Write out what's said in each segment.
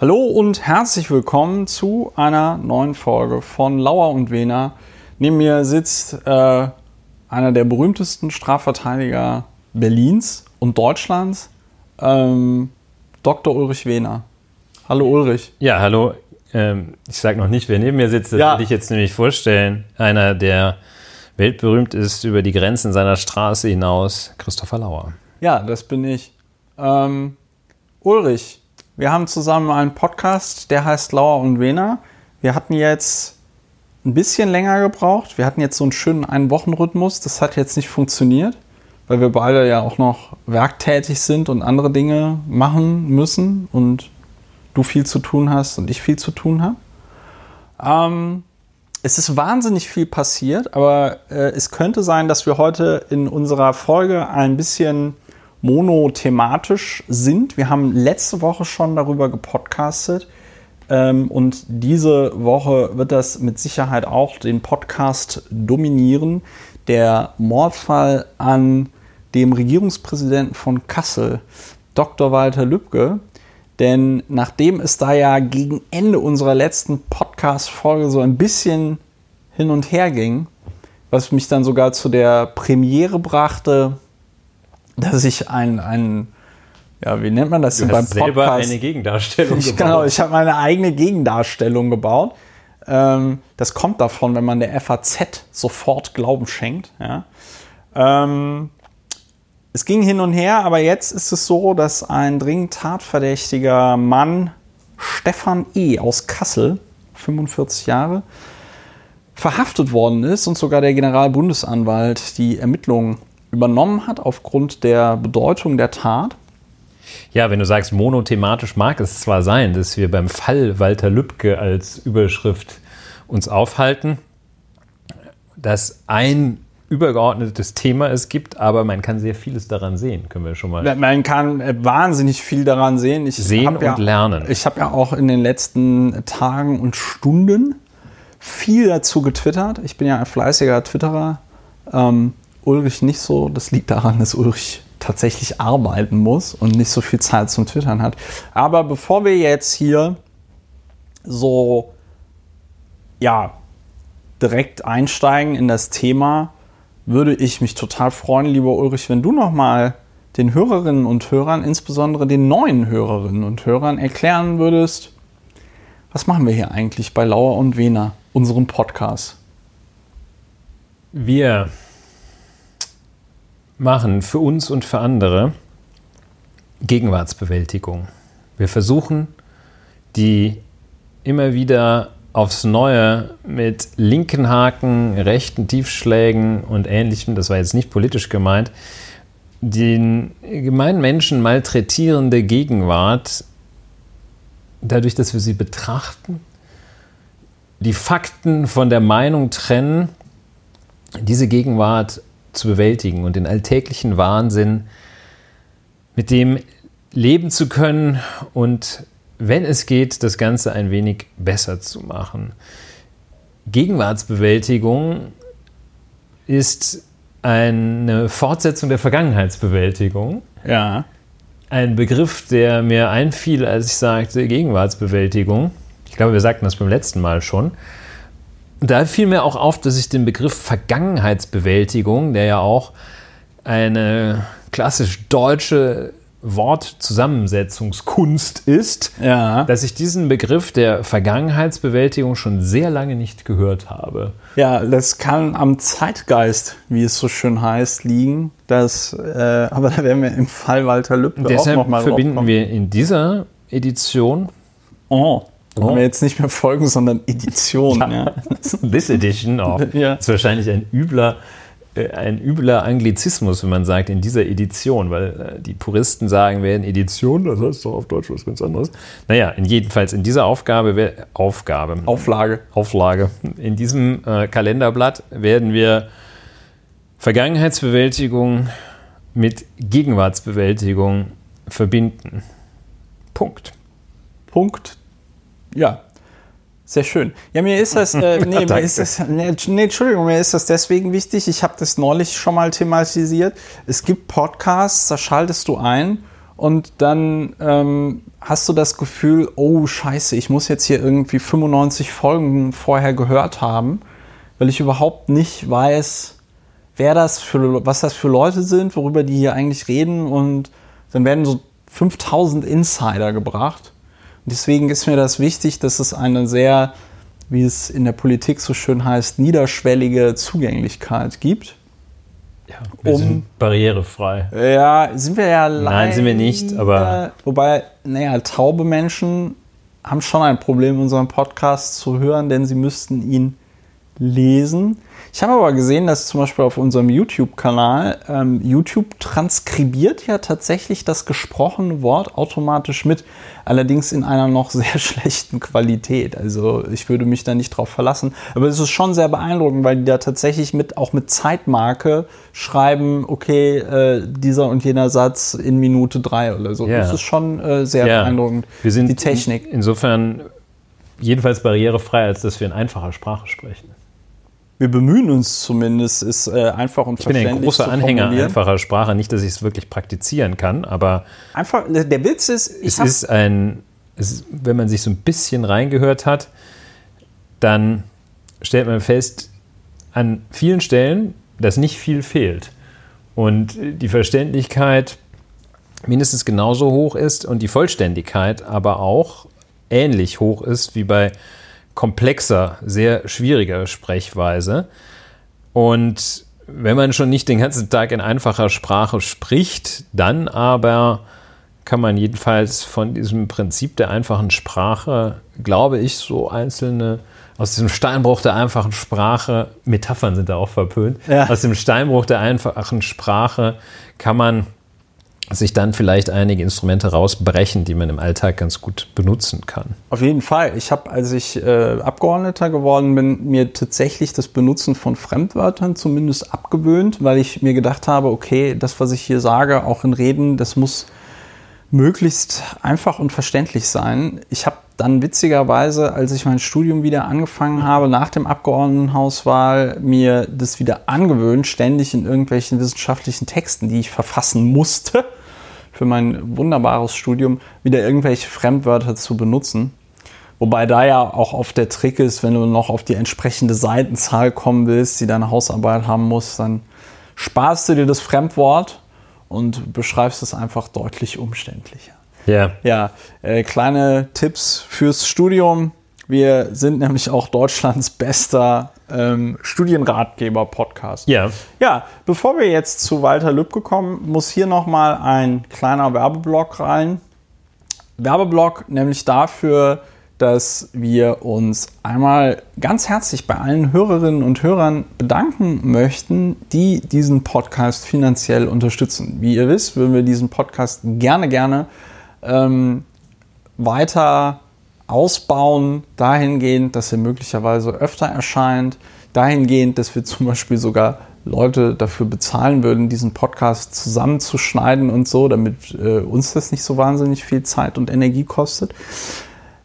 Hallo und herzlich willkommen zu einer neuen Folge von Lauer und Wehner. Neben mir sitzt äh, einer der berühmtesten Strafverteidiger Berlins und Deutschlands, ähm, Dr. Ulrich Wehner. Hallo Ulrich. Ja, hallo. Ähm, ich sage noch nicht, wer neben mir sitzt, das ja. will ich jetzt nämlich vorstellen. Einer, der weltberühmt ist über die Grenzen seiner Straße hinaus, Christopher Lauer. Ja, das bin ich. Ähm, Ulrich, wir haben zusammen einen Podcast, der heißt Lauer und Wena. Wir hatten jetzt ein bisschen länger gebraucht. Wir hatten jetzt so einen schönen Ein-Wochen-Rhythmus. Das hat jetzt nicht funktioniert, weil wir beide ja auch noch werktätig sind und andere Dinge machen müssen und du viel zu tun hast und ich viel zu tun habe. Ähm, es ist wahnsinnig viel passiert, aber äh, es könnte sein, dass wir heute in unserer Folge ein bisschen monothematisch sind. Wir haben letzte Woche schon darüber gepodcastet ähm, und diese Woche wird das mit Sicherheit auch den Podcast dominieren. Der Mordfall an dem Regierungspräsidenten von Kassel, Dr. Walter Lübcke. Denn nachdem es da ja gegen Ende unserer letzten Podcast-Folge so ein bisschen hin und her ging, was mich dann sogar zu der Premiere brachte, dass ich ein, ein ja, wie nennt man das du denn beim Podcast? selber eine Gegendarstellung ich, gebaut. Genau, ich habe meine eigene Gegendarstellung gebaut. Ähm, das kommt davon, wenn man der FAZ sofort Glauben schenkt. Ja. Ähm, es ging hin und her, aber jetzt ist es so, dass ein dringend tatverdächtiger Mann, Stefan E. aus Kassel, 45 Jahre, verhaftet worden ist und sogar der Generalbundesanwalt die Ermittlungen übernommen hat aufgrund der Bedeutung der Tat. Ja, wenn du sagst, monothematisch mag es zwar sein, dass wir beim Fall Walter Lübcke als Überschrift uns aufhalten, dass ein übergeordnetes Thema es gibt, aber man kann sehr vieles daran sehen, können wir schon mal. Man kann äh, wahnsinnig viel daran sehen. Ich sehen und ja, lernen. Ich habe ja auch in den letzten Tagen und Stunden viel dazu getwittert. Ich bin ja ein fleißiger Twitterer. Ähm, Ulrich nicht so. Das liegt daran, dass Ulrich tatsächlich arbeiten muss und nicht so viel Zeit zum Twittern hat. Aber bevor wir jetzt hier so ja direkt einsteigen in das Thema, würde ich mich total freuen, lieber Ulrich, wenn du noch mal den Hörerinnen und Hörern, insbesondere den neuen Hörerinnen und Hörern, erklären würdest, was machen wir hier eigentlich bei Lauer und Wena, unserem Podcast? Wir machen für uns und für andere Gegenwartsbewältigung. Wir versuchen, die immer wieder aufs Neue mit linken Haken, rechten Tiefschlägen und ähnlichem, das war jetzt nicht politisch gemeint, den gemeinen Menschen malträtierende Gegenwart, dadurch, dass wir sie betrachten, die Fakten von der Meinung trennen, diese Gegenwart zu bewältigen und den alltäglichen Wahnsinn mit dem leben zu können und wenn es geht, das Ganze ein wenig besser zu machen. Gegenwartsbewältigung ist eine Fortsetzung der Vergangenheitsbewältigung. Ja. Ein Begriff, der mir einfiel, als ich sagte Gegenwartsbewältigung. Ich glaube, wir sagten das beim letzten Mal schon da fiel mir auch auf, dass ich den Begriff Vergangenheitsbewältigung, der ja auch eine klassisch deutsche Wortzusammensetzungskunst ist, ja. dass ich diesen Begriff der Vergangenheitsbewältigung schon sehr lange nicht gehört habe. Ja, das kann am Zeitgeist, wie es so schön heißt, liegen. Das, äh, aber da werden wir im Fall Walter Lübcke Deshalb auch nochmal verbinden wir in dieser Edition Oh. Haben wir jetzt nicht mehr Folgen, sondern Edition. Ja. Ja. This Edition auch. Ja. Das ist wahrscheinlich ein übler, äh, ein übler Anglizismus, wenn man sagt, in dieser Edition, weil äh, die Puristen sagen, wir in Edition, das heißt doch auf Deutsch was ganz anderes. Naja, in jedenfalls in dieser Aufgabe, Aufgabe. Auflage. Auflage. In diesem äh, Kalenderblatt werden wir Vergangenheitsbewältigung mit Gegenwartsbewältigung verbinden. Punkt. Punkt ja, sehr schön. Ja, mir ist das, äh, nee, mir ist das, nee, nee, Entschuldigung, mir ist das deswegen wichtig. Ich habe das neulich schon mal thematisiert. Es gibt Podcasts, da schaltest du ein und dann ähm, hast du das Gefühl, oh scheiße, ich muss jetzt hier irgendwie 95 Folgen vorher gehört haben, weil ich überhaupt nicht weiß, wer das für, was das für Leute sind, worüber die hier eigentlich reden und dann werden so 5000 Insider gebracht. Deswegen ist mir das wichtig, dass es eine sehr, wie es in der Politik so schön heißt, niederschwellige Zugänglichkeit gibt. Ja, wir um, sind barrierefrei. Ja, sind wir ja leider. Nein, sind wir nicht, aber. Wobei, naja, taube Menschen haben schon ein Problem, unseren Podcast zu hören, denn sie müssten ihn lesen. Ich habe aber gesehen, dass zum Beispiel auf unserem YouTube-Kanal ähm, YouTube transkribiert ja tatsächlich das gesprochene Wort automatisch mit, allerdings in einer noch sehr schlechten Qualität. Also ich würde mich da nicht drauf verlassen. Aber es ist schon sehr beeindruckend, weil die da tatsächlich mit auch mit Zeitmarke schreiben, okay, äh, dieser und jener Satz in Minute drei oder so. Yeah. Das ist schon äh, sehr yeah. beeindruckend. Wir sind die Technik. In, insofern jedenfalls barrierefrei, als dass wir in einfacher Sprache sprechen wir bemühen uns zumindest, es äh, einfach und ich verständlich Ich bin ein großer Anhänger einfacher Sprache, nicht, dass ich es wirklich praktizieren kann, aber einfach der Witz ist, es ist ein, es, wenn man sich so ein bisschen reingehört hat, dann stellt man fest, an vielen Stellen, dass nicht viel fehlt. Und die Verständlichkeit mindestens genauso hoch ist und die Vollständigkeit aber auch ähnlich hoch ist wie bei komplexer, sehr schwieriger Sprechweise. Und wenn man schon nicht den ganzen Tag in einfacher Sprache spricht, dann aber kann man jedenfalls von diesem Prinzip der einfachen Sprache, glaube ich, so einzelne aus diesem Steinbruch der einfachen Sprache, Metaphern sind da auch verpönt, ja. aus dem Steinbruch der einfachen Sprache kann man sich dann vielleicht einige Instrumente rausbrechen, die man im Alltag ganz gut benutzen kann. Auf jeden Fall. Ich habe, als ich äh, Abgeordneter geworden bin, mir tatsächlich das Benutzen von Fremdwörtern zumindest abgewöhnt, weil ich mir gedacht habe, okay, das, was ich hier sage, auch in Reden, das muss möglichst einfach und verständlich sein. Ich habe dann witzigerweise, als ich mein Studium wieder angefangen habe, nach dem Abgeordnetenhauswahl, mir das wieder angewöhnt, ständig in irgendwelchen wissenschaftlichen Texten, die ich verfassen musste, für mein wunderbares Studium wieder irgendwelche Fremdwörter zu benutzen. Wobei da ja auch oft der Trick ist, wenn du noch auf die entsprechende Seitenzahl kommen willst, die deine Hausarbeit haben muss, dann sparst du dir das Fremdwort und beschreibst es einfach deutlich umständlicher. Ja. Ja, äh, kleine Tipps fürs Studium. Wir sind nämlich auch Deutschlands bester ähm, Studienratgeber-Podcast. Ja. Ja, bevor wir jetzt zu Walter Lübcke kommen, muss hier nochmal ein kleiner Werbeblock rein. Werbeblock nämlich dafür, dass wir uns einmal ganz herzlich bei allen Hörerinnen und Hörern bedanken möchten, die diesen Podcast finanziell unterstützen. Wie ihr wisst, würden wir diesen Podcast gerne, gerne ähm, weiter ausbauen, dahingehend, dass er möglicherweise öfter erscheint, dahingehend, dass wir zum Beispiel sogar Leute dafür bezahlen würden, diesen Podcast zusammenzuschneiden und so, damit äh, uns das nicht so wahnsinnig viel Zeit und Energie kostet.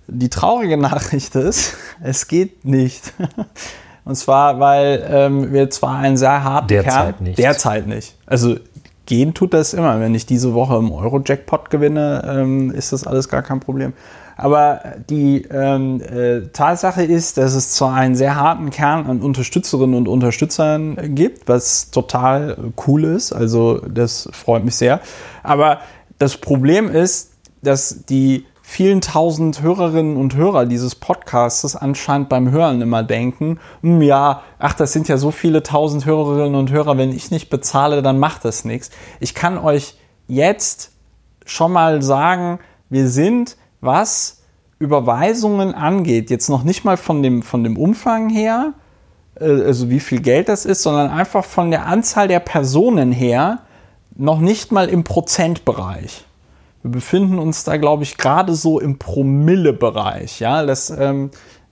Die traurige Nachricht ist, es geht nicht. Und zwar, weil ähm, wir zwar einen sehr harten derzeit Kern... Nicht. Derzeit nicht. Also gehen tut das immer. Wenn ich diese Woche im Euro-Jackpot gewinne, ähm, ist das alles gar kein Problem. Aber die ähm, äh, Tatsache ist, dass es zwar einen sehr harten Kern an Unterstützerinnen und Unterstützern gibt, was total cool ist, also das freut mich sehr. Aber das Problem ist, dass die vielen tausend Hörerinnen und Hörer dieses Podcasts anscheinend beim Hören immer denken, hm, ja, ach, das sind ja so viele tausend Hörerinnen und Hörer, wenn ich nicht bezahle, dann macht das nichts. Ich kann euch jetzt schon mal sagen, wir sind, was Überweisungen angeht, jetzt noch nicht mal von dem, von dem Umfang her, äh, also wie viel Geld das ist, sondern einfach von der Anzahl der Personen her, noch nicht mal im Prozentbereich. Wir befinden uns da, glaube ich, gerade so im Promille-Bereich. Ja, das ähm,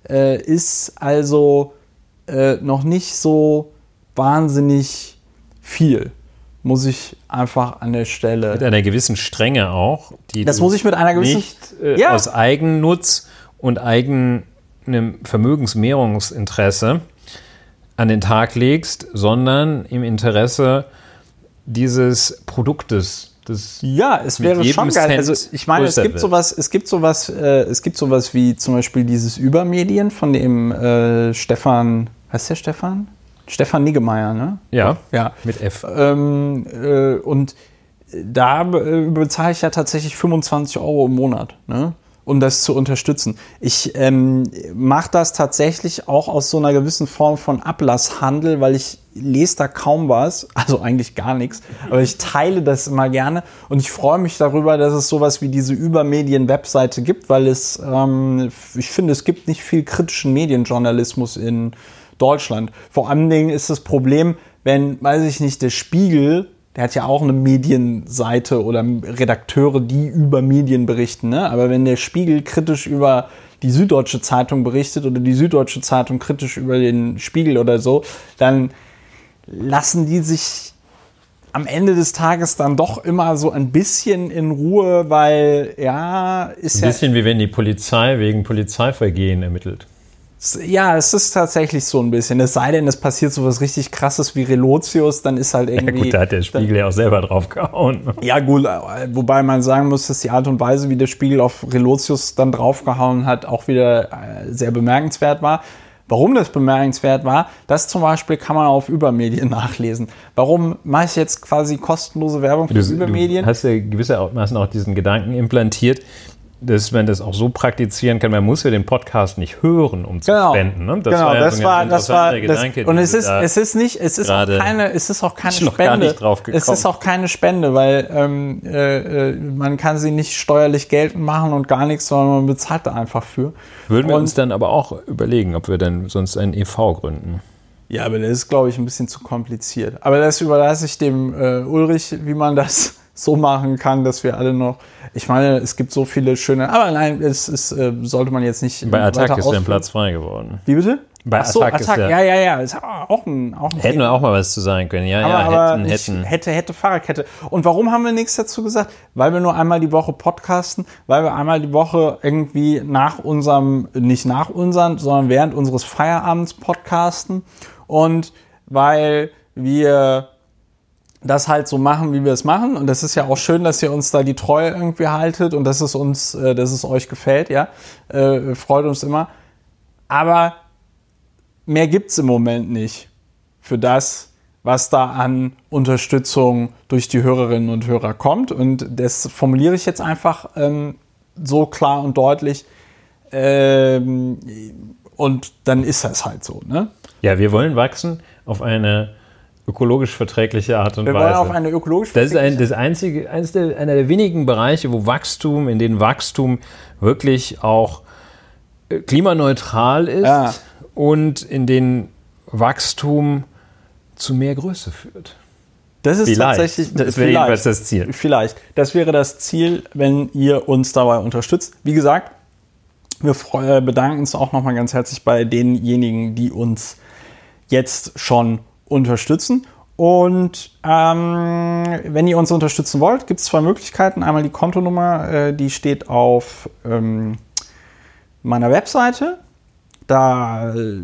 äh, ist also äh, noch nicht so wahnsinnig viel. Muss ich einfach an der Stelle. Mit einer gewissen Strenge auch. Die das muss ich mit einer gewissen. Nicht äh, ja. aus Eigennutz und eigenem Vermögensmehrungsinteresse an den Tag legst, sondern im Interesse dieses Produktes das Ja, es wäre schon geil. Cent Also ich meine, es gibt wird. sowas, es gibt sowas, äh, es gibt sowas wie zum Beispiel dieses Übermedien von dem äh, Stefan, heißt der Stefan? Stefan Niggemeier, ne? ja, Ja. mit F. Ähm, äh, und da äh, bezahle ich ja tatsächlich 25 Euro im Monat, ne? um das zu unterstützen. Ich ähm, mache das tatsächlich auch aus so einer gewissen Form von Ablasshandel, weil ich lese da kaum was, also eigentlich gar nichts, aber ich teile das immer gerne und ich freue mich darüber, dass es sowas wie diese Übermedien-Webseite gibt, weil es, ähm, ich finde, es gibt nicht viel kritischen Medienjournalismus in Deutschland. Vor allen Dingen ist das Problem, wenn, weiß ich nicht, der Spiegel, der hat ja auch eine Medienseite oder Redakteure, die über Medien berichten, ne? aber wenn der Spiegel kritisch über die Süddeutsche Zeitung berichtet oder die Süddeutsche Zeitung kritisch über den Spiegel oder so, dann lassen die sich am Ende des Tages dann doch immer so ein bisschen in Ruhe, weil ja, ist Ein ja bisschen wie wenn die Polizei wegen Polizeivergehen ermittelt. Ja, es ist tatsächlich so ein bisschen. Es sei denn, es passiert so was richtig krasses wie Relotius, dann ist halt Ja irgendwie. gut, da hat der Spiegel ja auch selber drauf gehauen. ja, gut, äh, wobei man sagen muss, dass die Art und Weise, wie der Spiegel auf Relotius dann draufgehauen hat, auch wieder äh, sehr bemerkenswert war. Warum das bemerkenswert war, das zum Beispiel kann man auf Übermedien nachlesen. Warum mache ich jetzt quasi kostenlose Werbung für Du, Übermedien? du hast ja gewissermaßen auch diesen Gedanken implantiert, dass man das auch so praktizieren kann. Man muss ja den Podcast nicht hören, um zu Genau, spenden. Ne? genau, ja das so ein war, ganz das war, das, Gedanke, und es ist, es ist nicht, es ist auch keine, es ist auch keine Spende. nicht drauf es ist auch keine Spende, weil ähm, äh, äh, man kann sie nicht steuerlich geltend machen und gar nichts, sondern man bezahlt da einfach für. Würden wir Und- uns dann aber auch überlegen, ob wir dann sonst einen e.V. gründen. Ja, aber das ist, glaube ich, ein bisschen zu kompliziert. Aber das überlasse ich dem äh, Ulrich, wie man das so machen kann, dass wir alle noch. Ich meine, es gibt so viele schöne. Aber nein, es ist, äh, sollte man jetzt nicht. Bei Attack ist ja ein ausführen. Platz frei geworden. Wie bitte? Bei Ach so, Attack ist Attack. der- ja, ja, ja. Ist auch ein, auch ein Hätten wir auch mal was zu sagen können. Ja, aber, ja, hätten, hätten. hätte, hätte Fahrradkette. Und warum haben wir nichts dazu gesagt? Weil wir nur einmal die Woche podcasten, weil wir einmal die Woche irgendwie nach unserem, nicht nach unseren, sondern während unseres Feierabends podcasten und weil wir das halt so machen, wie wir es machen. Und das ist ja auch schön, dass ihr uns da die Treue irgendwie haltet und dass es uns, äh, dass es euch gefällt, ja. Äh, freut uns immer. Aber mehr gibt's im Moment nicht für das, was da an Unterstützung durch die Hörerinnen und Hörer kommt. Und das formuliere ich jetzt einfach ähm, so klar und deutlich. Ähm, und dann ist das halt so. Ne? Ja, wir wollen wachsen auf eine ökologisch verträgliche Art und Wir Weise. wollen auf eine ökologisch das ist ein, das einzige, eines der, einer der wenigen Bereiche, wo Wachstum, in denen Wachstum wirklich auch äh, klimaneutral ist Ja. und in denen Wachstum zu mehr Größe führt. Das ist Vielleicht. tatsächlich Das wäre jedenfalls das Ziel. Vielleicht. Das wäre das Ziel, wenn ihr uns dabei unterstützt. Wie gesagt, wir äh, bedanken uns auch nochmal ganz herzlich bei denjenigen, die uns jetzt schon unterstützen. Und ähm, wenn ihr uns unterstützen wollt, gibt es zwei Möglichkeiten. Einmal die Kontonummer, äh, die steht auf ähm, meiner Webseite. Da äh,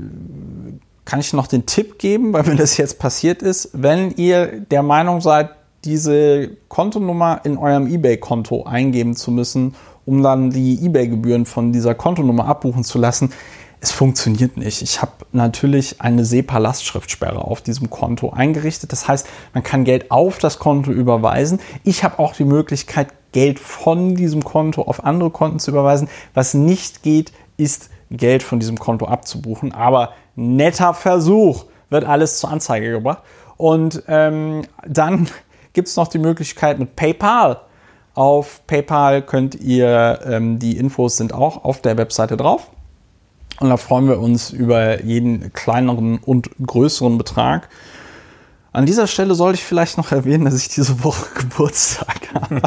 kann ich noch den Tipp geben, weil mir das jetzt passiert ist. Wenn ihr der Meinung seid, diese Kontonummer in eurem eBay-Konto eingeben zu müssen, um dann die eBay-Gebühren von dieser Kontonummer abbuchen zu lassen, es funktioniert nicht. Ich habe natürlich eine SEPA-Lastschriftsperre auf diesem Konto eingerichtet. Das heißt, man kann Geld auf das Konto überweisen. Ich habe auch die Möglichkeit, Geld von diesem Konto auf andere Konten zu überweisen. Was nicht geht, ist Geld von diesem Konto abzubuchen. Aber netter Versuch wird alles zur Anzeige gebracht. Und ähm, dann gibt es noch die Möglichkeit mit PayPal. Auf PayPal könnt ihr, ähm, die Infos sind auch auf der Webseite drauf. Und da freuen wir uns über jeden kleineren und größeren Betrag. An dieser Stelle sollte ich vielleicht noch erwähnen, dass ich diese Woche Geburtstag habe.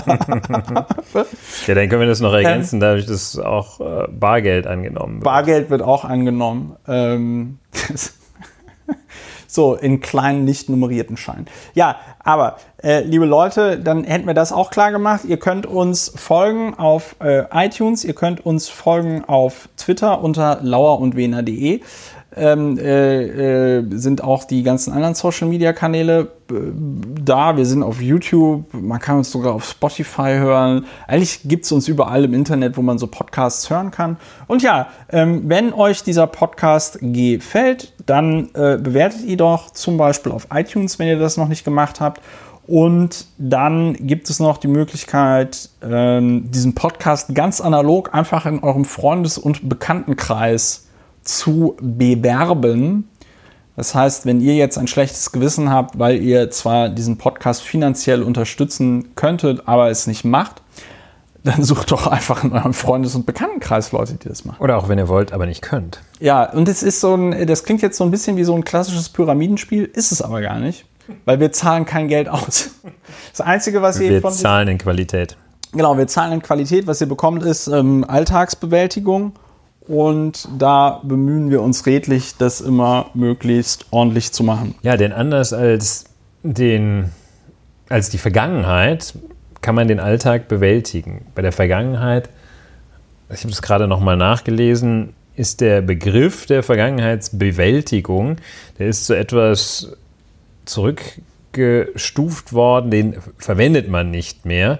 Ja, dann können wir das noch ergänzen, dadurch, dass auch äh, Bargeld angenommen wird. Bargeld wird auch angenommen. Ähm, so, in kleinen, nicht nummerierten Scheinen. Ja, aber, äh, liebe Leute, dann hätten wir das auch klar gemacht. Ihr könnt uns folgen auf äh, iTunes, ihr könnt uns folgen auf Twitter unter lauerundwener.de. ähm, äh, äh, sind auch die ganzen anderen Social-Media-Kanäle äh, da. Wir sind auf YouTube, man kann uns sogar auf Spotify hören. Eigentlich gibt es uns überall im Internet, wo man so Podcasts hören kann. Und ja, ähm, wenn euch dieser Podcast gefällt, dann äh, bewertet ihr doch zum Beispiel auf iTunes, wenn ihr das noch nicht gemacht habt. Und dann gibt es noch die Möglichkeit, ähm, diesen Podcast ganz analog einfach in eurem Freundes- und Bekanntenkreis zu bewerben. Das heißt, wenn ihr jetzt ein schlechtes Gewissen habt, weil ihr zwar diesen Podcast finanziell unterstützen könntet, aber es nicht macht, dann sucht doch einfach in eurem Freundes- und Bekanntenkreis Leute, die das machen. Oder auch wenn ihr wollt, aber nicht könnt. Ja, und es ist so ein, das klingt jetzt so ein bisschen wie so ein klassisches Pyramidenspiel, ist es aber gar nicht, weil wir zahlen kein Geld aus. Das Einzige, was ihr Wir von zahlen in Qualität. Genau, wir zahlen in Qualität. Was ihr bekommt, ist ähm, Alltagsbewältigung. Und da bemühen wir uns redlich, das immer möglichst ordentlich zu machen. Ja, denn anders als, den, als die Vergangenheit kann man den Alltag bewältigen. Bei der Vergangenheit, ich habe es gerade nochmal nachgelesen, ist der Begriff der Vergangenheitsbewältigung, der ist so etwas zurückgestuft worden, den verwendet man nicht mehr,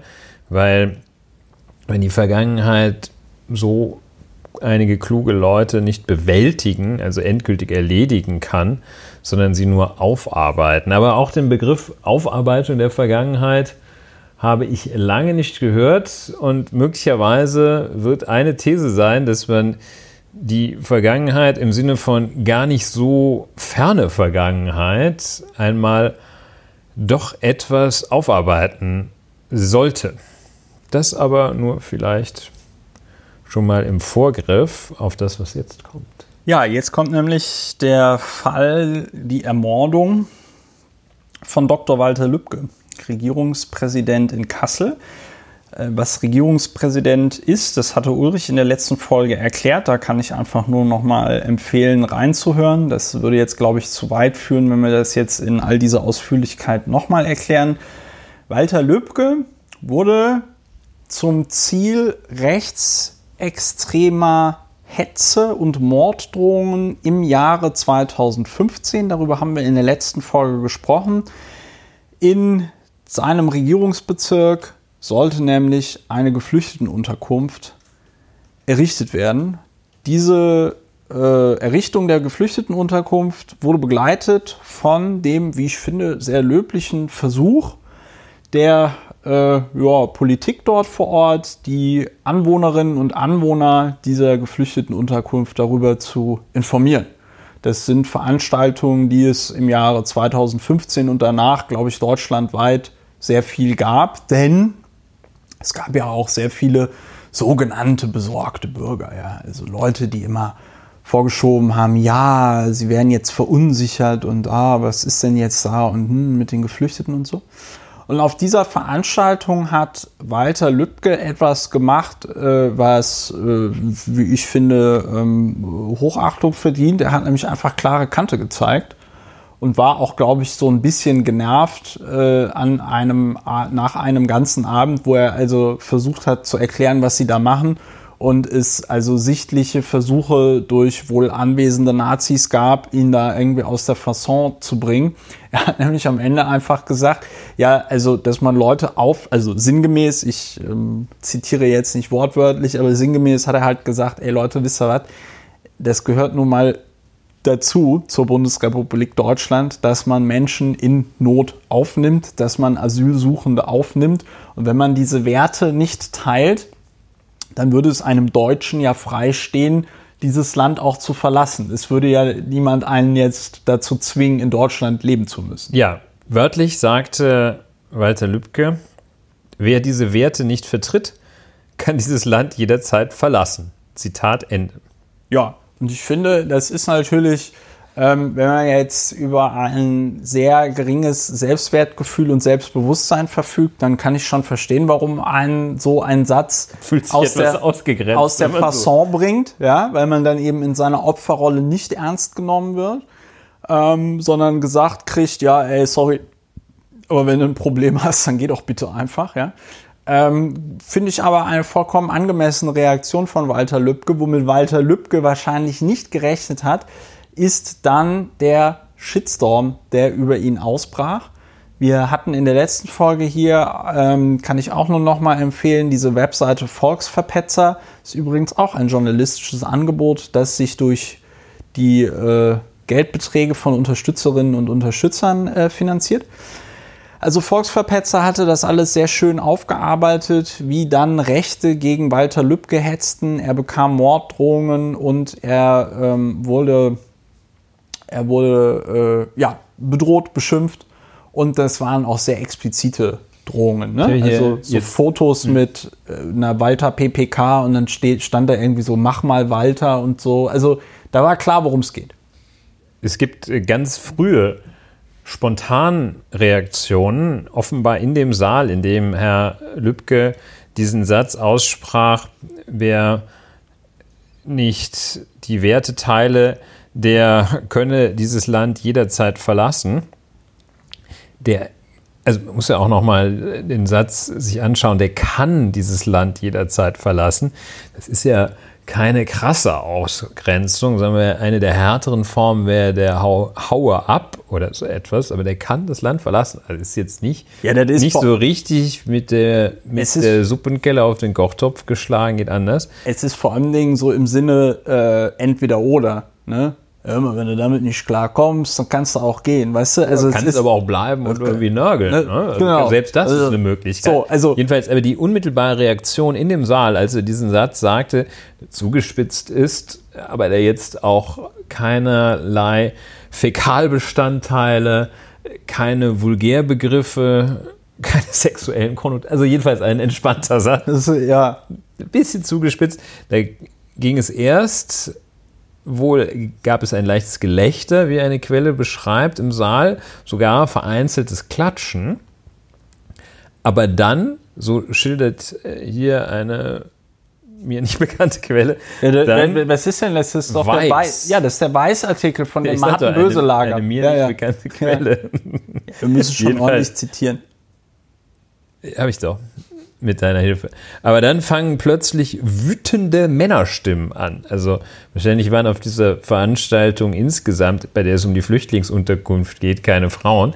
weil wenn die Vergangenheit so einige kluge Leute nicht bewältigen, also endgültig erledigen kann, sondern sie nur aufarbeiten. Aber auch den Begriff Aufarbeitung der Vergangenheit habe ich lange nicht gehört und möglicherweise wird eine These sein, dass man die Vergangenheit im Sinne von gar nicht so ferne Vergangenheit einmal doch etwas aufarbeiten sollte. Das aber nur vielleicht schon mal im Vorgriff auf das, was jetzt kommt. Ja, jetzt kommt nämlich der Fall, die Ermordung von Dr. Walter Lübcke, Regierungspräsident in Kassel. Äh, Was Regierungspräsident ist, das hatte Ulrich in der letzten Folge erklärt. Da kann ich einfach nur noch mal empfehlen, reinzuhören. Das würde jetzt, glaube ich, zu weit führen, wenn wir das jetzt in all dieser Ausführlichkeit noch mal erklären. Walter Lübcke wurde zum Ziel rechtsextremer Hetze und Morddrohungen im Jahre 2015. Darüber haben wir in der letzten Folge gesprochen. In seinem Regierungsbezirk sollte nämlich eine Geflüchtetenunterkunft errichtet werden. Diese äh, Errichtung der Geflüchtetenunterkunft wurde begleitet von dem, wie ich finde, sehr löblichen Versuch der äh, ja, Politik dort vor Ort, die Anwohnerinnen und Anwohner dieser Geflüchtetenunterkunft darüber zu informieren. Das sind Veranstaltungen, die es im Jahre 2015 und danach, glaube ich, deutschlandweit sehr viel gab, denn es gab ja auch sehr viele sogenannte besorgte Bürger, ja, also Leute, die immer vorgeschoben haben, ja, sie werden jetzt verunsichert und ah, was ist denn jetzt da und hm, mit den Geflüchteten und so. Und auf dieser Veranstaltung hat Walter Lübcke etwas gemacht, äh, was, äh, wie ich finde, ähm, Hochachtung verdient. Er hat nämlich einfach klare Kante gezeigt und war auch, glaube ich, so ein bisschen genervt äh, an einem, nach einem ganzen Abend, wo er also versucht hat zu erklären, was sie da machen und es also sichtliche Versuche durch wohl anwesende Nazis gab, ihn da irgendwie aus der Fasson zu bringen. Er hat nämlich am Ende einfach gesagt, ja, also, dass man Leute auf, also sinngemäß, ich ähm, zitiere jetzt nicht wortwörtlich, aber sinngemäß hat er halt gesagt, ey Leute, wisst ihr was, das gehört nun mal dazu zur Bundesrepublik Deutschland, dass man Menschen in Not aufnimmt, dass man Asylsuchende aufnimmt. Und wenn man diese Werte nicht teilt, dann würde es einem Deutschen ja freistehen, dieses Land auch zu verlassen. Es würde ja niemand einen jetzt dazu zwingen, in Deutschland leben zu müssen. Ja, wörtlich sagte Walter Lübcke, wer diese Werte nicht vertritt, kann dieses Land jederzeit verlassen. Zitat Ende. Ja, und ich finde, das ist natürlich, ähm, wenn man jetzt über ein sehr geringes Selbstwertgefühl und Selbstbewusstsein verfügt, dann kann ich schon verstehen, warum ein so ein Satz aus der, aus der man so- Fasson bringt, ja, weil man dann eben in seiner Opferrolle nicht ernst genommen wird, ähm, sondern gesagt kriegt, ja, ey, sorry, aber wenn du ein Problem hast, dann geh doch bitte einfach, ja. Ähm, Finde ich aber eine vollkommen angemessene Reaktion von Walter Lübcke, womit Walter Lübcke wahrscheinlich nicht gerechnet hat, ist dann der Shitstorm, der über ihn ausbrach. Wir hatten in der letzten Folge hier, ähm, kann ich auch nur noch mal empfehlen, diese Webseite Volksverpetzer. Ist übrigens auch ein journalistisches Angebot, das sich durch die äh, Geldbeträge von Unterstützerinnen und Unterstützern äh, finanziert. Also Volksverpetzer hatte das alles sehr schön aufgearbeitet, wie dann Rechte gegen Walter Lübcke hetzten. Er bekam Morddrohungen und er ähm, wurde, er wurde äh, ja, bedroht, beschimpft und das waren auch sehr explizite Drohungen. Ne? Also so jetzt. Fotos hm. mit äh, einer Walter PPK und dann steht, stand da irgendwie so, mach mal Walter und so. Also da war klar, worum es geht. Es gibt äh, ganz frühe Spontanreaktionen, offenbar in dem Saal, in dem Herr Lübcke diesen Satz aussprach, wer nicht die Werte teile, der könne dieses Land jederzeit verlassen der, also man muss ja auch nochmal den Satz sich anschauen, der kann dieses Land jederzeit verlassen. Das ist ja keine krasse Ausgrenzung, sondern eine der härteren Formen wäre der Hau, Haue ab oder so etwas, aber der kann das Land verlassen. Also ist jetzt nicht, ja, ist nicht so richtig mit der, mit der Suppenkelle auf den Kochtopf geschlagen, geht anders. Es ist vor allen Dingen so im Sinne äh, entweder oder. Ne? Ja, wenn du damit nicht klarkommst, dann kannst du auch gehen, weißt du? Also ja, kannst aber auch bleiben und irgendwie nörgeln. Ne? Also genau. Selbst das also, ist eine Möglichkeit. So, also Jedenfalls, aber die unmittelbare Reaktion in dem Saal, als er diesen Satz sagte, zugespitzt ist, aber der jetzt auch keinerlei Fäkalbestandteile, keine Vulgärbegriffe, keine sexuellen Konnotationen, also jedenfalls ein entspannter Satz. Also, ja. Ein bisschen zugespitzt. Da ging es erst Wohl gab es ein leichtes Gelächter, wie eine Quelle beschreibt, im Saal, sogar vereinzeltes Klatschen. Aber dann, so schildert äh, hier eine mir nicht bekannte Quelle. Ja, dann was ist denn das? Ist doch Weiß. der Weiß. Ja, das ist der Weiß-Artikel von dem Martin Böselager. Eine, eine mir ja, nicht ja. bekannte Quelle. Wir müssen schon ordentlich zitieren. Habe ich doch mit deiner Hilfe. Aber dann fangen plötzlich wütende Männerstimmen an. Also wahrscheinlich waren auf dieser Veranstaltung insgesamt, bei der es um die Flüchtlingsunterkunft geht, keine Frauen,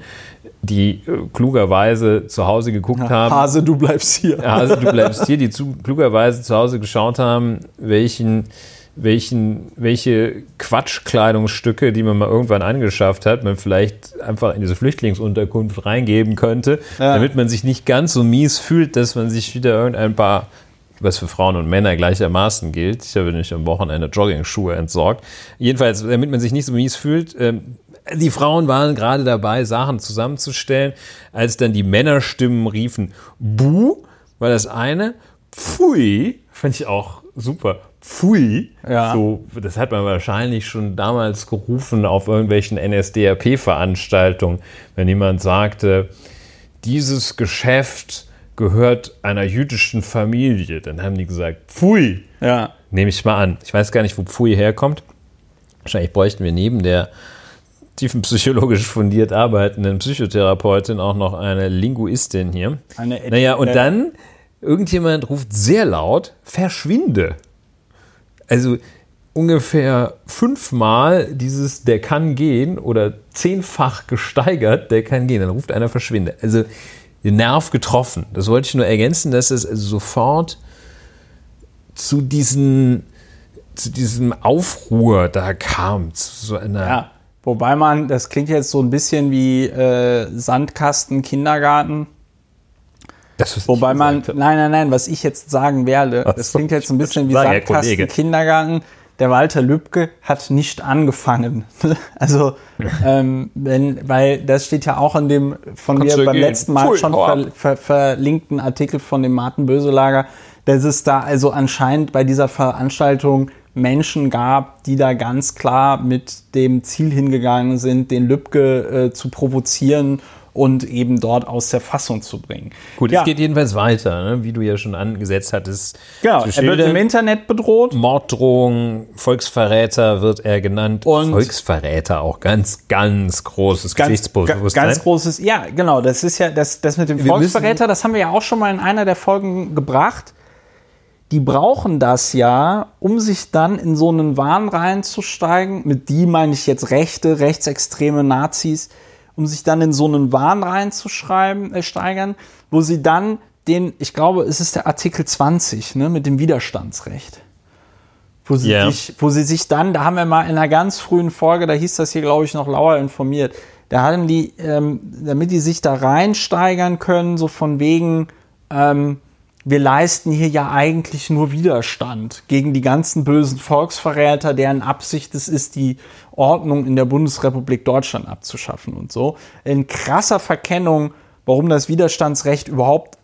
die äh, klugerweise zu Hause geguckt ja, haben. Hase, du bleibst hier. Hase, du bleibst hier, die zu, klugerweise zu Hause geschaut haben, welchen welchen, welche Quatschkleidungsstücke, die man mal irgendwann angeschafft hat, man vielleicht einfach in diese Flüchtlingsunterkunft reingeben könnte, ja. damit man sich nicht ganz so mies fühlt, dass man sich wieder irgendein paar, was für Frauen und Männer gleichermaßen gilt. Ich habe nicht am Wochenende Jogging-Schuhe entsorgt. Jedenfalls, damit man sich nicht so mies fühlt, ähm, die Frauen waren gerade dabei, Sachen zusammenzustellen, als dann die Männerstimmen riefen, Buh, war das eine, Pfui, fand ich auch super. Pfui. Ja. So, das hat man wahrscheinlich schon damals gerufen auf irgendwelchen NSDAP-Veranstaltungen, wenn jemand sagte, dieses Geschäft gehört einer jüdischen Familie. Dann haben die gesagt, Pfui. Ja. Nehme ich mal an. Ich weiß gar nicht, wo Pfui herkommt. Wahrscheinlich bräuchten wir neben der tiefenpsychologisch fundiert arbeitenden Psychotherapeutin auch noch eine Linguistin hier. Eine naja, und dann irgendjemand ruft sehr laut, verschwinde also ungefähr fünfmal dieses der kann gehen oder zehnfach gesteigert, der kann gehen. Dann ruft einer verschwinde. Also den Nerv getroffen. Das wollte ich nur ergänzen, dass es also sofort zu diesen zu diesem Aufruhr da kam, zu so einer ja, wobei man, das klingt jetzt so ein bisschen wie äh, Sandkasten, Kindergarten. Das, Wobei man, nein, nein, nein, was ich jetzt sagen werde, das klingt jetzt ein bisschen wie Sandkasten Kindergarten. Der Walter Lübcke hat nicht angefangen. also, ähm, wenn, weil das steht ja auch in dem von Kannst mir beim gehen. letzten Mal Pfui, schon ver, ver, verlinkten Artikel von dem Martin Böselager, dass es da also anscheinend bei dieser Veranstaltung Menschen gab, die da ganz klar mit dem Ziel hingegangen sind, den Lübcke äh, zu provozieren und eben dort aus der Fassung zu bringen. Gut, ja. es geht jedenfalls weiter, ne? wie du ja schon angesetzt hattest. Genau, er wird im Internet bedroht. Morddrohung, Volksverräter wird er genannt. Und Volksverräter auch ganz, ganz großes ganz, Gesichtsbewusstsein. Ganz großes, ja, genau, das ist ja, das, das mit dem Volksverräter, das haben wir ja auch schon mal in einer der Folgen gebracht die brauchen das ja, um sich dann in so einen Wahn reinzusteigen. Mit die meine ich jetzt rechte, rechtsextreme Nazis, um sich dann in so einen Wahn reinzuschreiben, äh, steigern, wo sie dann den, ich glaube, es ist der Artikel 20, ne, mit dem Widerstandsrecht. Wo sie, Ja. sich, wo sie sich dann, da haben wir mal in einer ganz frühen Folge, da hieß das hier, glaube ich, noch lauer informiert, da haben die, ähm, damit die sich da reinsteigern können, so von wegen, ähm, wir leisten hier ja eigentlich nur Widerstand gegen die ganzen bösen Volksverräter, deren Absicht es ist, die Ordnung in der Bundesrepublik Deutschland abzuschaffen und so. In krasser Verkennung, warum das Widerstandsrecht überhaupt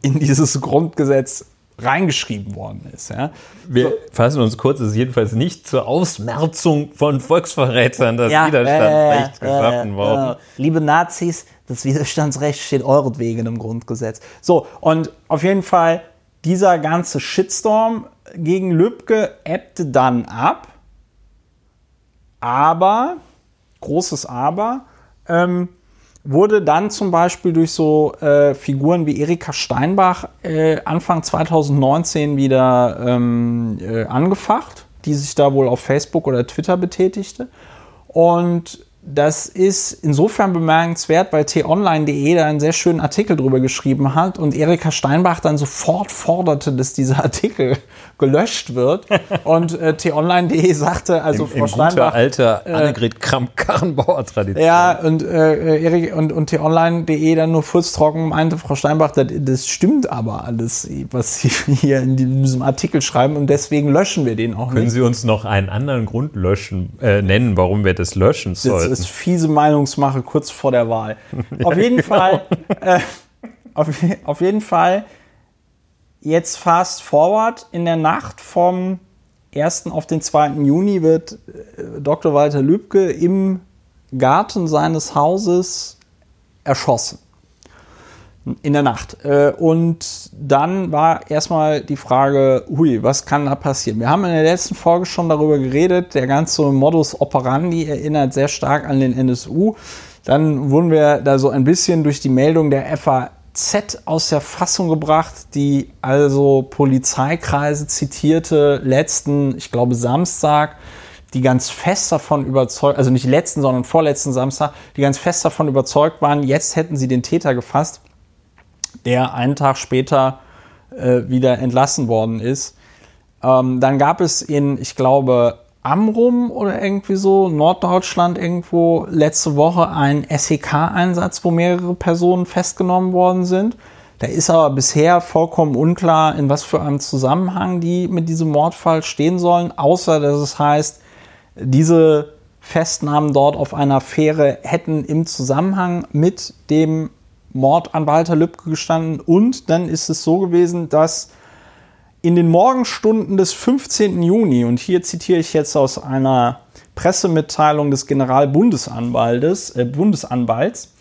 in dieses Grundgesetz reingeschrieben worden ist. Ja. Wir fassen uns kurz, es ist jedenfalls nicht zur Ausmerzung von Volksverrätern das Ja, Widerstandsrecht äh, geschaffen äh, worden. äh, liebe Nazis, das Widerstandsrecht steht euretwegen im Grundgesetz. So, und auf jeden Fall, dieser ganze Shitstorm gegen Lübcke ebbte dann ab. Aber, großes Aber, ähm, wurde dann zum Beispiel durch so äh, Figuren wie Erika Steinbach äh, Anfang 2019 wieder ähm, äh, angefacht, die sich da wohl auf Facebook oder Twitter betätigte. Und das ist insofern bemerkenswert, weil t-online.de da einen sehr schönen Artikel drüber geschrieben hat und Erika Steinbach dann sofort forderte, dass dieser Artikel gelöscht wird. Und äh, t-online.de sagte, also In, Frau guter Steinbach. alter Annegret Kramp-Karrenbauer Tradition. Ja, und äh, Erik und, und t-online.de dann nur furztrocken meinte Frau Steinbach, das, das stimmt aber alles, was Sie hier in diesem Artikel schreiben und deswegen löschen wir den auch Können nicht. Sie uns noch einen anderen Grund löschen, äh, nennen, warum wir das löschen Das sollten? Ist fiese Meinungsmache kurz vor der Wahl. Auf jeden Fall, äh, auf, auf jeden Fall, jetzt fast forward, in der Nacht vom 1. auf den 2. Juni wird äh, Dr. Walter Lübcke im Garten seines Hauses erschossen. In der Nacht. Äh, Und dann war erstmal die Frage, hui, was kann da passieren? Wir haben in der letzten Folge schon darüber geredet, der ganze Modus operandi erinnert sehr stark an den NSU. Dann wurden wir da so ein bisschen durch die Meldung der FAZ aus der Fassung gebracht, die also Polizeikreise zitierte letzten, ich glaube Samstag, die ganz fest davon überzeugt, also nicht letzten, sondern vorletzten Samstag, die ganz fest davon überzeugt waren, jetzt hätten sie den Täter gefasst der einen Tag später äh, wieder entlassen worden ist. Ähm, dann gab es in, ich glaube, Amrum oder irgendwie so, Norddeutschland irgendwo letzte Woche einen SEK-Einsatz, wo mehrere Personen festgenommen worden sind. Da ist aber bisher vollkommen unklar, in was für einem Zusammenhang die mit diesem Mordfall stehen sollen, außer dass es heißt, diese Festnahmen dort auf einer Fähre hätten im Zusammenhang mit dem Mord an Walter Lübcke gestanden. Und dann ist es so gewesen, dass in den Morgenstunden des 15. Juni, und hier zitiere ich jetzt aus einer Pressemitteilung des Generalbundesanwaltes, äh, Bundesanwalts,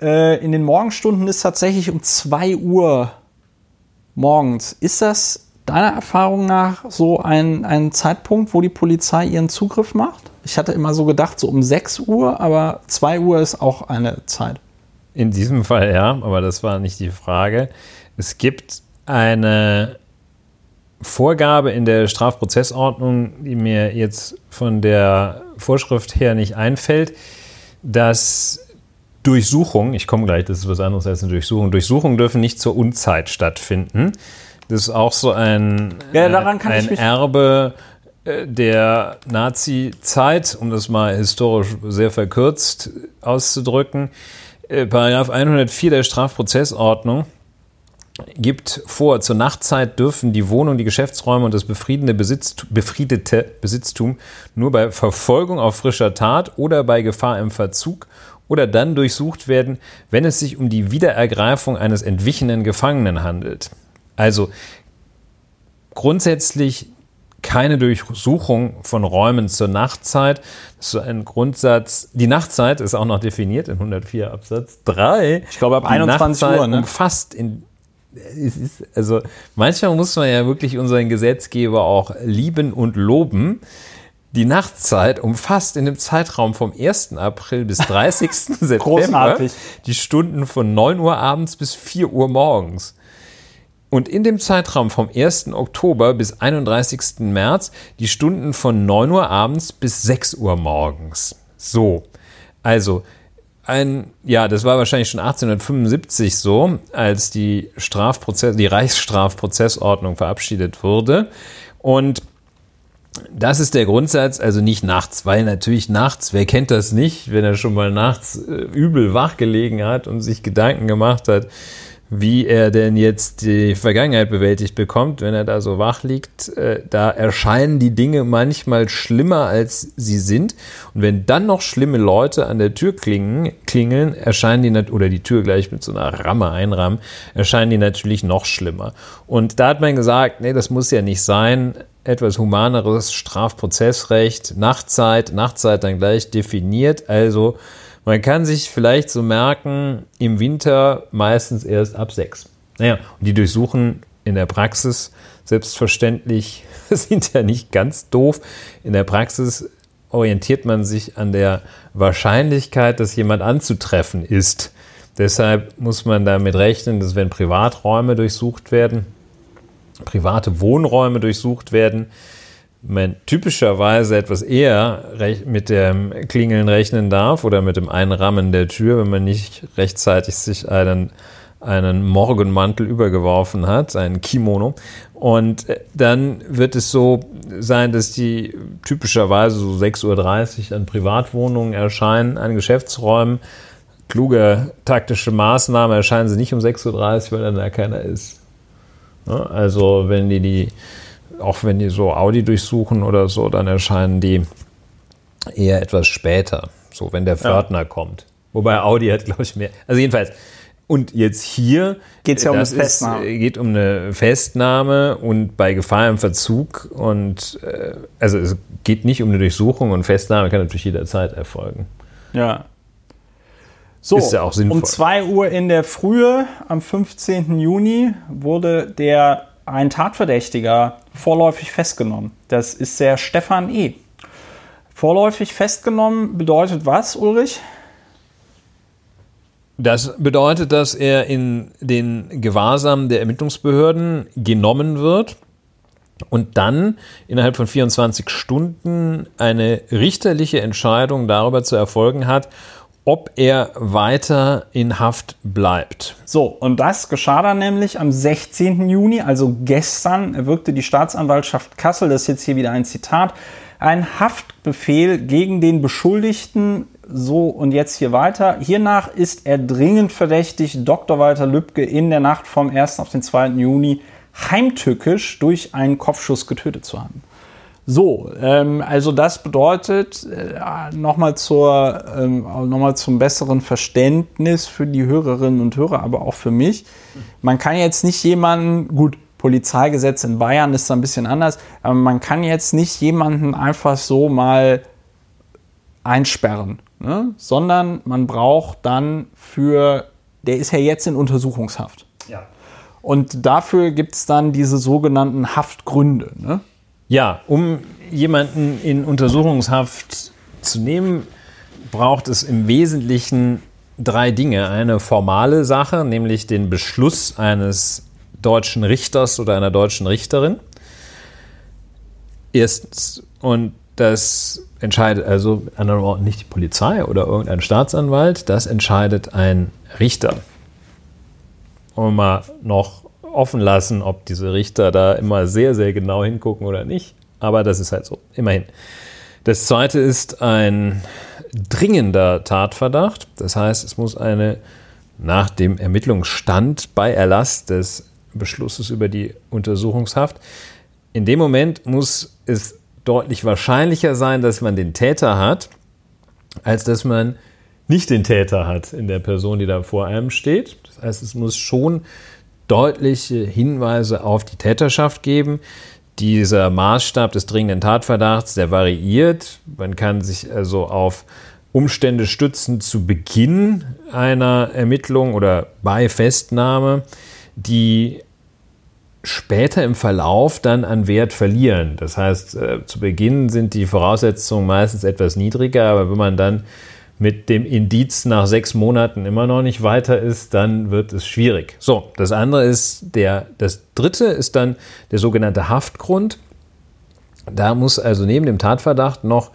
äh, in den Morgenstunden ist tatsächlich um 2 Uhr morgens. Ist das deiner Erfahrung nach so ein, ein Zeitpunkt, wo die Polizei ihren Zugriff macht? Ich hatte immer so gedacht, so um 6 Uhr, aber 2 Uhr ist auch eine Zeit. In diesem Fall ja, aber das war nicht die Frage. Es gibt eine Vorgabe in der Strafprozessordnung, die mir jetzt von der Vorschrift her nicht einfällt, dass Durchsuchungen, ich komme gleich, das ist was anderes als eine Durchsuchung, Durchsuchungen dürfen nicht zur Unzeit stattfinden. Das ist auch so ein, Ja, daran kann ein ich mich- Erbe äh, der Nazi-Zeit, um das mal historisch sehr verkürzt auszudrücken. Äh, Paragraph 104 der Strafprozessordnung gibt vor, zur Nachtzeit dürfen die Wohnung, die Geschäftsräume und das befriedende Besitz, befriedete Besitztum nur bei Verfolgung auf frischer Tat oder bei Gefahr im Verzug oder dann durchsucht werden, wenn es sich um die Wiederergreifung eines entwichenen Gefangenen handelt. Also grundsätzlich keine Durchsuchung von Räumen zur Nachtzeit. Das ist so ein Grundsatz. Die Nachtzeit ist auch noch definiert in 104 Absatz 3. Ich glaube, ab Die 21 Nachtzeit Uhr, ne? Umfasst in es ist, also manchmal muss man ja wirklich unseren Gesetzgeber auch lieben und loben. Die Nachtzeit umfasst in dem Zeitraum vom 1. April bis 30. September die Stunden von 9 Uhr abends bis 4 Uhr morgens. Und in dem Zeitraum vom 1. Oktober bis 31. März die Stunden von 9 Uhr abends bis 6 Uhr morgens. So, also ein, ja, das war wahrscheinlich schon 1875 so, als die Strafprozess, die Reichsstrafprozessordnung verabschiedet wurde. Und das ist der Grundsatz, also nicht nachts, weil natürlich nachts, wer kennt das nicht, wenn er schon mal nachts äh, übel wach gelegen hat und sich Gedanken gemacht hat, wie er denn jetzt die Vergangenheit bewältigt bekommt, wenn er da so wach liegt. Äh, da erscheinen die Dinge manchmal schlimmer, als sie sind. Und wenn dann noch schlimme Leute an der Tür klingen, klingeln, erscheinen die, oder die Tür gleich mit so einer Ramme einrammen, erscheinen die natürlich noch schlimmer. Und da hat man gesagt, nee, das muss ja nicht sein. Etwas humaneres Strafprozessrecht, Nachtzeit, Nachtzeit dann gleich definiert. Also man kann sich vielleicht so merken, im Winter meistens erst ab sechs. Naja, und die durchsuchen in der Praxis selbstverständlich, sind ja nicht ganz doof. In der Praxis orientiert man sich an der Wahrscheinlichkeit, dass jemand anzutreffen ist. Deshalb muss man damit rechnen, dass wenn Privaträume durchsucht werden, private Wohnräume durchsucht werden, man typischerweise etwas eher mit dem Klingeln rechnen darf oder mit dem Einrammen der Tür, wenn man nicht rechtzeitig sich einen, einen Morgenmantel übergeworfen hat, einen Kimono. Und äh, dann wird es so sein, dass die typischerweise so 6.30 Uhr an Privatwohnungen erscheinen, an Geschäftsräumen. Kluge taktische Maßnahme erscheinen sie nicht um 6.30 Uhr, weil dann da keiner ist. Also wenn die die auch wenn die so Audi durchsuchen oder so, dann erscheinen die eher etwas später, so wenn der Pförtner ja. kommt. Wobei Audi hat, glaube ich, mehr. Also jedenfalls. Und jetzt hier geht's ja um das Festnahme. Ist, geht um eine Festnahme und bei Gefahr im Verzug und äh, also es geht nicht um eine Durchsuchung und Festnahme kann natürlich jederzeit erfolgen. Ja. So, ist ja auch sinnvoll. um 2 Uhr in der Frühe am 15. Juni wurde der ein Tatverdächtiger vorläufig festgenommen. Das ist der Stefan E. Vorläufig festgenommen bedeutet was, Ulrich? Das bedeutet, dass er in den Gewahrsam der Ermittlungsbehörden genommen wird und dann innerhalb von 24 Stunden eine richterliche Entscheidung darüber zu erfolgen hat, ob er weiter in Haft bleibt. So, und das geschah dann nämlich am 16. Juni, also gestern, erwirkte die Staatsanwaltschaft Kassel, das ist jetzt hier wieder ein Zitat, ein Haftbefehl gegen den Beschuldigten. So, und jetzt hier weiter. Hiernach ist er dringend verdächtig, Dr. Walter Lübcke in der Nacht vom 1. auf den 2. Juni heimtückisch durch einen Kopfschuss getötet zu haben. So, ähm, also das bedeutet äh, nochmal zur, ähm, noch zum besseren Verständnis für die Hörerinnen und Hörer, aber auch für mich. Man kann jetzt nicht jemanden, gut, Polizeigesetz in Bayern ist da ein bisschen anders, aber man kann jetzt nicht jemanden einfach so mal einsperren, ne? sondern man braucht dann für, der ist ja jetzt in Untersuchungshaft. Ja. Und dafür gibt es dann diese sogenannten Haftgründe. Ne? Ja, um jemanden in Untersuchungshaft zu nehmen, braucht es im Wesentlichen drei Dinge. Eine formale Sache, nämlich den Beschluss eines deutschen Richters oder einer deutschen Richterin. Erstens, und das entscheidet also mit anderen Worten nicht die Polizei oder irgendein Staatsanwalt, das entscheidet ein Richter. Und mal noch offen lassen, ob diese Richter da immer sehr, sehr genau hingucken oder nicht. Aber das ist halt so, immerhin. Das zweite ist ein dringender Tatverdacht. Das heißt, es muss eine nach dem Ermittlungsstand bei Erlass des Beschlusses über die Untersuchungshaft. In dem Moment muss es deutlich wahrscheinlicher sein, dass man den Täter hat, als dass man nicht den Täter hat in der Person, die da vor einem steht. Das heißt, es muss schon deutliche Hinweise auf die Täterschaft geben. Dieser Maßstab des dringenden Tatverdachts, der variiert. Man kann sich also auf Umstände stützen zu Beginn einer Ermittlung oder bei Festnahme, die später im Verlauf dann an Wert verlieren. Das heißt, äh, zu Beginn sind die Voraussetzungen meistens etwas niedriger, aber wenn man dann mit dem Indiz nach sechs Monaten immer noch nicht weiter ist, dann wird es schwierig. So, das andere ist der, das dritte ist dann der sogenannte Haftgrund. Da muss also neben dem Tatverdacht noch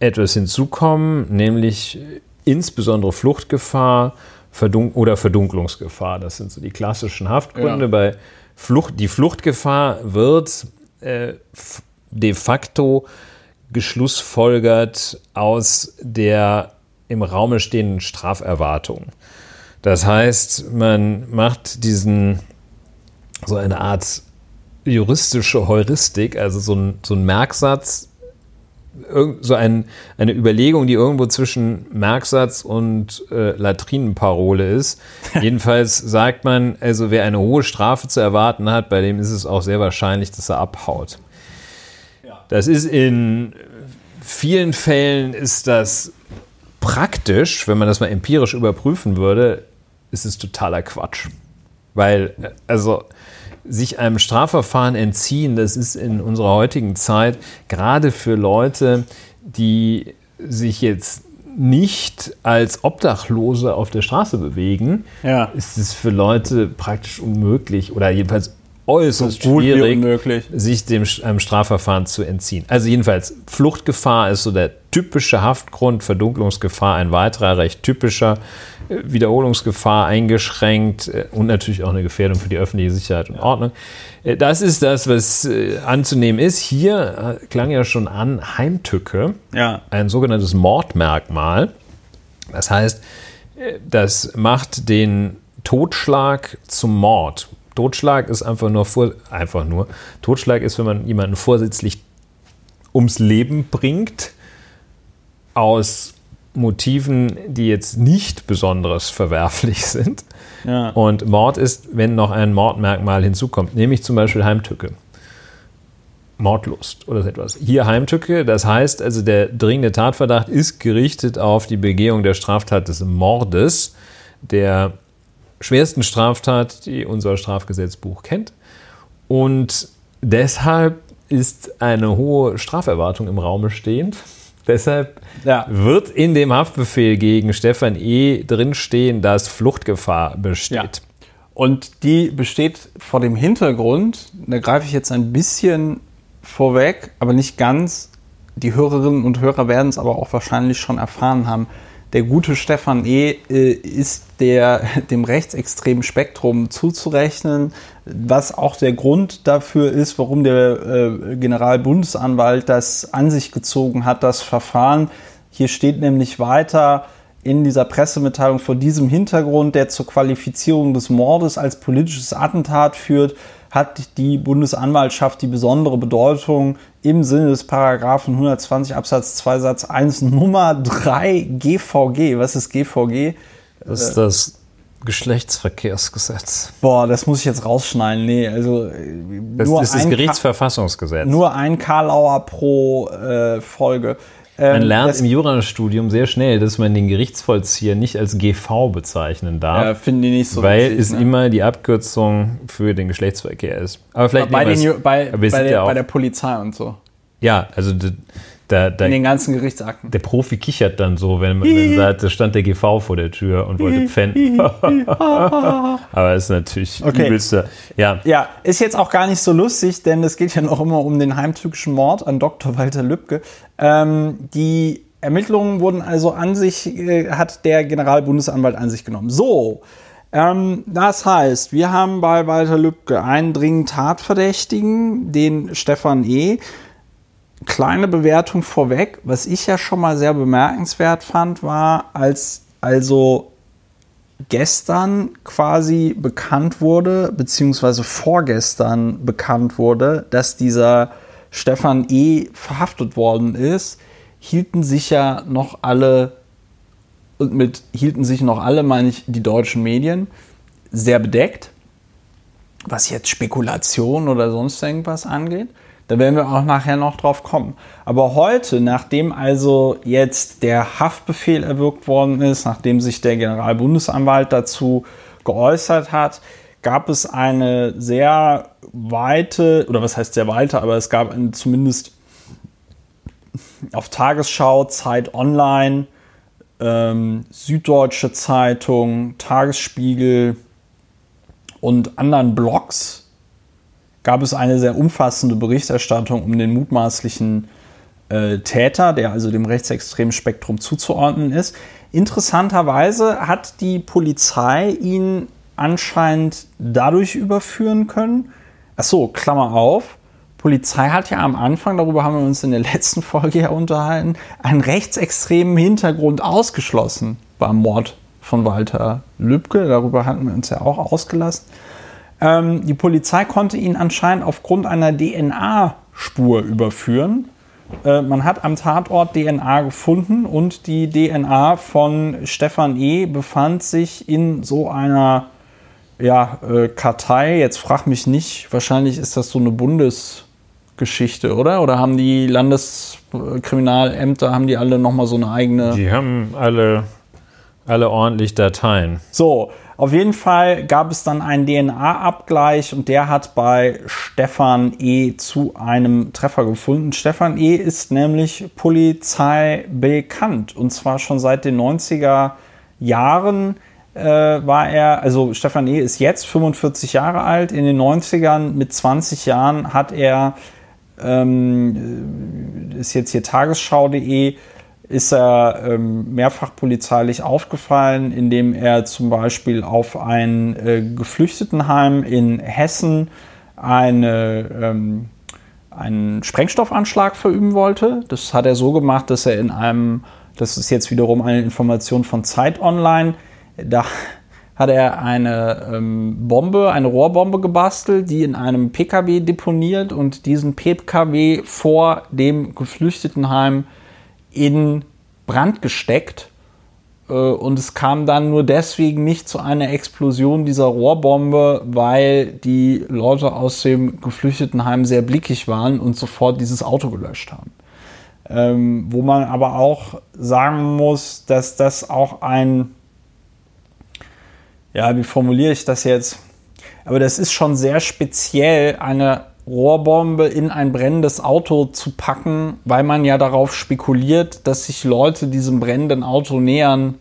etwas hinzukommen, nämlich insbesondere Fluchtgefahr Verdun oder Verdunklungsgefahr. Das sind so die klassischen Haftgründe. Ja. Bei Flucht, die Fluchtgefahr wird äh, de facto geschlussfolgert aus der im Raume stehenden Straferwartung. Das heißt, man macht diesen so eine Art juristische Heuristik, also so ein, so ein Merksatz, so ein, eine Überlegung, die irgendwo zwischen Merksatz und äh, Latrinenparole ist. Jedenfalls sagt man, also wer eine hohe Strafe zu erwarten hat, bei dem ist es auch sehr wahrscheinlich, dass er abhaut. Das ist in vielen Fällen ist das praktisch, wenn man das mal empirisch überprüfen würde, ist es totaler Quatsch. Weil, also sich einem Strafverfahren entziehen, das ist in unserer heutigen Zeit gerade für Leute, die sich jetzt nicht als Obdachlose auf der Straße bewegen, ja. ist es für Leute praktisch unmöglich oder jedenfalls äußerst so schwierig, sich dem einem Strafverfahren zu entziehen. Also jedenfalls, Fluchtgefahr ist so der typische Haftgrund, Verdunklungsgefahr ein weiterer recht typischer, äh, Wiederholungsgefahr eingeschränkt äh, und natürlich auch eine Gefährdung für die öffentliche Sicherheit und Ordnung. Äh, das ist das, was anzunehmen ist. Hier klang ja schon an Heimtücke, ja. ein sogenanntes Mordmerkmal. Das heißt, das macht den Totschlag zum Mord. Totschlag ist einfach nur, vor, einfach nur, Totschlag ist, wenn man jemanden vorsätzlich ums Leben bringt, aus Motiven, die jetzt nicht besonders verwerflich sind. Ja. Und Mord ist, wenn noch ein Mordmerkmal hinzukommt, nämlich zum Beispiel Heimtücke. Mordlust oder so etwas. Hier Heimtücke, das heißt also, der dringende Tatverdacht ist gerichtet auf die Begehung der Straftat des Mordes, der schwersten Straftat, die unser Strafgesetzbuch kennt. Und deshalb ist eine hohe Straferwartung im Raume stehend. Deshalb ja. wird in dem Haftbefehl gegen Stefan E. drinstehen, dass Fluchtgefahr besteht. Ja. Und die besteht vor dem Hintergrund, da greife ich jetzt ein bisschen vorweg, aber nicht ganz. Die Hörerinnen und Hörer werden es aber auch wahrscheinlich schon erfahren haben der gute Stefan E. Äh, ist der, dem rechtsextremen Spektrum zuzurechnen, was auch der Grund dafür ist, warum der äh, Generalbundesanwalt das an sich gezogen hat, das Verfahren. Hier steht nämlich weiter in dieser Pressemitteilung vor diesem Hintergrund, der zur Qualifizierung des Mordes als politisches Attentat führt, hat die Bundesanwaltschaft die besondere Bedeutung im Sinne des Paragraphen 120 Absatz 2 Satz 1 Nummer 3 GVG. Was ist GVG? Das ist das Geschlechtsverkehrsgesetz. Boah, das muss ich jetzt rausschneiden. Nee, also. Das ist das Gerichtsverfassungsgesetz. Nur ein Karlauer pro äh, Folge. Ähm, man lernt im Jurastudium sehr schnell, dass man den Gerichtsvollzieher nicht als GV bezeichnen darf. Ja, finden die nicht so. Weil wichtig, es ne? immer die Abkürzung für den Geschlechtsverkehr ist. Aber vielleicht bei, den, bei, bei, der, ja bei der Polizei und so. Ja, also da, da, in den ganzen Gerichtsakten. Der Profi kichert dann so, wenn man sagt, da stand der GV vor der Tür und wollte pfänden. Aber ist natürlich okay. übelste. Ja. ja, ist jetzt auch gar nicht so lustig, denn es geht ja noch immer um den heimtückischen Mord an Dr. Walter Lübcke. Ähm, die Ermittlungen wurden also an sich, äh, hat der Generalbundesanwalt an sich genommen. So, ähm, das heißt, wir haben bei Walter Lübcke einen dringenden Tatverdächtigen, den Stefan E., kleine Bewertung vorweg. Was ich ja schon mal sehr bemerkenswert fand, war, als also gestern quasi bekannt wurde, beziehungsweise vorgestern bekannt wurde, dass dieser Stefan E. verhaftet worden ist, hielten sich ja noch alle, und mit hielten sich noch alle, meine ich, die deutschen Medien, sehr bedeckt, was jetzt Spekulation oder sonst irgendwas angeht. Da werden wir auch nachher noch drauf kommen. Aber heute, nachdem also jetzt der Haftbefehl erwirkt worden ist, nachdem sich der Generalbundesanwalt dazu geäußert hat, gab es eine sehr weite, oder was heißt sehr weite, aber es gab eine, zumindest auf Tagesschau, Zeit Online, ähm, Süddeutsche Zeitung, Tagesspiegel und anderen Blogs gab es eine sehr umfassende Berichterstattung um den mutmaßlichen äh, Täter, der also dem rechtsextremen Spektrum zuzuordnen ist. Interessanterweise hat die Polizei ihn anscheinend dadurch überführen können. Achso, Klammer auf. Polizei hat ja am Anfang, darüber haben wir uns in der letzten Folge ja unterhalten, einen rechtsextremen Hintergrund ausgeschlossen beim Mord von Walter Lübcke. Darüber hatten wir uns ja auch ausgelassen. Ähm, die Polizei konnte ihn anscheinend aufgrund einer DNA-Spur überführen. Äh, man hat am Tatort DNA gefunden und die DNA von Stefan E. befand sich in so einer ja, äh, Kartei. Jetzt frag mich nicht, wahrscheinlich ist das so eine Bundesgeschichte, oder? Oder haben die Landeskriminalämter, haben die alle nochmal so eine eigene. Die haben alle, alle ordentlich Dateien. So, auf jeden Fall gab es dann einen DNA-Abgleich und der hat bei Stefan E. zu einem Treffer gefunden. Stefan E. ist nämlich Polizei bekannt und zwar schon seit den 90er Jahren äh, war er, also Stefan E. ist jetzt 45 Jahre alt. In den 90ern mit 20 Jahren hat er, ähm, ist jetzt hier tagesschau.de, ist er ähm, mehrfach polizeilich aufgefallen, indem er zum Beispiel auf ein äh, Geflüchtetenheim in Hessen eine, ähm, einen Sprengstoffanschlag verüben wollte. Das hat er so gemacht, dass er in einem, das ist jetzt wiederum eine Information von Zeit Online, da hat er eine ähm, Bombe, eine Rohrbombe gebastelt, die in einem PKW deponiert und diesen PKW vor dem Geflüchtetenheim in Brand gesteckt. Äh, und es kam dann nur deswegen nicht zu einer Explosion dieser Rohrbombe, weil die Leute aus dem Geflüchtetenheim sehr blickig waren und sofort dieses Auto gelöscht haben. Ähm, wo man aber auch sagen muss, dass das auch ein, ja, wie formuliere ich das jetzt? Aber das ist schon sehr speziell, eine Rohrbombe in ein brennendes Auto zu packen, weil man ja darauf spekuliert, dass sich Leute diesem brennenden Auto nähern,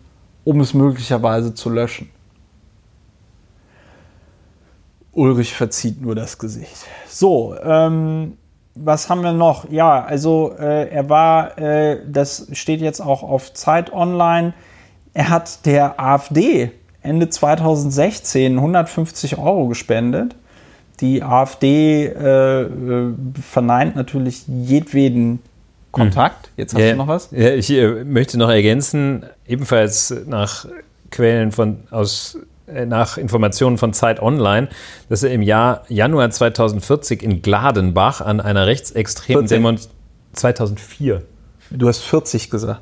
um es möglicherweise zu löschen. Ulrich verzieht nur das Gesicht. So, ähm, was haben wir noch? Ja, also äh, er war, äh, das steht jetzt auch auf Zeit Online, er hat der AfD Ende 2016 150 Euro gespendet die AfD äh, äh, verneint natürlich jedweden Kontakt. Jetzt hast ja, du noch was? Ja, ich äh, möchte noch ergänzen, ebenfalls nach Quellen von aus äh, nach Informationen von Zeit Online, dass er im Jahr Januar 2040 in Gladenbach an einer rechtsextremen Demonstration 2004. Du hast 40 gesagt.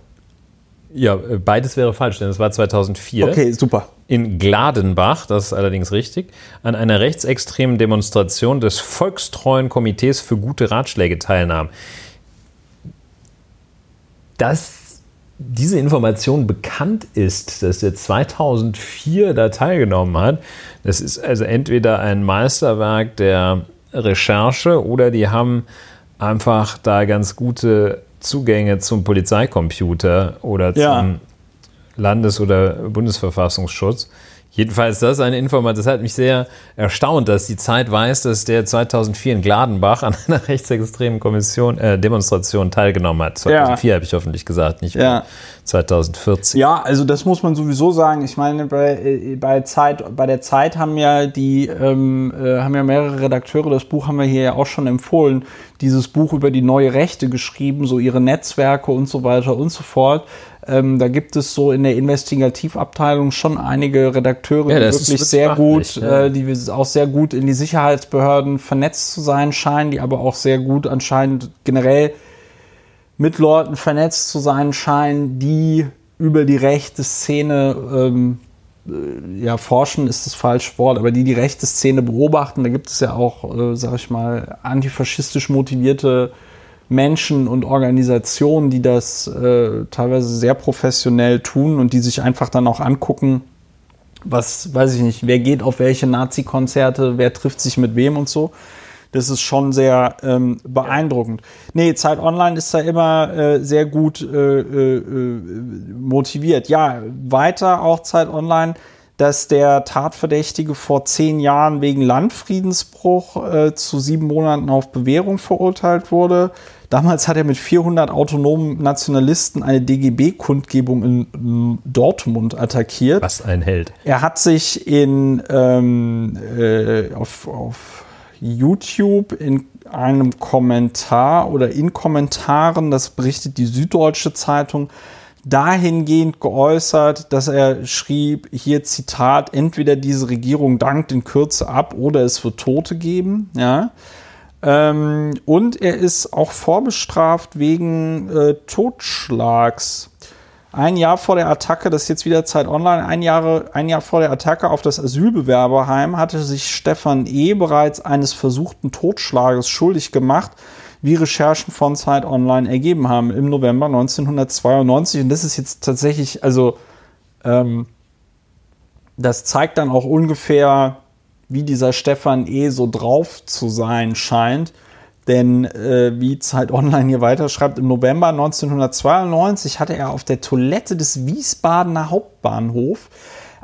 Ja, äh, beides wäre falsch, denn es war 2004. Okay, super. In Gladenbach, das ist allerdings richtig, an einer rechtsextremen Demonstration des Volkstreuen Komitees für gute Ratschläge teilnahm. Dass diese Information bekannt ist, dass er 2004 da teilgenommen hat, das ist also entweder ein Meisterwerk der Recherche oder die haben einfach da ganz gute Zugänge zum Polizeicomputer oder zum ja. Landes- oder Bundesverfassungsschutz. Jedenfalls das ist eine Information, das hat mich sehr erstaunt, dass die Zeit weiß, dass der 2004 in Gladenbach an einer rechtsextremen Kommission, äh, Demonstration teilgenommen hat. 2004 ja. habe ich hoffentlich gesagt, nicht ja. 2014. Ja, also das muss man sowieso sagen. Ich meine, bei, äh, bei, Zeit, bei der Zeit haben ja die ähm, äh, haben ja mehrere Redakteure, das Buch haben wir hier ja auch schon empfohlen, dieses Buch über die neue Rechte geschrieben, so ihre Netzwerke und so weiter und so fort. Ähm, da gibt es so in der Investigativabteilung schon einige Redakteure, ja, die wirklich sehr gut, ja. äh, die auch sehr gut in die Sicherheitsbehörden vernetzt zu sein scheinen, die aber auch sehr gut anscheinend generell mit Leuten vernetzt zu sein scheinen, die über die rechte Szene ähm, äh, ja, forschen ist das falsche Wort, aber die die rechte Szene beobachten, da gibt es ja auch, äh, sag ich mal, antifaschistisch motivierte Menschen und Organisationen, die das äh, teilweise sehr professionell tun und die sich einfach dann auch angucken, was, weiß ich nicht, wer geht auf welche Nazi-Konzerte, wer trifft sich mit wem und so. Das ist schon sehr ähm, beeindruckend. Nee, Zeit Online ist da immer äh, sehr gut äh, äh, äh motiviert. Ja, weiter auch Zeit Online dass der Tatverdächtige vor zehn Jahren wegen Landfriedensbruch äh, zu sieben Monaten auf Bewährung verurteilt wurde. Damals hat er mit 400 autonomen Nationalisten eine DGB-Kundgebung in Dortmund attackiert. Was ein Held. Er hat sich in, ähm, äh, auf, auf YouTube in einem Kommentar oder in Kommentaren, das berichtet die Süddeutsche Zeitung, dahingehend geäußert, dass er schrieb, hier Zitat, entweder diese Regierung dankt in Kürze ab oder es wird Tote geben. Ja. Ähm, und er ist auch vorbestraft wegen äh, Totschlags. Ein Jahr vor der Attacke, das ist jetzt wieder Zeit online, ein, Jahre, ein Jahr vor der Attacke auf das Asylbewerberheim hatte sich Stefan E. bereits eines versuchten Totschlages schuldig gemacht wie Recherchen von Zeit Online ergeben haben im November 1992. Und das ist jetzt tatsächlich, also ähm, das zeigt dann auch ungefähr, wie dieser Stefan E. so drauf zu sein scheint. Denn äh, wie Zeit Online hier weiterschreibt, im November 1992 hatte er auf der Toilette des Wiesbadener Hauptbahnhof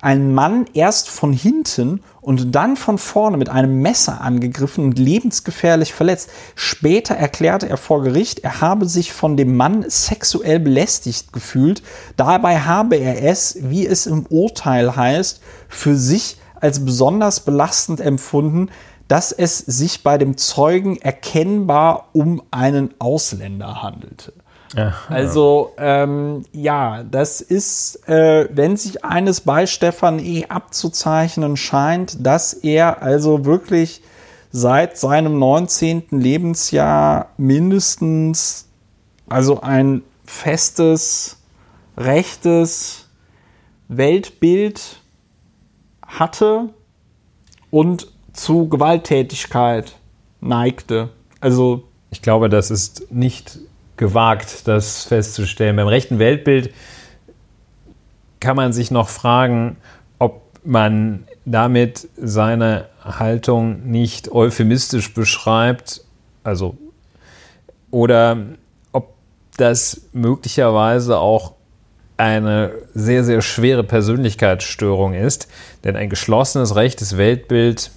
einen Mann erst von hinten und dann von vorne mit einem Messer angegriffen und lebensgefährlich verletzt. Später erklärte er vor Gericht, er habe sich von dem Mann sexuell belästigt gefühlt. Dabei habe er es, wie es im Urteil heißt, für sich als besonders belastend empfunden, dass es sich bei dem Zeugen erkennbar um einen Ausländer handelte. Also ähm, ja, das ist, äh, wenn sich eines bei Stefan E. abzuzeichnen scheint, dass er also wirklich seit seinem 19. Lebensjahr mindestens also ein festes, rechtes Weltbild hatte und zu Gewalttätigkeit neigte. Also ich glaube, das ist nicht gewagt, das festzustellen. Beim rechten Weltbild kann man sich noch fragen, ob man damit seine Haltung nicht euphemistisch beschreibt, also oder ob das möglicherweise auch eine sehr, sehr schwere Persönlichkeitsstörung ist. Denn ein geschlossenes rechtes Weltbild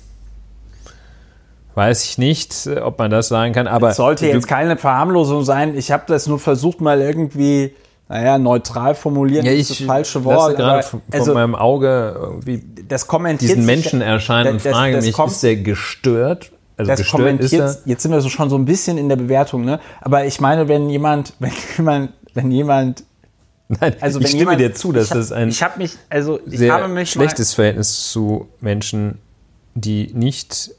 Weiß ich nicht, ob man das sagen kann, aber. Es sollte jetzt keine Verharmlosung sein. Ich habe das nur versucht, mal irgendwie, naja, neutral formulieren, ja, ich das, das falsche Wort. gerade von, also, meinem Auge irgendwie das kommentiert diesen Menschen erscheinen und frage mich, ist der gestört? Also das kommentiert, jetzt sind wir so schon so ein bisschen in der Bewertung, ne? Aber ich meine, wenn jemand, wenn jemand, wenn jemand Nein, also ich stimme jemand, dir zu, dass das ein ich habe mich, also ich sehr habe mich schlechtes Verhältnis zu Menschen, die nicht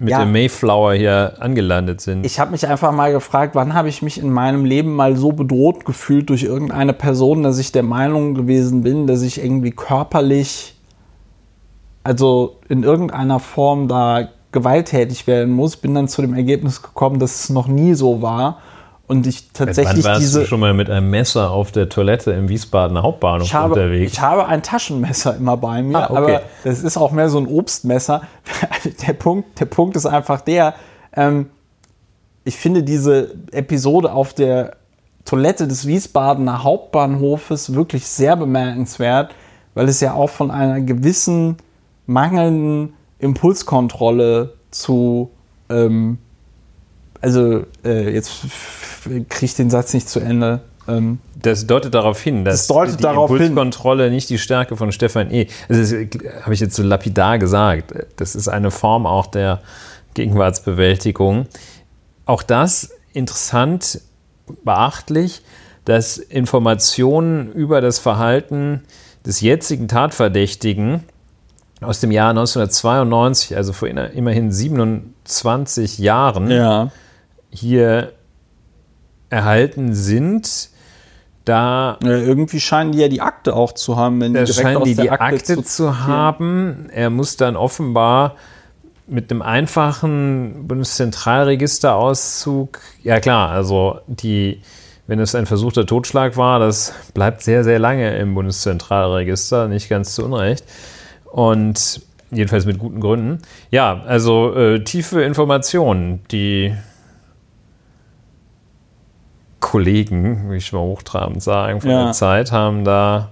mit ja. dem Mayflower hier angelandet sind. Ich habe mich einfach mal gefragt, wann habe ich mich in meinem Leben mal so bedroht gefühlt durch irgendeine Person, dass ich der Meinung gewesen bin, dass ich irgendwie körperlich, also in irgendeiner Form da gewalttätig werden muss. Bin dann zu dem Ergebnis gekommen, dass es noch nie so war und ich tatsächlich Wann warst diese. Du schon mal mit einem Messer auf der Toilette im Wiesbadener Hauptbahnhof ich habe, unterwegs? Ich habe ein Taschenmesser immer bei mir, ah, okay. aber das ist auch mehr so ein Obstmesser. der, Punkt, der Punkt ist einfach der, ähm, ich finde diese Episode auf der Toilette des Wiesbadener Hauptbahnhofes wirklich sehr bemerkenswert, weil es ja auch von einer gewissen mangelnden Impulskontrolle zu ähm, also äh, jetzt kriege ich den Satz nicht zu Ende. Ähm, das deutet darauf hin, dass das die darauf Impulskontrolle hin. nicht die Stärke von Stefan E. Also habe ich jetzt so lapidar gesagt. Das ist eine Form auch der Gegenwartsbewältigung. Auch das interessant, beachtlich, dass Informationen über das Verhalten des jetzigen Tatverdächtigen aus dem Jahr 1992, also vor immerhin 27 Jahren, ja. Hier erhalten sind. Da ja, irgendwie scheinen die ja die Akte auch zu haben. Wenn die scheinen die die Akte, Akte zu, zu haben. Er muss dann offenbar mit einem einfachen Bundeszentralregisterauszug, ja klar, also die, wenn es ein versuchter Totschlag war, das bleibt sehr, sehr lange im Bundeszentralregister, nicht ganz zu Unrecht. Und jedenfalls mit guten Gründen. Ja, also äh, tiefe Informationen, die Kollegen, wie ich mal hochtrabend sagen, von Ja. der Zeit haben da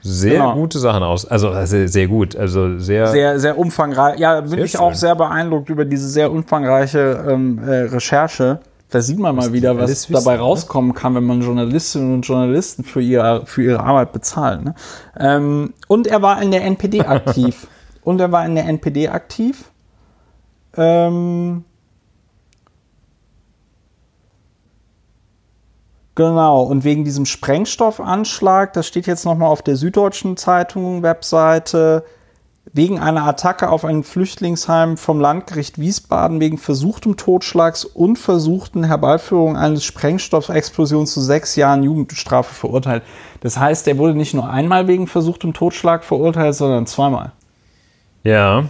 sehr Genau. gute Sachen aus. Also sehr, sehr gut. Also sehr, Sehr, sehr umfangreich. Ja, bin ich auch schön. sehr beeindruckt über diese sehr umfangreiche ähm, äh, Recherche. Da sieht man mal wieder, was wissen, dabei ne? rauskommen kann, wenn man Journalistinnen und Journalisten für, ihr, für ihre Arbeit bezahlt. Ne? Ähm, und er war in der NPD aktiv. und er war in der NPD aktiv. Ähm, Genau, und wegen diesem Sprengstoffanschlag, das steht jetzt nochmal auf der Süddeutschen Zeitung Webseite, wegen einer Attacke auf ein Flüchtlingsheim vom Landgericht Wiesbaden wegen versuchtem Totschlags und versuchten Herbeiführung eines Sprengstoffexplosions zu sechs Jahren Jugendstrafe verurteilt. Das heißt, er wurde nicht nur einmal wegen versuchtem Totschlag verurteilt, sondern zweimal. ja.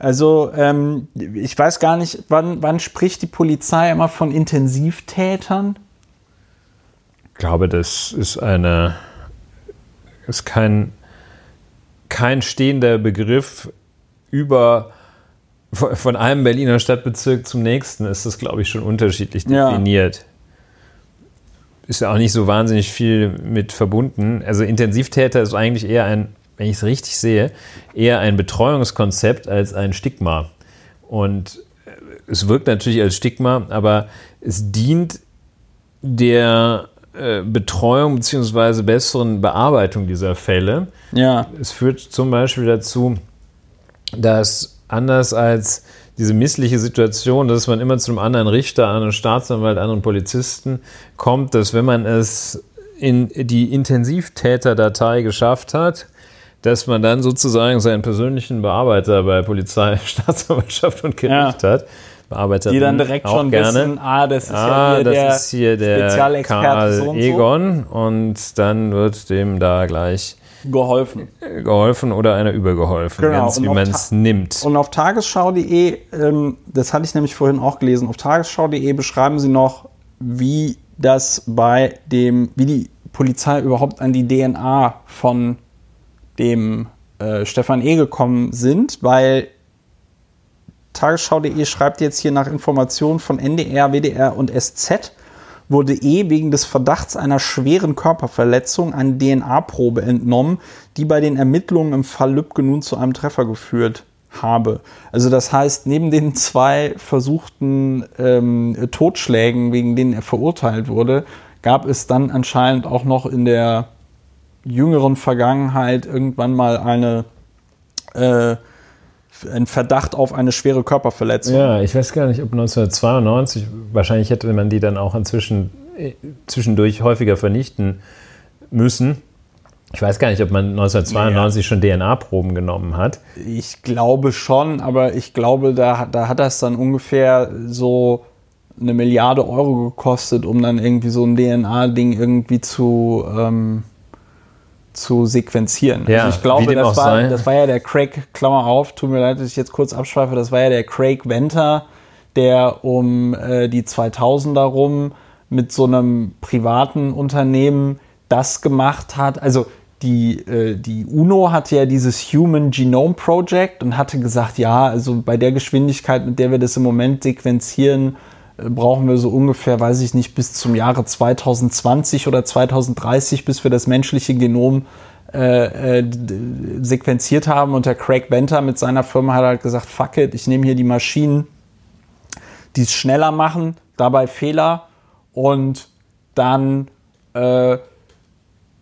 Also ähm, ich weiß gar nicht, wann, wann spricht die Polizei immer von Intensivtätern? Ich glaube, das ist eine ist kein, kein stehender Begriff über von einem Berliner Stadtbezirk zum nächsten ist das, glaube ich, schon unterschiedlich Ja. definiert. Ist ja auch nicht so wahnsinnig viel mit verbunden. Also Intensivtäter ist eigentlich eher ein, wenn ich es richtig sehe, eher ein Betreuungskonzept als ein Stigma. Und es wirkt natürlich als Stigma, aber es dient der äh, Betreuung bzw. besseren Bearbeitung dieser Fälle. Ja. Es führt zum Beispiel dazu, dass anders als diese missliche Situation, dass man immer zu einem anderen Richter, anderen Staatsanwalt, anderen Polizisten kommt, dass wenn man es in die Intensivtäterdatei geschafft hat, dass man dann sozusagen seinen persönlichen Bearbeiter bei Polizei, Staatsanwaltschaft und Gericht hat. Bearbeiter Die dann direkt schon wissen, ah, das ist ja Ah, hier das der ist hier der Spezialexperte Karl so und so. Egon und dann wird dem da gleich geholfen. geholfen oder einer übergeholfen, Genau, ganz wie man es nimmt. Und auf tagesschau.de, ähm, das hatte ich nämlich vorhin auch gelesen, auf tagesschau.de beschreiben sie noch, wie das bei dem, wie die Polizei überhaupt an die DNA von dem äh, Stefan E. gekommen sind, weil Tagesschau.de schreibt jetzt hier nach Informationen von NDR, WDR und SZ wurde E wegen des Verdachts einer schweren Körperverletzung eine DNA-Probe entnommen, die bei den Ermittlungen im Fall Lübcke nun zu einem Treffer geführt habe. Also das heißt, neben den zwei versuchten ähm, Totschlägen, wegen denen er verurteilt wurde, gab es dann anscheinend auch noch in der jüngeren Vergangenheit irgendwann mal eine äh, ein Verdacht auf eine schwere Körperverletzung. Ja, ich weiß gar nicht, ob 1992, wahrscheinlich hätte man die dann auch inzwischen äh, zwischendurch häufiger vernichten müssen. Ich weiß gar nicht, ob man 1992 schon DNA-Proben genommen hat. Ich glaube schon, aber ich glaube, da, da hat das dann ungefähr so eine Milliarde Euro gekostet, um dann irgendwie so ein DNA-Ding irgendwie zu, ähm, zu sequenzieren. Ja, also ich glaube, das war, das war ja der Craig, Klammer auf, tut mir leid, dass ich jetzt kurz abschweife, das war ja der Craig Venter, der um äh, die 2000er rum mit so einem privaten Unternehmen das gemacht hat. Also die, äh, die UNO hatte ja dieses Human Genome Project und hatte gesagt, ja, also bei der Geschwindigkeit, mit der wir das im Moment sequenzieren, brauchen wir so ungefähr, weiß ich nicht, bis zum Jahre 2020 oder 2030, bis wir das menschliche Genom äh, äh, sequenziert haben. Und der Craig Venter mit seiner Firma hat halt gesagt, fuck it, ich nehme hier die Maschinen, die es schneller machen, dabei Fehler und dann äh,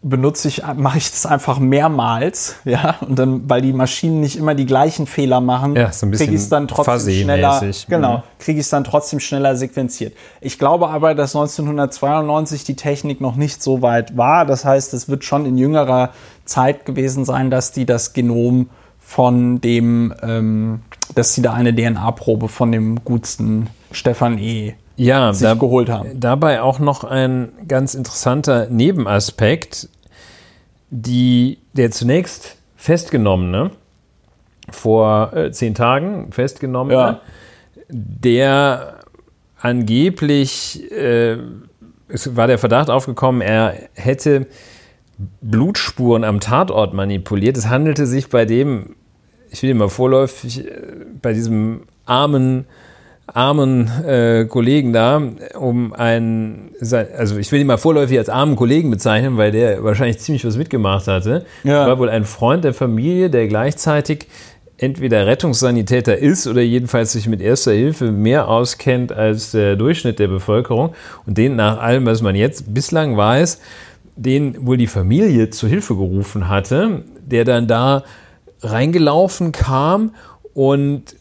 benutze ich, mache ich das einfach mehrmals, ja, und dann, weil die Maschinen nicht immer die gleichen Fehler machen, Ja, so kriege ich es dann trotzdem schneller, Fuzzy-mäßig. genau, Mhm. kriege ich es dann trotzdem schneller sequenziert. Ich glaube aber, dass 1992 die Technik noch nicht so weit war. Das heißt, es wird schon in jüngerer Zeit gewesen sein, dass die das Genom von dem, ähm, dass sie da eine DNA-Probe von dem gutsten Stefan E. Ja, sich geholt haben. Dabei auch noch ein ganz interessanter Nebenaspekt, die, der zunächst festgenommene, vor äh, zehn Tagen festgenommene, Ja. der angeblich, äh, es war der Verdacht aufgekommen, er hätte Blutspuren am Tatort manipuliert. Es handelte sich bei dem ich will mal vorläufig äh, bei diesem armen armen äh, Kollegen da, um einen, also ich will ihn mal vorläufig als armen Kollegen bezeichnen, weil der wahrscheinlich ziemlich was mitgemacht hatte. Ja. War wohl ein Freund der Familie, der gleichzeitig entweder Rettungssanitäter ist oder jedenfalls sich mit erster Hilfe mehr auskennt als der Durchschnitt der Bevölkerung und den nach allem, was man jetzt bislang weiß, den wohl die Familie zu Hilfe gerufen hatte, der dann da reingelaufen kam und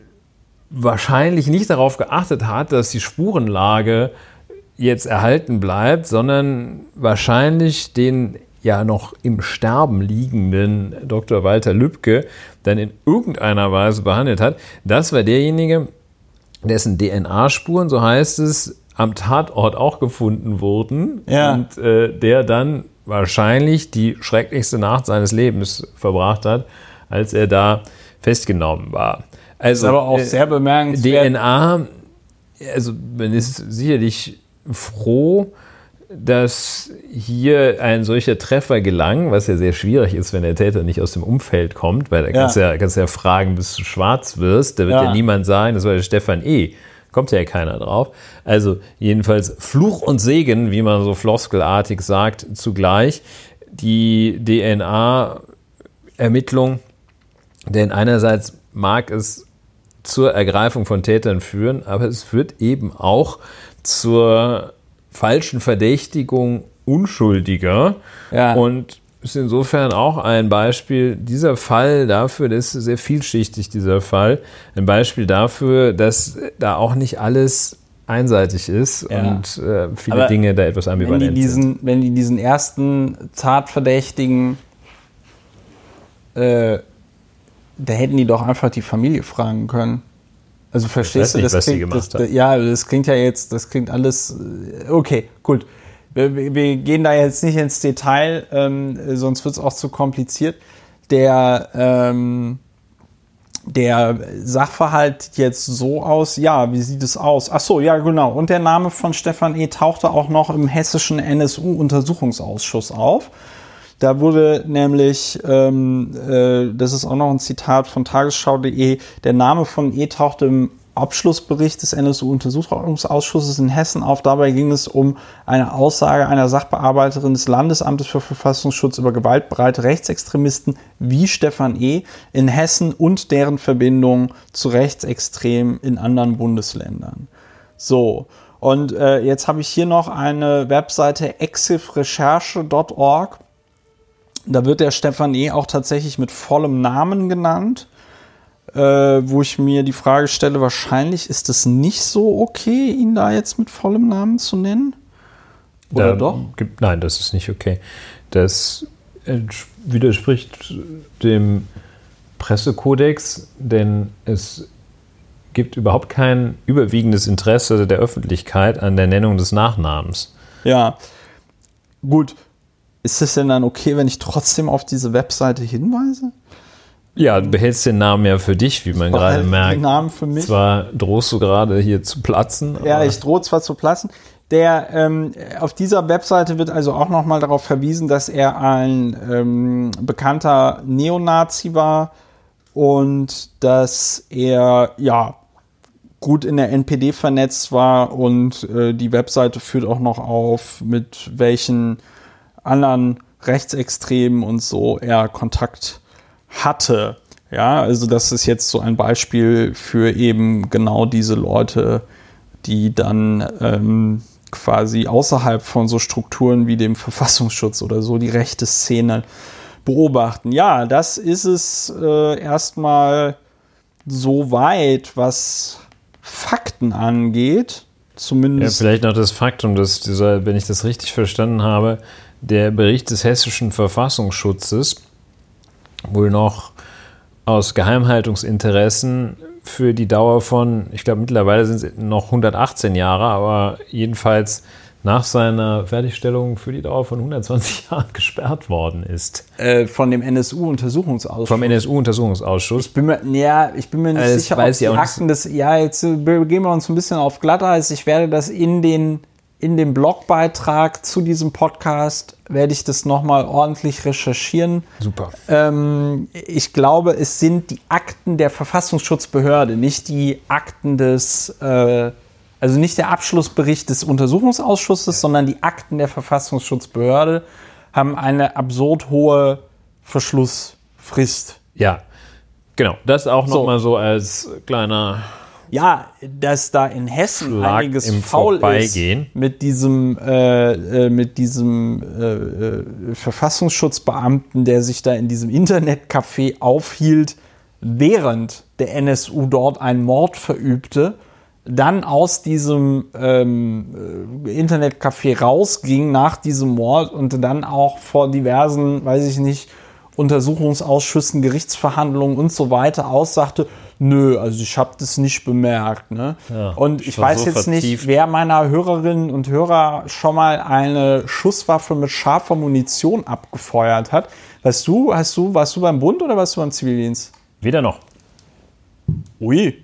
wahrscheinlich nicht darauf geachtet hat, dass die Spurenlage jetzt erhalten bleibt, sondern wahrscheinlich den ja noch im Sterben liegenden Dr. Walter Lübcke dann in irgendeiner Weise behandelt hat. Das war derjenige, dessen DNA-Spuren, so heißt es, am Tatort auch gefunden wurden ja. und äh, der dann wahrscheinlich die schrecklichste Nacht seines Lebens verbracht hat, als er da festgenommen war. Also, aber auch äh, sehr bemerkenswert. DNA, also man ist sicherlich froh, dass hier ein solcher Treffer gelang, was ja sehr schwierig ist, wenn der Täter nicht aus dem Umfeld kommt, weil da ja. kannst du ja, kannst ja fragen, bis du schwarz wirst. Da wird ja, ja niemand sagen, das war der Stefan E. Kommt ja keiner drauf. Also jedenfalls Fluch und Segen, wie man so floskelartig sagt, zugleich. Die DNA-Ermittlung, denn einerseits mag es zur Ergreifung von Tätern führen, aber es führt eben auch zur falschen Verdächtigung Unschuldiger. Ja. Und ist insofern auch ein Beispiel, dieser Fall dafür, das ist sehr vielschichtig, dieser Fall, ein Beispiel dafür, dass da auch nicht alles einseitig ist ja. und äh, viele Aber Dinge da etwas ambivalent wenn die diesen, sind. Wenn die diesen ersten Tatverdächtigen äh, da hätten die doch einfach die Familie fragen können. Also verstehst du, nicht, das klingt, das, das, ja, das klingt ja jetzt, das klingt alles, äh, okay, gut. Wir, wir gehen da jetzt nicht ins Detail, ähm, sonst wird es auch zu kompliziert. Der, ähm, der Sachverhalt jetzt so aus, ja, wie sieht es aus? Ach so, ja, genau. Und der Name von Stefan E. tauchte auch noch im hessischen NSU-Untersuchungsausschuss auf. Da wurde nämlich, ähm, äh, das ist auch noch ein Zitat von tagesschau.de, der Name von E tauchte im Abschlussbericht des NSU-Untersuchungsausschusses in Hessen auf. Dabei ging es um eine Aussage einer Sachbearbeiterin des Landesamtes für Verfassungsschutz über gewaltbereite Rechtsextremisten wie Stefan E. in Hessen und deren Verbindung zu Rechtsextremen in anderen Bundesländern. So. Und äh, jetzt habe ich hier noch eine Webseite exifrecherche.org. Da wird der Stefan E. auch tatsächlich mit vollem Namen genannt, äh, wo ich mir die Frage stelle, wahrscheinlich ist es nicht so okay, ihn da jetzt mit vollem Namen zu nennen. Oder da doch? Gibt, nein, das ist nicht okay. Das widerspricht dem Pressekodex, denn es gibt überhaupt kein überwiegendes Interesse der Öffentlichkeit an der Nennung des Nachnamens. Ja, gut. Ist es denn dann okay, wenn ich trotzdem auf diese Webseite hinweise? Ja, du behältst den Namen ja für dich, wie man gerade merkt. Den Namen für mich. Zwar drohst du gerade hier zu platzen. Ja, ich drohe zwar zu platzen. Der, ähm, auf dieser Webseite wird also auch nochmal darauf verwiesen, dass er ein ähm, bekannter Neonazi war und dass er ja gut in der NPD vernetzt war und äh, die Webseite führt auch noch auf, mit welchen anderen Rechtsextremen und so er Kontakt hatte. Ja, also das ist jetzt so ein Beispiel für eben genau diese Leute, die dann ähm, quasi außerhalb von so Strukturen wie dem Verfassungsschutz oder so die rechte Szene beobachten. Ja, das ist es äh, erstmal so weit, was Fakten angeht. Zumindest. Ja, vielleicht noch das Faktum, dass dieser, wenn ich das richtig verstanden habe, der Bericht des hessischen Verfassungsschutzes wohl noch aus Geheimhaltungsinteressen für die Dauer von, ich glaube mittlerweile sind es noch 118 Jahre, aber jedenfalls nach seiner Fertigstellung für die Dauer von 120 Jahren gesperrt worden ist. Äh, von dem NSU-Untersuchungsausschuss. Vom NSU-Untersuchungsausschuss. Ich bin mir, ja, ich bin mir nicht äh, sicher, ob die Akten des, ja, jetzt begeben wir uns ein bisschen auf Glatteis. Ich werde das in den in dem Blogbeitrag zu diesem Podcast werde ich das nochmal ordentlich recherchieren. Super. Ähm, ich glaube, es sind die Akten der Verfassungsschutzbehörde, nicht die Akten des, äh, also nicht der Abschlussbericht des Untersuchungsausschusses, sondern die Akten der Verfassungsschutzbehörde haben eine absurd hohe Verschlussfrist. Ja, genau. Das auch So. nochmal so als kleiner. Ja, dass da in Hessen Schlag einiges im faul Vorbeigehen. ist mit diesem, äh, äh, mit diesem äh, äh, Verfassungsschutzbeamten, der sich da in diesem Internetcafé aufhielt, während der NSU dort einen Mord verübte, dann aus diesem ähm, äh, Internetcafé rausging nach diesem Mord und dann auch vor diversen, weiß ich nicht, Untersuchungsausschüssen, Gerichtsverhandlungen und so weiter aussagte, nö, also ich habe das nicht bemerkt. Ne? Ja, und ich weiß so jetzt nicht, vertieft. wer meiner Hörerinnen und Hörer schon mal eine Schusswaffe mit scharfer Munition abgefeuert hat. Weißt du, hast du, warst du beim Bund oder warst du beim Zivildienst? Weder noch. Ui,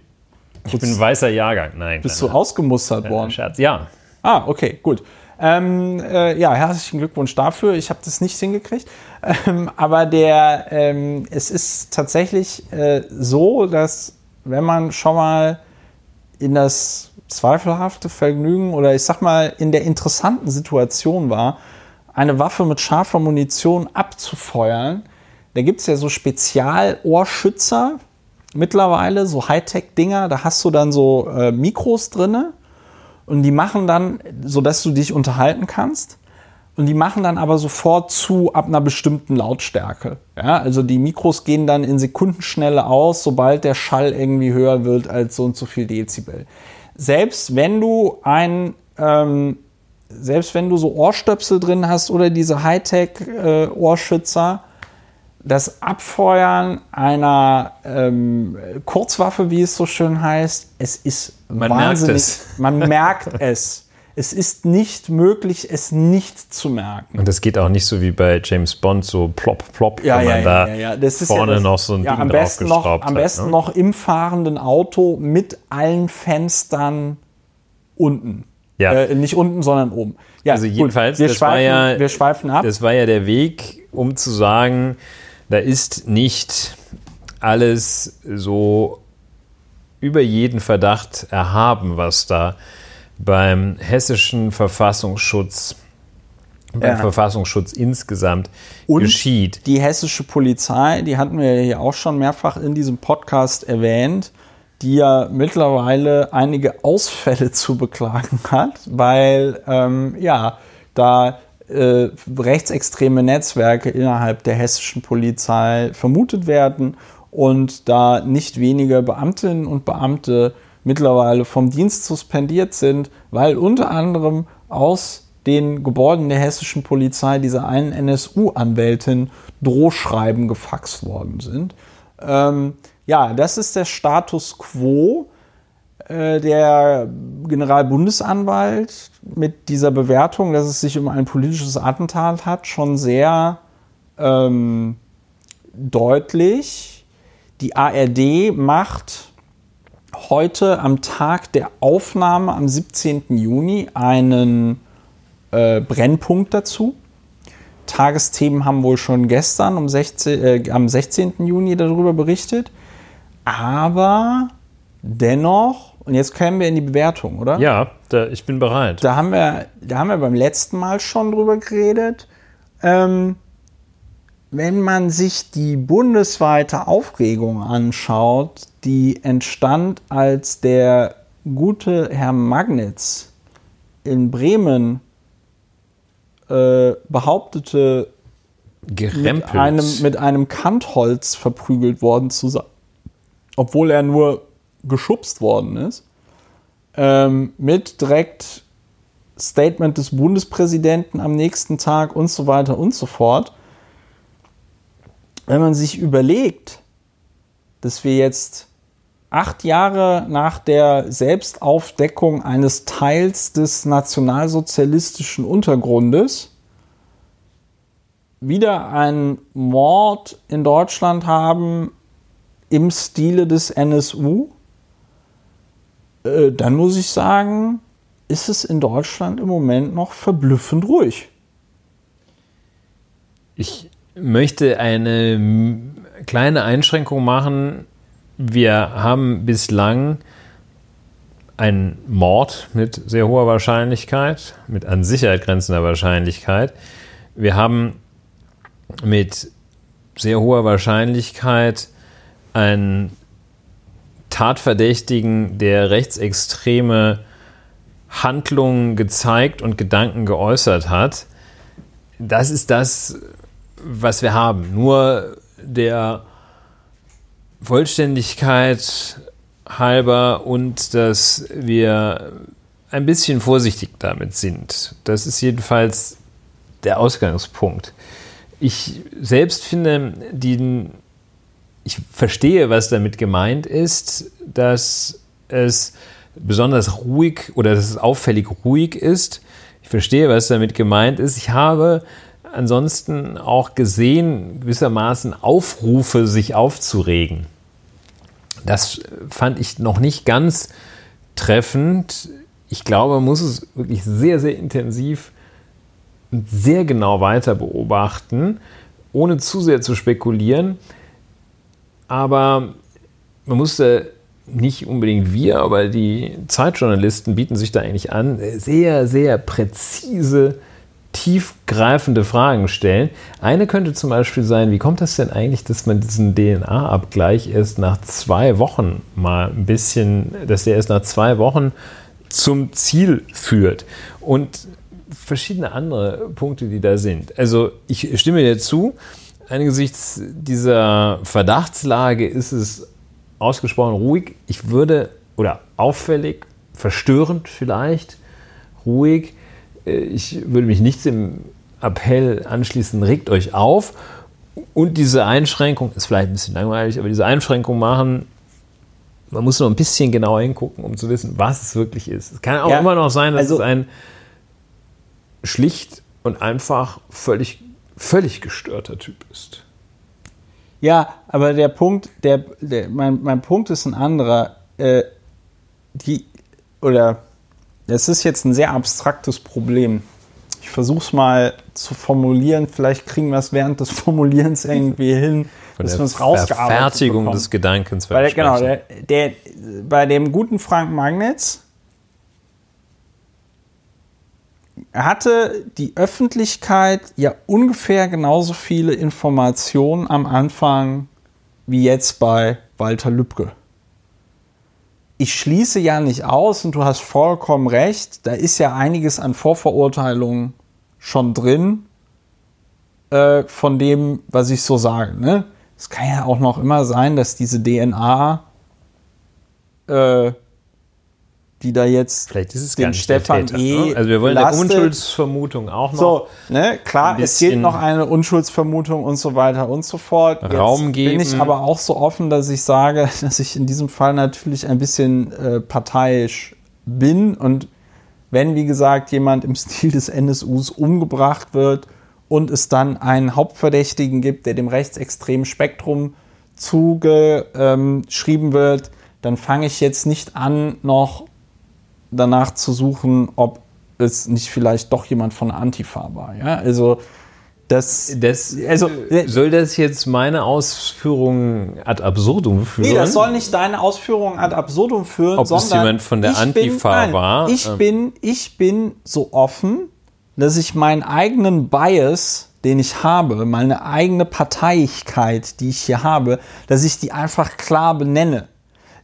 Ich bin ein weißer Jahrgang. Nein. bist du kleiner- ausgemustert kleiner worden? Scherz. Ja. Ah, okay, gut. Ähm, äh, ja, herzlichen Glückwunsch dafür. Ich habe das nicht hingekriegt. Ähm, aber der, ähm, es ist tatsächlich äh, so, dass wenn man schon mal in das zweifelhafte Vergnügen oder ich sag mal in der interessanten Situation war, eine Waffe mit scharfer Munition abzufeuern, da gibt es ja so Spezialohrschützer mittlerweile, so Hightech-Dinger, da hast du dann so äh, Mikros drinne und die machen dann, sodass du dich unterhalten kannst. Und die machen dann aber sofort zu ab einer bestimmten Lautstärke. Ja, also die Mikros gehen dann in Sekundenschnelle aus, sobald der Schall irgendwie höher wird als so und so viel Dezibel. Selbst wenn du ein, ähm, selbst wenn du so Ohrstöpsel drin hast oder diese Hightech-Ohrschützer, das Abfeuern einer ähm, Kurzwaffe, wie es so schön heißt, es ist Man merkt wahnsinnig. es. Man merkt es. Es ist nicht möglich, es nicht zu merken. Und das geht auch nicht so wie bei James Bond, so plopp, plopp, Ja, wenn ja, man ja, da ja. Das vorne das, noch so ein Ding am besten noch, draufgeschraubt am hat, besten ne? noch im fahrenden Auto mit allen Fenstern unten. Ja. Äh, nicht unten, sondern oben. Ja, Also jedenfalls, wir, schweifen, ja- wir schweifen ab. Das war ja der Weg, um zu sagen, da ist nicht alles so über jeden Verdacht erhaben, was da beim hessischen Verfassungsschutz, beim Ja. Verfassungsschutz insgesamt Und geschieht. Die hessische Polizei, die hatten wir ja auch schon mehrfach in diesem Podcast erwähnt, die ja mittlerweile einige Ausfälle zu beklagen hat, weil ähm, ja da äh, rechtsextreme Netzwerke innerhalb der hessischen Polizei vermutet werden und da nicht wenige Beamtinnen und Beamte mittlerweile vom Dienst suspendiert sind, weil unter anderem aus den Gebäuden der hessischen Polizei dieser einen NSU-Anwältin Drohschreiben gefaxt worden sind. Ähm, ja, das ist der Status quo. Äh, Der Generalbundesanwalt mit dieser Bewertung, dass es sich um ein politisches Attentat hat, schon sehr ähm, deutlich. Die ARD macht heute am Tag der Aufnahme am 17. Juni einen äh, Brennpunkt dazu. Tagesthemen haben wohl schon gestern um 16, äh, am 16. Juni darüber berichtet. Aber dennoch, und jetzt kämen wir in die Bewertung, oder? Ja, da, ich bin bereit. Da haben wir, da haben wir beim letzten Mal schon drüber geredet. Ähm, wenn man sich die bundesweite Aufregung anschaut, die entstand, als der gute Herr Magnitz in Bremen äh, behauptete, mit einem, mit einem Kantholz verprügelt worden zu sein, obwohl er nur geschubst worden ist, ähm, mit direkt Statement des Bundespräsidenten am nächsten Tag und so weiter und so fort. Wenn man sich überlegt, dass wir jetzt acht Jahre nach der Selbstaufdeckung eines Teils des nationalsozialistischen Untergrundes wieder einen Mord in Deutschland haben im Stile des NSU, äh, dann muss ich sagen, ist es in Deutschland im Moment noch verblüffend ruhig. Ich möchte eine kleine Einschränkung machen. Wir haben bislang einen Mord mit sehr hoher Wahrscheinlichkeit, mit an Sicherheit grenzender Wahrscheinlichkeit. Wir haben mit sehr hoher Wahrscheinlichkeit einen Tatverdächtigen, der rechtsextreme Handlungen gezeigt und Gedanken geäußert hat. Das ist das, was wir haben. Nur der Vollständigkeit halber und dass wir ein bisschen vorsichtig damit sind. Das ist jedenfalls der Ausgangspunkt. Ich selbst finde, die, ich verstehe, was damit gemeint ist, dass es besonders ruhig oder dass es auffällig ruhig ist. Ich verstehe, was damit gemeint ist. Ich habe ansonsten auch gesehen, gewissermaßen Aufrufe, sich aufzuregen. Das fand ich noch nicht ganz treffend. Ich glaube, man muss es wirklich sehr, sehr intensiv und sehr genau weiter beobachten, ohne zu sehr zu spekulieren. Aber man musste nicht unbedingt wir, aber die Zeitjournalisten bieten sich da eigentlich an, sehr, sehr präzise tiefgreifende Fragen stellen. Eine könnte zum Beispiel sein, wie kommt das denn eigentlich, dass man diesen DNA-Abgleich erst nach zwei Wochen mal ein bisschen, dass der erst nach zwei Wochen zum Ziel führt? Und verschiedene andere Punkte, die da sind. Also ich stimme dir zu, angesichts dieser Verdachtslage ist es ausgesprochen ruhig. Ich würde, oder auffällig, verstörend vielleicht, ruhig. Äh, ich würde mich nicht dem Appell anschließen, regt euch auf. Und diese Einschränkung, ist vielleicht ein bisschen langweilig, aber diese Einschränkung machen, man muss nur ein bisschen genauer hingucken, um zu wissen, was es wirklich ist. Es kann auch ja, immer noch sein, dass also, es ein schlicht und einfach völlig, völlig gestörter Typ ist. Ja, aber der Punkt, der, der mein, mein Punkt ist ein anderer. Äh, die, oder es ist jetzt ein sehr abstraktes Problem. Ich versuche es mal zu formulieren. Vielleicht kriegen wir es während des Formulierens irgendwie hin, Von dass wir es rausgearbeitet Verfertigung bekommen. des Gedankens. Bei der, genau, der, der, bei dem guten Frank Magnitz hatte die Öffentlichkeit ja ungefähr genauso viele Informationen am Anfang wie jetzt bei Walter Lübcke. Ich schließe ja nicht aus und du hast vollkommen recht, da ist ja einiges an Vorverurteilungen schon drin äh, von dem, was ich so sage. Ne? Es kann ja auch noch immer sein, dass diese DNA äh, die da jetzt Vielleicht ist es den Stefan Täter, E. Ne? Also wir wollen lastet. der Unschuldsvermutung auch noch. So, ne, klar, es gilt noch eine Unschuldsvermutung und so weiter und so fort. Raum jetzt geben. Bin ich aber auch so offen, dass ich sage, dass ich in diesem Fall natürlich ein bisschen äh, parteiisch bin und wenn, wie gesagt, jemand im Stil des NSUs umgebracht wird und es dann einen Hauptverdächtigen gibt, der dem rechtsextremen Spektrum zugeschrieben wird, dann fange ich jetzt nicht an, noch danach zu suchen, ob es nicht vielleicht doch jemand von Antifa war. Ja? Also das, das, also, soll das jetzt meine Ausführungen ad absurdum führen? Nee, das soll nicht deine Ausführungen ad absurdum führen, Ob sondern es jemand von der Antifa bin, nein, war. Ich, ähm. bin, ich bin so offen, dass ich meinen eigenen Bias, den ich habe, meine eigene Parteiigkeit, die ich hier habe, dass ich die einfach klar benenne.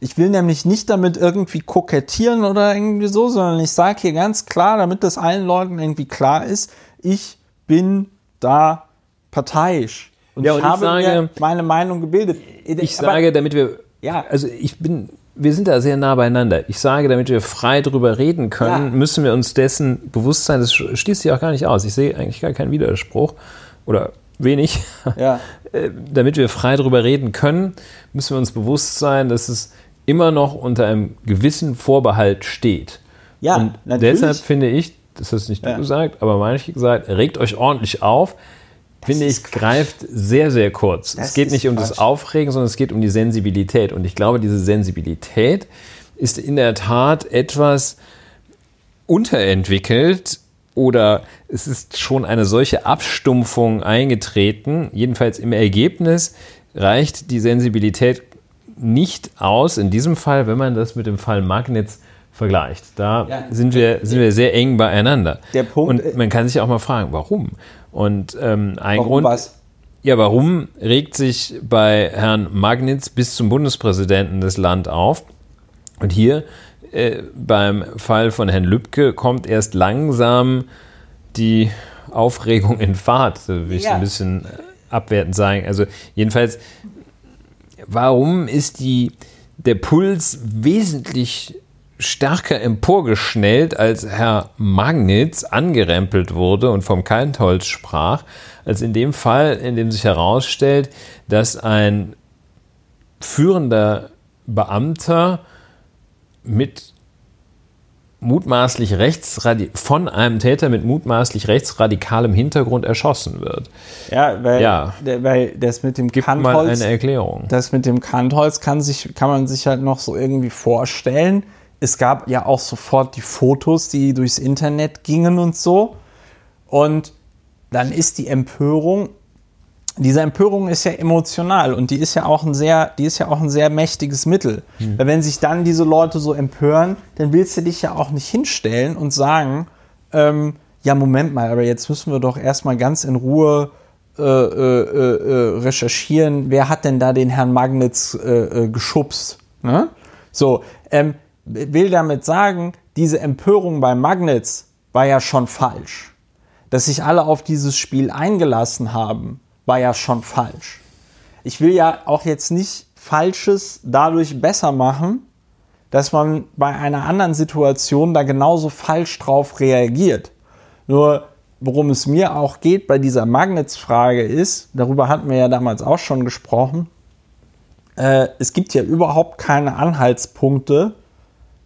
Ich will nämlich nicht damit irgendwie kokettieren oder irgendwie so, sondern ich sage hier ganz klar, damit das allen Leuten irgendwie klar ist, ich bin da parteiisch. Und ja, und ich habe sage, mir meine Meinung gebildet. Ich Aber, sage, damit wir, ja, also ich bin, wir sind da sehr nah beieinander. Ich sage, damit wir frei darüber reden können, ja. müssen wir uns dessen bewusst sein. Das schließt sich auch gar nicht aus. Ich sehe eigentlich gar keinen Widerspruch oder wenig. Ja. Äh, damit wir frei darüber reden können, müssen wir uns bewusst sein, dass es immer noch unter einem gewissen Vorbehalt steht. Ja, und natürlich. deshalb finde ich, das hast nicht du ja. gesagt, aber manche gesagt, regt euch ordentlich auf. Das finde ich, greift sehr, sehr kurz. Das es geht nicht um Quatsch. das Aufregen, sondern es geht um die Sensibilität. Und ich glaube, diese Sensibilität ist in der Tat etwas, unterentwickelt oder es ist schon eine solche Abstumpfung eingetreten. Jedenfalls im Ergebnis reicht die Sensibilität nicht aus, in diesem Fall, wenn man das mit dem Fall Magnitz vergleicht. Da ja, sind, wir, sind wir sehr eng beieinander. Der Punkt, Und man kann sich auch mal fragen, warum? Und ähm, ein warum Grund. Was? Ja, warum regt sich bei Herrn Magnitz bis zum Bundespräsidenten das Land auf? Und hier äh, beim Fall von Herrn Lübcke kommt erst langsam die Aufregung in Fahrt, will ich ja. ein bisschen abwertend sagen. Also jedenfalls, warum ist die, der Puls wesentlich stärker emporgeschnellt, als Herr Magnitz angerempelt wurde und vom Kaltholz sprach, als in dem Fall, in dem sich herausstellt, dass ein führender Beamter mit mutmaßlich rechtsradi von einem Täter mit mutmaßlich rechtsradikalem Hintergrund erschossen wird. Ja, weil, ja. weil das mit dem Gib Kantholz, mal eine Erklärung. Das mit dem Kantholz kann sich kann man sich halt noch so irgendwie vorstellen. Es gab ja auch sofort die Fotos, die durchs Internet gingen und so. Und dann ist die Empörung diese Empörung ist ja emotional und die ist ja auch ein sehr, die ist ja auch ein sehr mächtiges Mittel. Mhm. Weil wenn sich dann diese Leute so empören, dann willst du dich ja auch nicht hinstellen und sagen, ähm, ja, Moment mal, aber jetzt müssen wir doch erstmal ganz in Ruhe äh, äh, äh, recherchieren, wer hat denn da den Herrn Magnitz äh, äh, geschubst. Ne? So, ähm, will damit sagen, diese Empörung bei Magnitz war ja schon falsch. Dass sich alle auf dieses Spiel eingelassen haben, war ja schon falsch. Ich will ja auch jetzt nicht Falsches dadurch besser machen, dass man bei einer anderen Situation da genauso falsch drauf reagiert. Nur worum es mir auch geht bei dieser Magnetsfrage ist, darüber hatten wir ja damals auch schon gesprochen, äh, es gibt ja überhaupt keine Anhaltspunkte,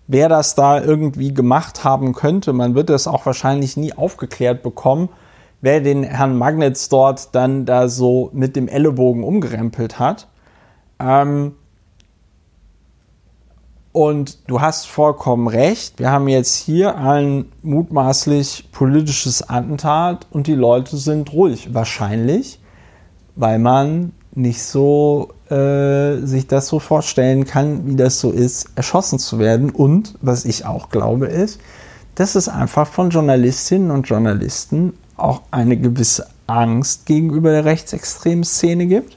wer das da irgendwie gemacht haben könnte. Man wird das auch wahrscheinlich nie aufgeklärt bekommen, wer den Herrn Magnets dort dann da so mit dem Ellenbogen umgerempelt hat. Ähm und du hast vollkommen recht. Wir haben jetzt hier ein mutmaßlich politisches Attentat und die Leute sind ruhig. Wahrscheinlich, weil man nicht so äh, sich das so vorstellen kann, wie das so ist, erschossen zu werden. Und was ich auch glaube, ist, dass es einfach von Journalistinnen und Journalisten auch eine gewisse Angst gegenüber der rechtsextremen Szene gibt.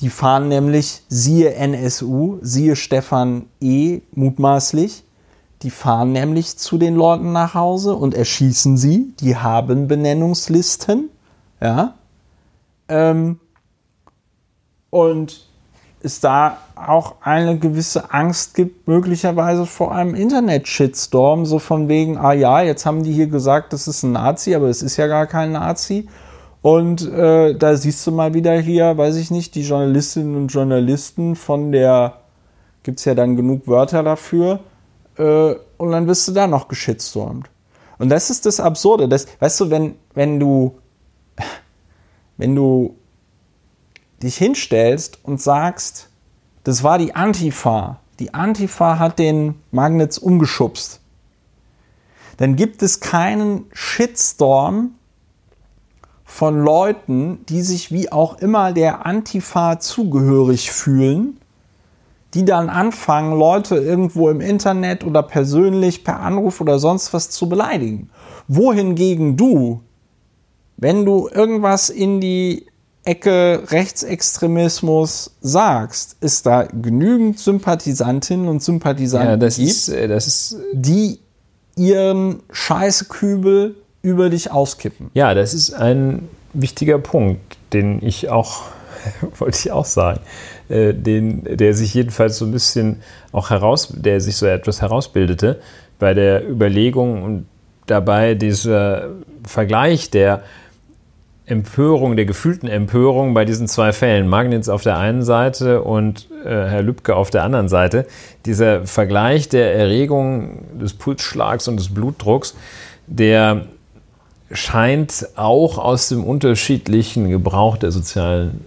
Die fahren nämlich, siehe NSU, siehe Stefan E. mutmaßlich, die fahren nämlich zu den Leuten nach Hause und erschießen sie. Die haben Benennungslisten. Ja. Ähm, und es da auch eine gewisse Angst gibt, möglicherweise vor einem Internet-Shitstorm, so von wegen, ah ja, jetzt haben die hier gesagt, das ist ein Nazi, aber es ist ja gar kein Nazi. Und äh, da siehst du mal wieder hier, weiß ich nicht, die Journalistinnen und Journalisten von der, gibt es ja dann genug Wörter dafür, äh, und dann wirst du da noch geschitstormt. Und das ist das Absurde. Das, weißt du, wenn, wenn du, wenn du dich hinstellst und sagst, das war die Antifa, die Antifa hat den Magnets umgeschubst, dann gibt es keinen Shitstorm von Leuten, die sich wie auch immer der Antifa zugehörig fühlen, die dann anfangen, Leute irgendwo im Internet oder persönlich per Anruf oder sonst was zu beleidigen. Wohingegen du, wenn du irgendwas in die Ecke Rechtsextremismus sagst, ist da genügend Sympathisantinnen und Sympathisanten ja, das gibt, ist, äh, das ist die ihren Scheißekübel über dich auskippen. Ja, das ist ein wichtiger Punkt, den ich auch, wollte ich auch sagen, äh, den, der sich jedenfalls so ein bisschen auch heraus, der sich so etwas herausbildete bei der Überlegung und dabei dieser Vergleich der Empörung, der gefühlten Empörung bei diesen zwei Fällen, Magnitz auf der einen Seite und äh, Herr Lübcke auf der anderen Seite, dieser Vergleich der Erregung des Pulsschlags und des Blutdrucks, der scheint auch aus dem unterschiedlichen Gebrauch der sozialen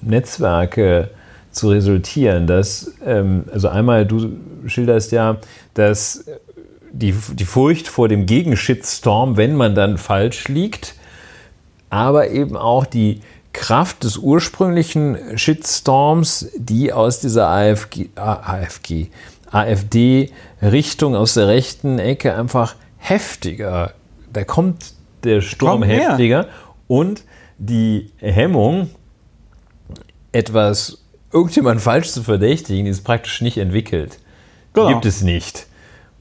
Netzwerke zu resultieren. Dass, ähm, also einmal, du schilderst ja, dass die, die Furcht vor dem Gegenshitstorm, wenn man dann falsch liegt, aber eben auch die Kraft des ursprünglichen Shitstorms, die aus dieser AFG, AFG, AfD-Richtung aus der rechten Ecke einfach heftiger. Da kommt der Sturm Komm heftiger und die Hemmung, etwas irgendjemand falsch zu verdächtigen, ist praktisch nicht entwickelt. Genau. Gibt es nicht.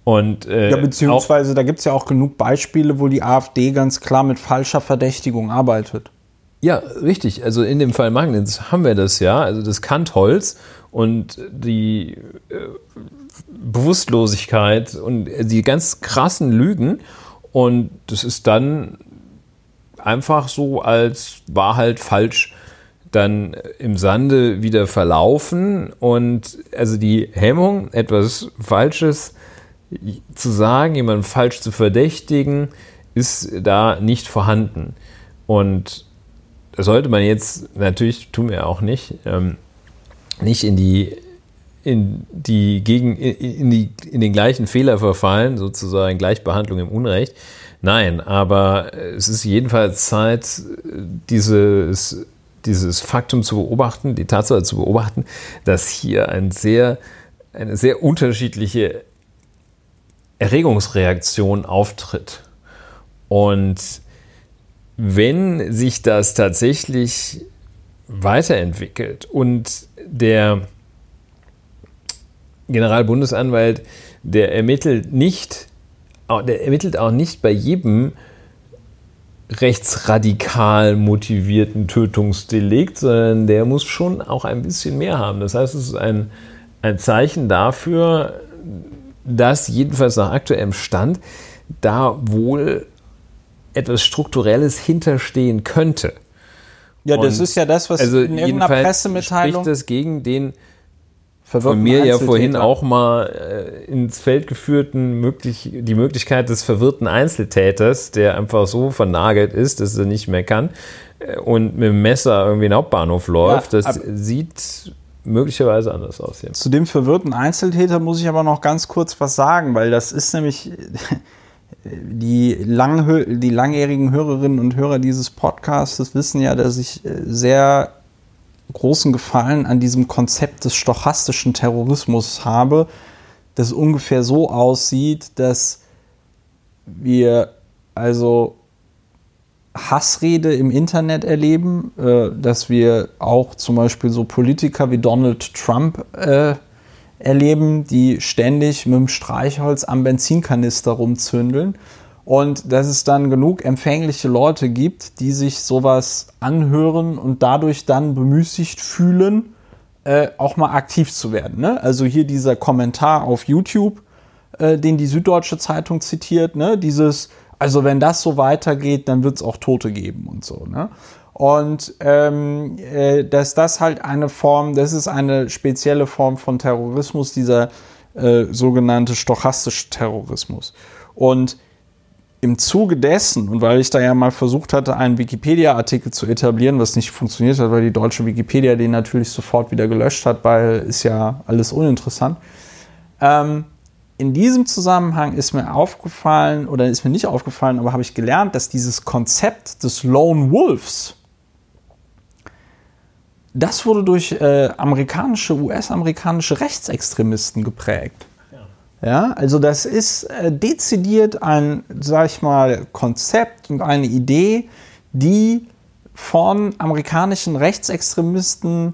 Und, äh, ja, beziehungsweise da gibt es ja auch genug Beispiele, wo die AfD ganz klar mit falscher Verdächtigung arbeitet. Ja, richtig. Also in dem Fall Magnitz haben wir das ja, also das Kantholz und die äh, Bewusstlosigkeit und die ganz krassen Lügen. Und das ist dann einfach so als war halt falsch dann im Sande wieder verlaufen und also die Hemmung, etwas Falsches zu sagen, jemanden falsch zu verdächtigen, ist da nicht vorhanden. Und sollte man jetzt, natürlich tun wir auch nicht, ähm, nicht in die in die gegen in, die in den gleichen Fehler verfallen, sozusagen Gleichbehandlung im Unrecht. Nein, aber es ist jedenfalls Zeit, dieses dieses Faktum zu beobachten, die Tatsache zu beobachten, dass hier ein sehr, eine sehr unterschiedliche Erregungsreaktion auftritt. Und wenn sich das tatsächlich weiterentwickelt und der Generalbundesanwalt, der ermittelt nicht, der ermittelt auch nicht bei jedem rechtsradikal motivierten Tötungsdelikt, sondern der muss schon auch ein bisschen mehr haben. Das heißt, es ist ein, ein Zeichen dafür, dass jedenfalls nach aktuellem Stand da wohl etwas Strukturelles hinterstehen könnte. Ja, das Und ist ja das, was also in irgendeiner Pressemitteilung. Spricht das gegen den von mir ja vorhin auch mal äh, ins Feld geführten, möglich, die Möglichkeit des verwirrten Einzeltäters, der einfach so vernagelt ist, dass er nicht mehr kann äh, und mit dem Messer irgendwie in den Hauptbahnhof läuft. Ja, das sieht möglicherweise anders aus. Hier. Zu dem verwirrten Einzeltäter muss ich aber noch ganz kurz was sagen, weil das ist nämlich die, lang, die langjährigen Hörerinnen und Hörer dieses Podcasts wissen ja, dass ich äh, sehr großen Gefallen an diesem Konzept des stochastischen Terrorismus habe, das ungefähr so aussieht, dass wir also Hassrede im Internet erleben, äh, dass wir auch zum Beispiel so Politiker wie Donald Trump äh, erleben, die ständig mit dem Streichholz am Benzinkanister rumzündeln und dass es dann genug empfängliche Leute gibt, die sich sowas anhören und dadurch dann bemüßigt fühlen, äh, auch mal aktiv zu werden. Ne? Also hier dieser Kommentar auf YouTube, äh, den die Süddeutsche Zeitung zitiert, ne? dieses, also wenn das so weitergeht, dann wird es auch Tote geben und so. Ne? Und ähm, äh, dass das halt eine Form, das ist eine spezielle Form von Terrorismus, dieser äh, sogenannte stochastische Terrorismus. Und im Zuge dessen, und weil ich da ja mal versucht hatte, einen Wikipedia-Artikel zu etablieren, was nicht funktioniert hat, weil die deutsche Wikipedia den natürlich sofort wieder gelöscht hat, weil ist ja alles uninteressant. Ähm, in diesem Zusammenhang ist mir aufgefallen, oder ist mir nicht aufgefallen, aber habe ich gelernt, dass dieses Konzept des Lone Wolves, das wurde durch äh, amerikanische, US-amerikanische Rechtsextremisten geprägt. Ja, also das ist äh, dezidiert ein, sag ich mal, Konzept und eine Idee, die von amerikanischen Rechtsextremisten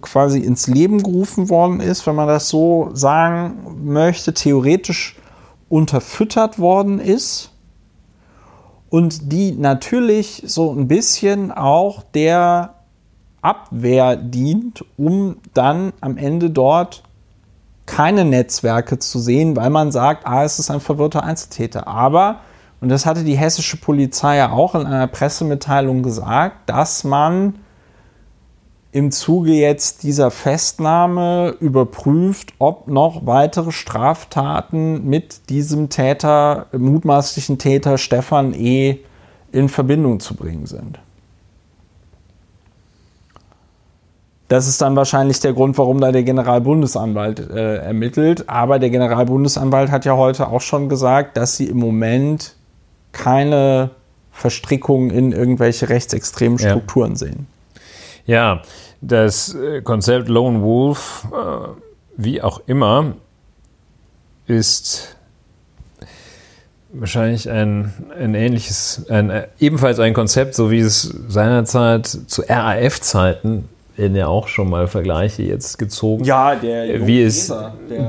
quasi ins Leben gerufen worden ist, wenn man das so sagen möchte, theoretisch unterfüttert worden ist und die natürlich so ein bisschen auch der Abwehr dient, um dann am Ende dort keine Netzwerke zu sehen, weil man sagt, ah, es ist ein verwirrter Einzeltäter. Aber, und das hatte die hessische Polizei ja auch in einer Pressemitteilung gesagt, dass man im Zuge jetzt dieser Festnahme überprüft, ob noch weitere Straftaten mit diesem Täter, mutmaßlichen Täter Stefan E. in Verbindung zu bringen sind. Das ist dann wahrscheinlich der Grund, warum da der Generalbundesanwalt äh, ermittelt. Aber der Generalbundesanwalt hat ja heute auch schon gesagt, dass sie im Moment keine Verstrickungen in irgendwelche rechtsextremen Strukturen ja. sehen. Ja, das äh, Konzept Lone Wolf, äh, wie auch immer, ist wahrscheinlich ein, ein ähnliches, ein, äh, ebenfalls ein Konzept, so wie es seinerzeit zu RAF-Zeiten werden ja auch schon mal Vergleiche jetzt gezogen. Ja, der wie es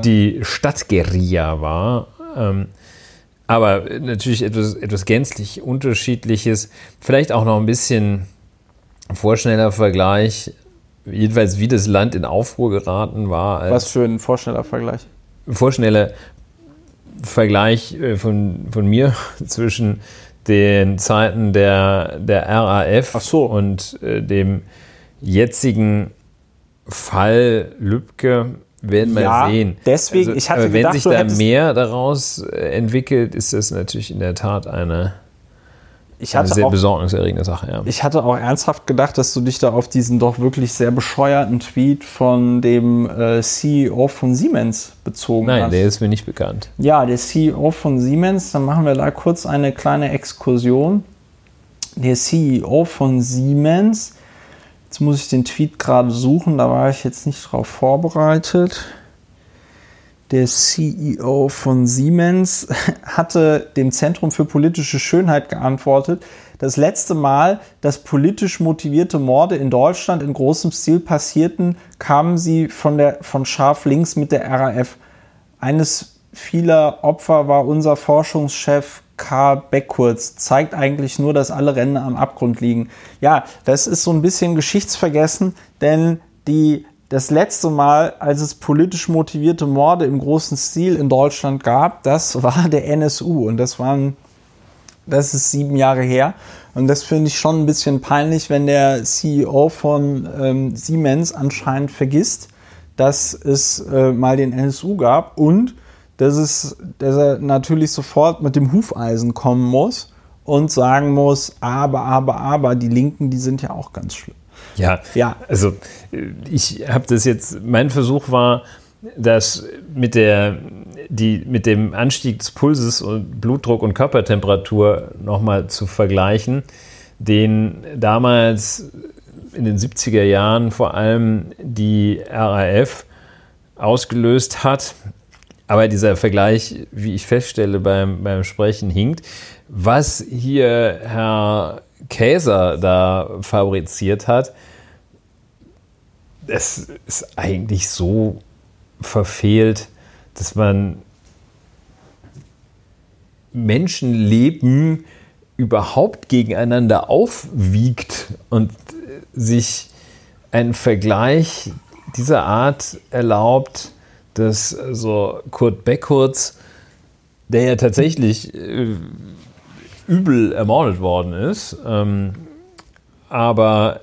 die Stadtguerilla war. Ähm, aber natürlich etwas, etwas gänzlich Unterschiedliches. Vielleicht auch noch ein bisschen vorschneller Vergleich. Jedenfalls, wie das Land in Aufruhr geraten war. Was für ein vorschneller Vergleich? Vorschneller Vergleich äh, von, von mir zwischen den Zeiten der, der RAF so. und äh, dem jetzigen Fall Lübcke werden wir ja, sehen. Deswegen, also, ich hatte wenn gedacht, sich da mehr daraus entwickelt, ist das natürlich in der Tat eine ich hatte Eine sehr auch, besorgniserregende Sache, ja. Ich hatte auch ernsthaft gedacht, dass du dich da auf diesen doch wirklich sehr bescheuerten Tweet von dem äh, CEO von Siemens bezogen Nein, hast. der ist mir nicht bekannt. Ja, der CEO von Siemens, dann machen wir da kurz eine kleine Exkursion. Der CEO von Siemens, jetzt muss ich den Tweet gerade suchen, da war ich jetzt nicht drauf vorbereitet der CEO von Siemens, hatte dem Zentrum für politische Schönheit geantwortet, das letzte Mal, dass politisch motivierte Morde in Deutschland in großem Stil passierten, kamen sie von, der, von scharf links mit der RAF. Eines vieler Opfer war unser Forschungschef Karl Beckkurz. Zeigt eigentlich nur, dass alle Rennen am Abgrund liegen. Ja, das ist so ein bisschen geschichtsvergessen, denn die das letzte Mal, als es politisch motivierte Morde im großen Stil in Deutschland gab, das war der NSU. Und das waren, das ist sieben Jahre her. Und das finde ich schon ein bisschen peinlich, wenn der CEO von ähm, Siemens anscheinend vergisst, dass es äh, mal den NSU gab und dass, es, dass er natürlich sofort mit dem Hufeisen kommen muss und sagen muss, aber, aber, aber, die Linken, die sind ja auch ganz schlimm. Ja, ja. also ich habe das jetzt, mein Versuch war, das mit, der, die, mit dem Anstieg des Pulses und Blutdruck und Körpertemperatur nochmal zu vergleichen, den damals in den 70er Jahren vor allem die RAF ausgelöst hat. Aber dieser Vergleich, wie ich feststelle beim, beim Sprechen, hinkt. Was hier Herr Käser da fabriziert hat, das ist eigentlich so verfehlt, dass man Menschenleben überhaupt gegeneinander aufwiegt und sich einen Vergleich dieser Art erlaubt, dass so Kurt Beckurz, der ja tatsächlich äh, übel ermordet worden ist. Ähm, aber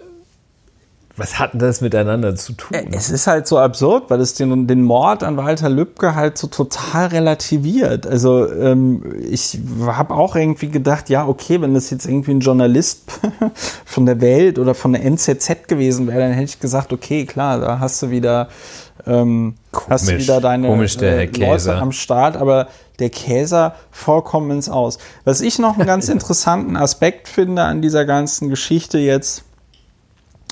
was hat denn das miteinander zu tun? Äh, es ist halt so absurd, weil es den, den Mord an Walter Lübcke halt so total relativiert. Also ähm, ich habe auch irgendwie gedacht, ja, okay, wenn das jetzt irgendwie ein Journalist von der Welt oder von der NZZ gewesen wäre, dann hätte ich gesagt, okay, klar, da hast du wieder, ähm, komisch, hast du wieder deine äh, Leute am Start, aber der Käser vollkommen ins Aus. Was ich noch einen ganz interessanten Aspekt finde an dieser ganzen Geschichte jetzt,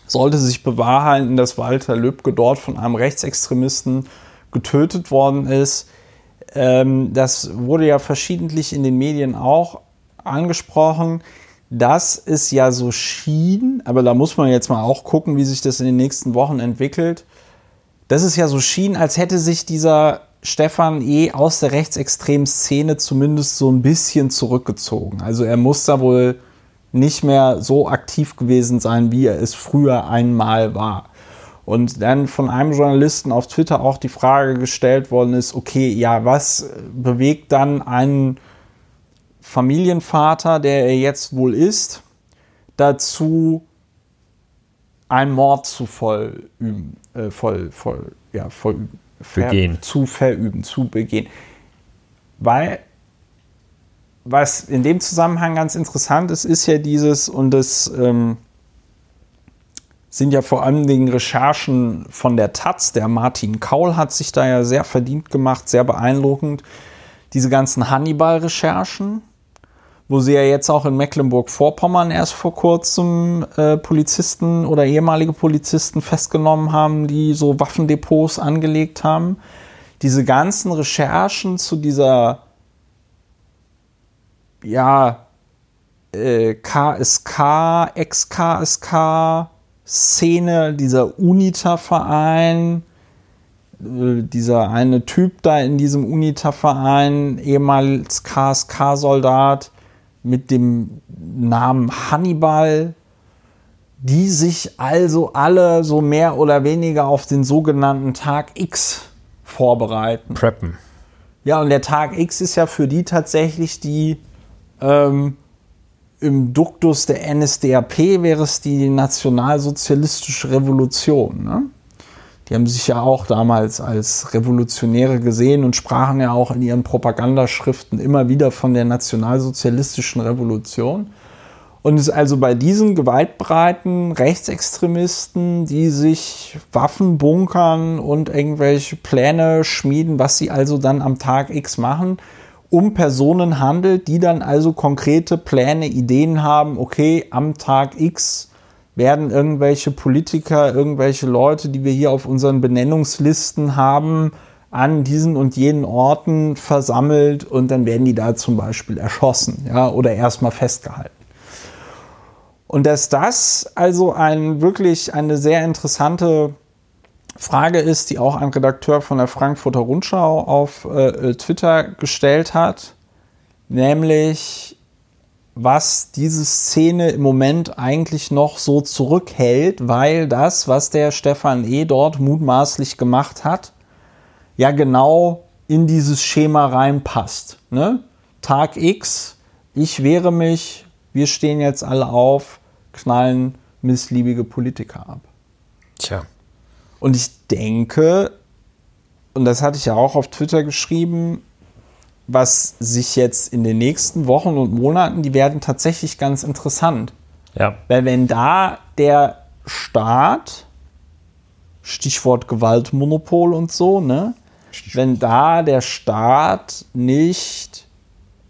sollte sich bewahrheiten, dass Walter Lübcke dort von einem Rechtsextremisten getötet worden ist. Ähm, das wurde ja verschiedentlich in den Medien auch angesprochen, dass es ja so schien, aber da muss man jetzt mal auch gucken, wie sich das in den nächsten Wochen entwickelt, dass es ja so schien, als hätte sich dieser Stefan E. aus der rechtsextremen Szene zumindest so ein bisschen zurückgezogen. Also er muss da wohl nicht mehr so aktiv gewesen sein, wie er es früher einmal war. Und dann von einem Journalisten auf Twitter auch die Frage gestellt worden ist, okay, ja, was bewegt dann einen Familienvater, der er jetzt wohl ist, dazu, einen Mord zu vollüben, äh, voll, voll, ja, vollüben begehen. zu verüben, zu begehen. Weil, was in dem Zusammenhang ganz interessant ist, ist ja dieses, und das ähm, sind ja vor allem den Recherchen von der Taz. Der Martin Kaul hat sich da ja sehr verdient gemacht, sehr beeindruckend. Diese ganzen Hannibal-Recherchen, wo sie ja jetzt auch in Mecklenburg-Vorpommern erst vor kurzem äh, Polizisten oder ehemalige Polizisten festgenommen haben, die so Waffendepots angelegt haben. Diese ganzen Recherchen zu dieser, ja, äh, KSK, Ex-KSK, Szene, dieser UNITA-Verein, äh, dieser eine Typ da in diesem UNITA-Verein, ehemals KSK-Soldat mit dem Namen Hannibal, die sich also alle so mehr oder weniger auf den sogenannten Tag X vorbereiten. Preppen. Ja, und der Tag X ist ja für die tatsächlich die ähm, im Duktus der NSDAP wäre es die nationalsozialistische Revolution. Ne? Die haben sich ja auch damals als Revolutionäre gesehen und sprachen ja auch in ihren Propagandaschriften immer wieder von der nationalsozialistischen Revolution. Und es ist also bei diesen gewaltbreiten Rechtsextremisten, die sich Waffen bunkern und irgendwelche Pläne schmieden, was sie also dann am Tag X machen, um Personen handelt, die dann also konkrete Pläne, Ideen haben, okay, am Tag X werden irgendwelche Politiker, irgendwelche Leute, die wir hier auf unseren Benennungslisten haben, an diesen und jenen Orten versammelt und dann werden die da zum Beispiel erschossen ja, oder erstmal festgehalten. Und dass das also ein wirklich eine sehr interessante Frage ist, die auch ein Redakteur von der Frankfurter Rundschau auf äh, Twitter gestellt hat, nämlich was diese Szene im Moment eigentlich noch so zurückhält, weil das, was der Stefan E. dort mutmaßlich gemacht hat, ja genau in dieses Schema reinpasst. Ne? Tag X, ich wehre mich, wir stehen jetzt alle auf, knallen missliebige Politiker ab. Tja. Und ich denke, und das hatte ich ja auch auf Twitter geschrieben, was sich jetzt in den nächsten Wochen und Monaten, die werden tatsächlich ganz interessant. Ja. Weil wenn da der Staat, Stichwort Gewaltmonopol und so, ne, wenn da der Staat nicht,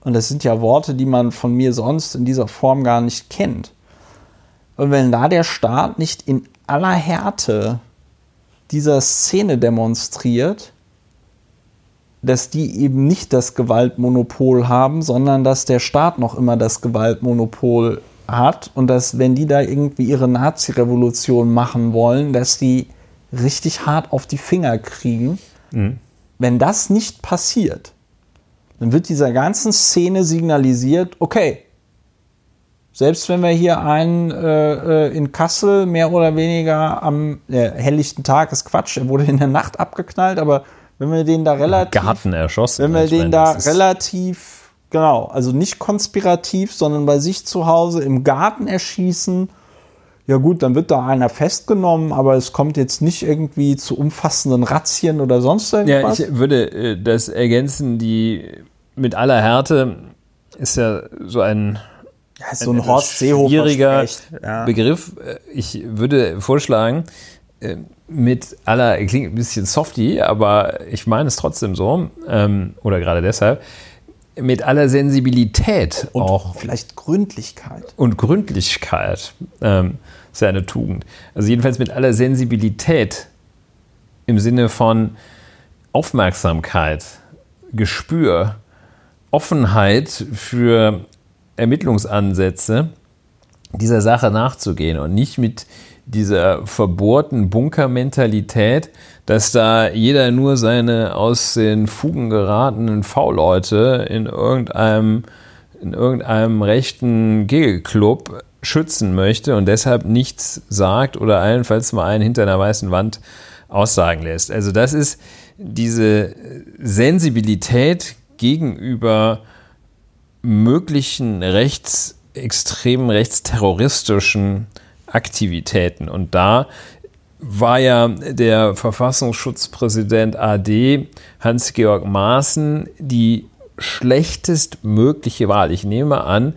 und das sind ja Worte, die man von mir sonst in dieser Form gar nicht kennt, und wenn da der Staat nicht in aller Härte dieser Szene demonstriert, dass die eben nicht das Gewaltmonopol haben, sondern dass der Staat noch immer das Gewaltmonopol hat und dass, wenn die da irgendwie ihre Nazi-Revolution machen wollen, dass die richtig hart auf die Finger kriegen. Mhm. Wenn das nicht passiert, dann wird dieser ganzen Szene signalisiert, okay, selbst wenn wir hier einen äh, äh, in Kassel mehr oder weniger am äh, helllichten Tag, ist Quatsch, er wurde in der Nacht abgeknallt, aber wenn wir den da relativ. Garten erschossen. Wenn wir den meine, da relativ, genau, also nicht konspirativ, sondern bei sich zu Hause im Garten erschießen, ja gut, dann wird da einer festgenommen, aber es kommt jetzt nicht irgendwie zu umfassenden Razzien oder sonst irgendwas. Ja, ich würde äh, das ergänzen, die mit aller Härte ist ja so ein ja, so ein, ein Horst Seehofer schwieriger ja. Begriff. Ich würde vorschlagen, äh, mit aller, klingt ein bisschen softy, aber ich meine es trotzdem so, ähm, oder gerade deshalb, mit aller Sensibilität und auch. Vielleicht Gründlichkeit. Und Gründlichkeit ähm, ist ja eine Tugend. Also jedenfalls mit aller Sensibilität im Sinne von Aufmerksamkeit, Gespür, Offenheit für Ermittlungsansätze dieser Sache nachzugehen und nicht mit dieser verbohrten Bunkermentalität, dass da jeder nur seine aus den Fugen geratenen V-Leute in irgendeinem, in irgendeinem rechten Gegelclub schützen möchte und deshalb nichts sagt oder allenfalls mal einen hinter einer weißen Wand aussagen lässt. Also das ist diese Sensibilität gegenüber möglichen rechtsextremen, rechtsterroristischen Aktivitäten. Und da war ja der Verfassungsschutzpräsident AD Hans-Georg Maaßen die schlechtestmögliche Wahl. Ich nehme an,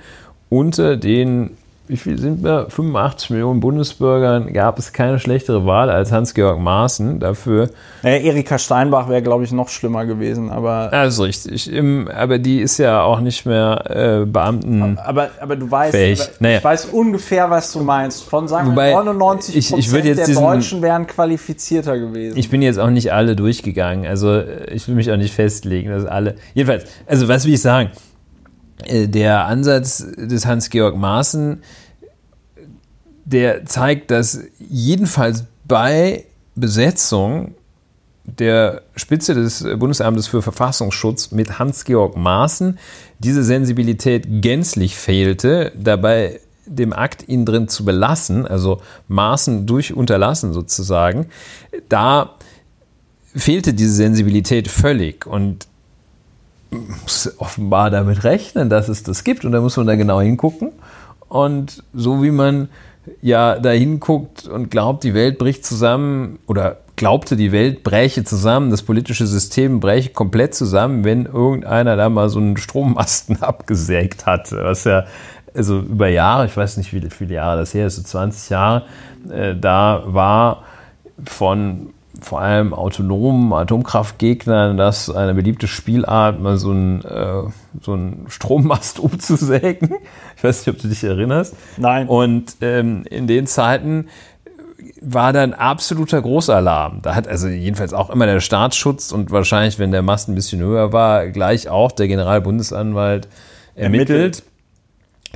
unter den wie viel sind wir? 85 Millionen Bundesbürgern gab es keine schlechtere Wahl als Hans-Georg Maaßen. Dafür. Naja, Erika Steinbach wäre, glaube ich, noch schlimmer gewesen, aber. Das ist richtig. Im, aber die ist ja auch nicht mehr äh, Beamten. Aber, aber du weißt, aber Naja. ich weiß ungefähr, was du meinst. Von sagen Wobei, 99 ich- ich der diesen- Deutschen wären qualifizierter gewesen. Ich bin jetzt auch nicht alle durchgegangen. Also äh, ich will mich auch nicht festlegen, dass alle. Jedenfalls, also was will ich sagen? Äh, Der Ansatz des Hans-Georg Maaßen, der zeigt, dass jedenfalls bei Besetzung der Spitze des Bundesamtes für Verfassungsschutz mit Hans-Georg Maaßen diese Sensibilität gänzlich fehlte, dabei dem Akt ihn drin zu belassen, also Maaßen durch Unterlassen sozusagen, da fehlte diese Sensibilität völlig. Und offenbar damit rechnen, dass es das gibt. Und da muss man da genau hingucken. Und so wie man ja da hinguckt und glaubt, die Welt bricht zusammen oder glaubte, die Welt bräche zusammen, das politische System bräche komplett zusammen, wenn irgendeiner da mal so einen Strommasten abgesägt hat, was ja also über Jahre, ich weiß nicht, wie viele Jahre das her ist, so 20 Jahre, äh, da war von vor allem autonomen Atomkraftgegnern das eine beliebte Spielart, mal so einen, äh, so einen Strommast umzusägen. Ich weiß nicht, ob du dich erinnerst. Nein. Und ähm, in den Zeiten war dann absoluter Großalarm. Da hat also jedenfalls auch immer der Staatsschutz und wahrscheinlich, wenn der Mast ein bisschen höher war, gleich auch der Generalbundesanwalt ermittelt. Ermittelt.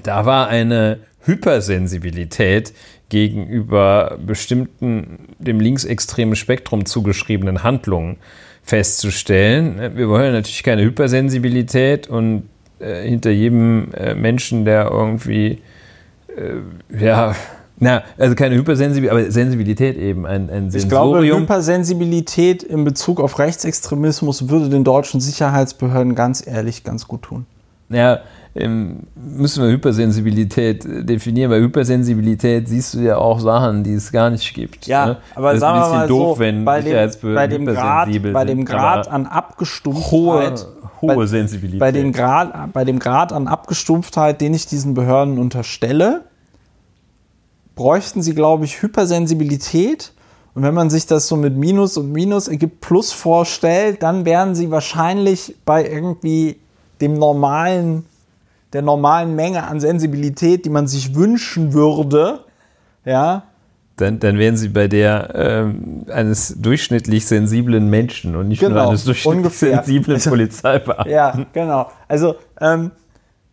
Da war eine Hypersensibilität gegenüber bestimmten dem linksextremen Spektrum zugeschriebenen Handlungen festzustellen. Wir wollen natürlich keine Hypersensibilität und äh, hinter jedem äh, Menschen, der irgendwie äh, ja, na, also keine Hypersensibilität, aber Sensibilität eben, ein, ein Ich glaube, Sensorium. Hypersensibilität in Bezug auf Rechtsextremismus würde den deutschen Sicherheitsbehörden ganz ehrlich ganz gut tun. Ja, müssen wir Hypersensibilität äh, definieren. Bei Hypersensibilität siehst du ja auch Sachen, die es gar nicht gibt. Ja, ne? aber das ist sagen ein wir bisschen mal doof, so, wenn bei dem, bei dem Grad, bei dem Grad an Abgestumpftheit, hohe, hohe bei- Sensibilität. bei dem, Grad, bei dem Grad an Abgestumpftheit, den ich diesen Behörden unterstelle, bräuchten sie, glaube ich, Hypersensibilität. Und wenn man sich das so mit Minus und Minus ergibt Plus vorstellt, dann wären sie wahrscheinlich bei irgendwie dem normalen, der normalen Menge an Sensibilität, die man sich wünschen würde. Ja, dann, dann wären sie bei der ähm, eines durchschnittlich sensiblen Menschen und nicht nur Genau, eines durchschnittlich ungefähr. sensiblen Polizeibeamten. ja, genau. Also, ähm,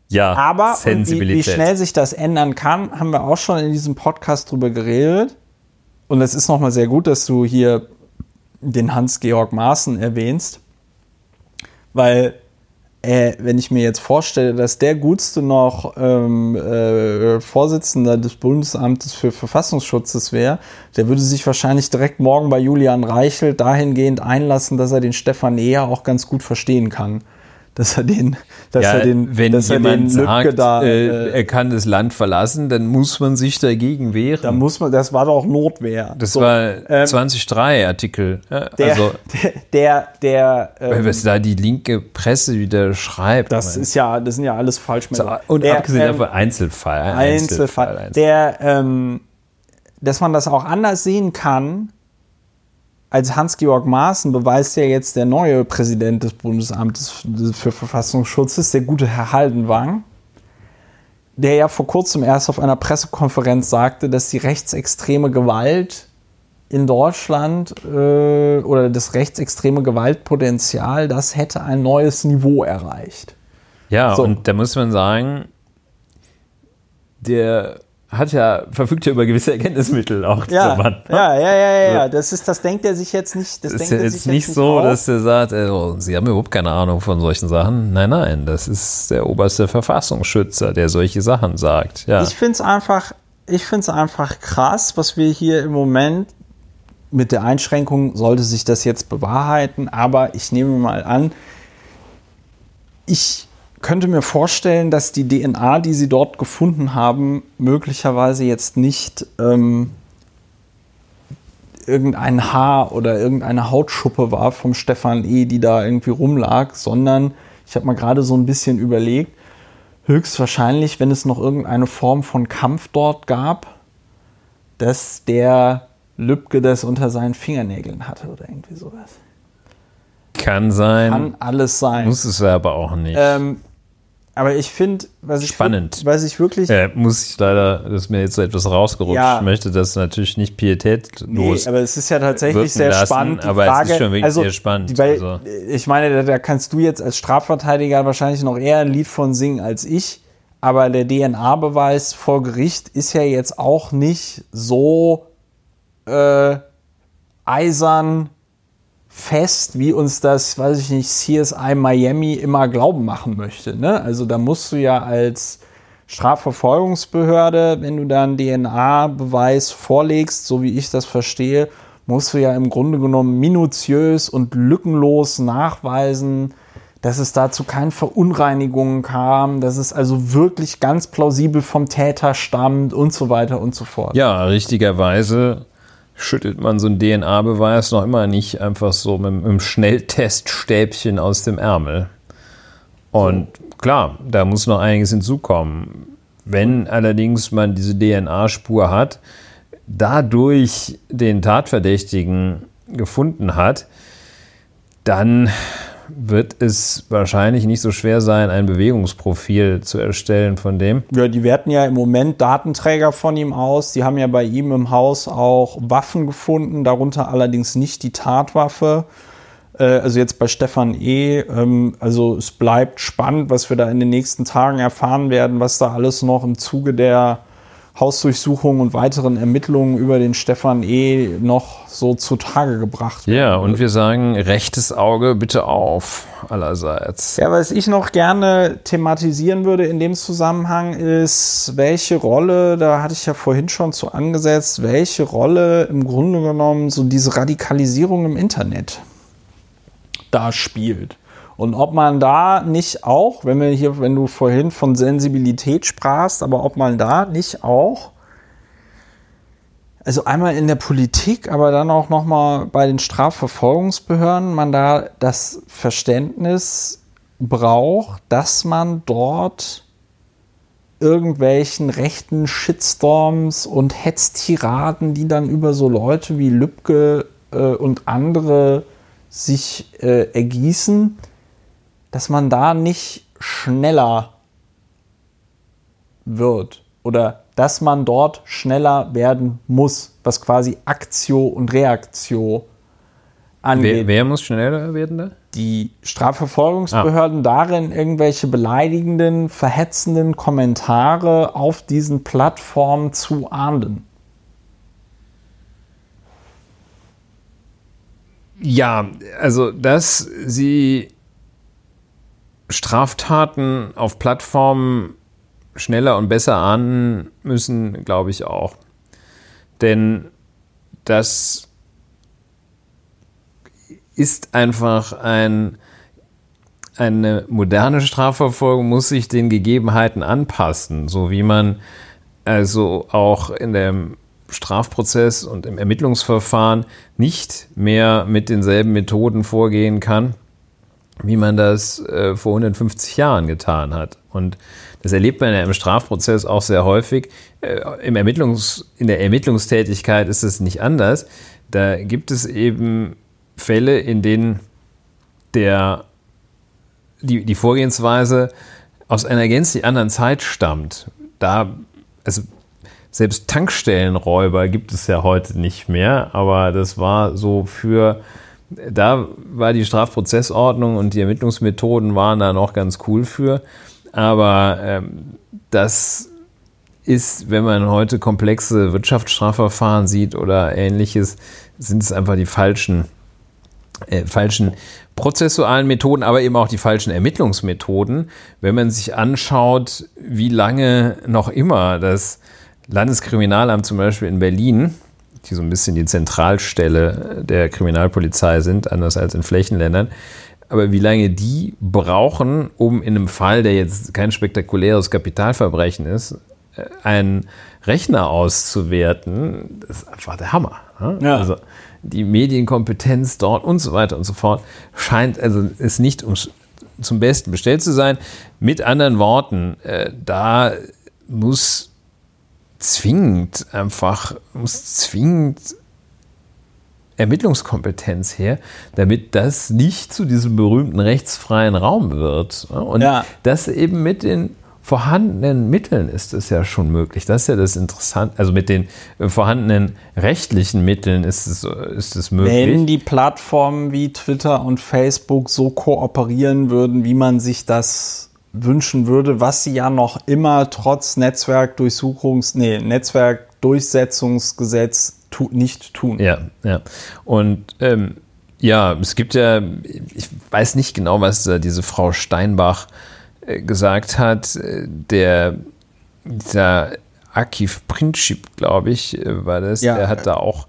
Ja, Aber wie, wie schnell sich das ändern kann, haben wir auch schon in diesem Podcast drüber geredet. Und es ist nochmal sehr gut, dass du hier den Hans-Georg Maaßen erwähnst. Weil, äh, wenn ich mir jetzt vorstelle, dass der Gutste noch ähm, äh, Vorsitzender des Bundesamtes für Verfassungsschutzes wäre, der würde sich wahrscheinlich direkt morgen bei Julian Reichelt dahingehend einlassen, dass er den Stefan Eher auch ganz gut verstehen kann. Dass er den, dass ja, er den, wenn dass jemand sagt, da, äh, äh, er kann das Land verlassen, dann muss man sich dagegen wehren. da muss man, das war doch Notwehr. das So, war ähm, 2003 Artikel. Ja, der, also, der, der, der ähm, was da die linke Presse wieder schreibt. das ist ja, das sind ja alles So, Falschmeldungen. und der, abgesehen ähm, davon Einzelfall. ein Einzelfall. Einzelfall. Der, ähm, dass man das auch anders sehen kann, als Hans-Georg Maaßen beweist ja jetzt der neue Präsident des Bundesamtes für Verfassungsschutzes, der gute Herr Haldenwang, der ja vor kurzem erst auf einer Pressekonferenz sagte, dass die rechtsextreme Gewalt in Deutschland äh, oder das rechtsextreme Gewaltpotenzial, das hätte ein neues Niveau erreicht. Ja, So. und da muss man sagen, der hat ja, verfügt ja über gewisse Erkenntnismittel auch, Ja, Mann. ja, ja, ja, ja, ja. Das ist, das denkt er sich jetzt nicht. Das Es ist denkt ja er jetzt sich nicht jetzt so, aus. dass er sagt, oh, Sie haben überhaupt keine Ahnung von solchen Sachen. Nein, nein, das ist der oberste Verfassungsschützer, der solche Sachen sagt. Ja. Ich finde es einfach, ich find's einfach krass, was wir hier im Moment mit der Einschränkung, sollte sich das jetzt bewahrheiten, aber ich nehme mal an, ich könnte mir vorstellen, dass die DNA, die sie dort gefunden haben, möglicherweise jetzt nicht ähm, irgendein Haar oder irgendeine Hautschuppe war vom Stefan E., die da irgendwie rumlag, sondern ich habe mal gerade so ein bisschen überlegt, höchstwahrscheinlich, wenn es noch irgendeine Form von Kampf dort gab, dass der Lübcke das unter seinen Fingernägeln hatte oder irgendwie sowas. Kann sein. Kann alles sein. Muss es aber auch nicht. Ähm, aber ich finde, was ich, Spannend. was ich wirklich. Äh, muss ich leider, das ist mir jetzt so etwas rausgerutscht. Ja. Ich möchte das natürlich nicht pietätlos. Nee, aber es ist ja tatsächlich sehr lassen, spannend. Die aber es Frage, ist schon wirklich also, sehr spannend, Weil, also. Ich meine, da, da kannst du jetzt als Strafverteidiger wahrscheinlich noch eher ein Lied von singen als ich. Aber der DNA-Beweis vor Gericht ist ja jetzt auch nicht so äh, eisern fest, wie uns das, weiß ich nicht, CSI Miami immer glauben machen möchte. Ne? Also da musst du ja als Strafverfolgungsbehörde, wenn du dann DNA-Beweis vorlegst, so wie ich das verstehe, musst du ja im Grunde genommen minutiös und lückenlos nachweisen, dass es da zu keinen Verunreinigungen kam, dass es also wirklich ganz plausibel vom Täter stammt und so weiter und so fort. Ja, richtigerweise schüttelt man so einen DNA-Beweis noch immer nicht einfach so mit, mit einem Schnellteststäbchen aus dem Ärmel. Und klar, da muss noch einiges hinzukommen. Wenn allerdings man diese DNA-Spur hat, dadurch den Tatverdächtigen gefunden hat, dann wird es wahrscheinlich nicht so schwer sein, ein Bewegungsprofil zu erstellen von dem. Ja, die werten ja im Moment Datenträger von ihm aus. Die haben ja bei ihm im Haus auch Waffen gefunden, darunter allerdings nicht die Tatwaffe. Äh, Also jetzt bei Stefan E. Ähm, Also es bleibt spannend, was wir da in den nächsten Tagen erfahren werden, was da alles noch im Zuge der Hausdurchsuchung und weiteren Ermittlungen über den Stefan E. noch so zutage gebracht wird. Ja, und wir sagen, rechtes Auge bitte auf, allerseits. Ja, was ich noch gerne thematisieren würde in dem Zusammenhang ist, welche Rolle, da hatte ich ja vorhin schon zu angesetzt, welche Rolle im Grunde genommen so diese Radikalisierung im Internet da spielt. Und ob man da nicht auch, wenn wir hier, wenn du vorhin von Sensibilität sprachst, aber ob man da nicht auch also einmal in der Politik, aber dann auch noch mal bei den Strafverfolgungsbehörden, man da das Verständnis braucht, dass man dort irgendwelchen rechten Shitstorms und Hetztiraden, die dann über so Leute wie Lübcke äh, und andere sich äh, ergießen, dass man da nicht schneller wird oder dass man dort schneller werden muss, was quasi Aktio und Reaktio angeht. Wer, wer muss schneller werden da? Die Strafverfolgungsbehörden darin, irgendwelche beleidigenden, verhetzenden Kommentare auf diesen Plattformen zu ahnden. Ja, also dass sie Straftaten auf Plattformen schneller und besser ahnden müssen, glaube ich auch. Denn das ist einfach ein, eine moderne Strafverfolgung, muss sich den Gegebenheiten anpassen, so wie man also auch in dem Strafprozess und im Ermittlungsverfahren nicht mehr mit denselben Methoden vorgehen kann, wie man das äh, vor 150 Jahren getan hat. Und das erlebt man ja im Strafprozess auch sehr häufig. Äh, im Ermittlungs-, in der Ermittlungstätigkeit ist es nicht anders. Da gibt es eben Fälle, in denen der, die, die Vorgehensweise aus einer gänzlich anderen Zeit stammt. Da, also selbst Tankstellenräuber gibt es ja heute nicht mehr, aber das war so für, da war die Strafprozessordnung und die Ermittlungsmethoden waren da noch ganz cool für. Aber ähm, das ist, wenn man heute komplexe Wirtschaftsstrafverfahren sieht oder ähnliches, sind es einfach die falschen, äh, falschen prozessualen Methoden, aber eben auch die falschen Ermittlungsmethoden. Wenn man sich anschaut, wie lange noch immer das Landeskriminalamt zum Beispiel in Berlin, die so ein bisschen die Zentralstelle der Kriminalpolizei sind, anders als in Flächenländern, aber wie lange die brauchen, um in einem Fall, der jetzt kein spektakuläres Kapitalverbrechen ist, äh, einen Rechner auszuwerten, das ist einfach der Hammer. Ne? Ja. Also die Medienkompetenz dort und so weiter und so fort scheint, also ist nicht um zum Besten bestellt zu sein. Mit anderen Worten, äh, da muss zwingend einfach, muss zwingend Ermittlungskompetenz her, damit das nicht zu diesem berühmten rechtsfreien Raum wird. Und ja. das eben mit den vorhandenen Mitteln ist es ja schon möglich. Das ist ja das Interessante. Also mit den vorhandenen rechtlichen Mitteln ist es, ist es möglich. Wenn die Plattformen wie Twitter und Facebook so kooperieren würden, wie man sich das wünschen würde, was sie ja noch immer trotz Netzwerkdurchsuchungs-, nee, Netzwerkdurchsetzungsgesetz tu nicht tun. Ja, ja. Und ähm, ja, es gibt ja, ich weiß nicht genau, was diese Frau Steinbach äh, gesagt hat, äh, der dieser Akif Princip, glaube ich, äh, war das, ja. der hat da auch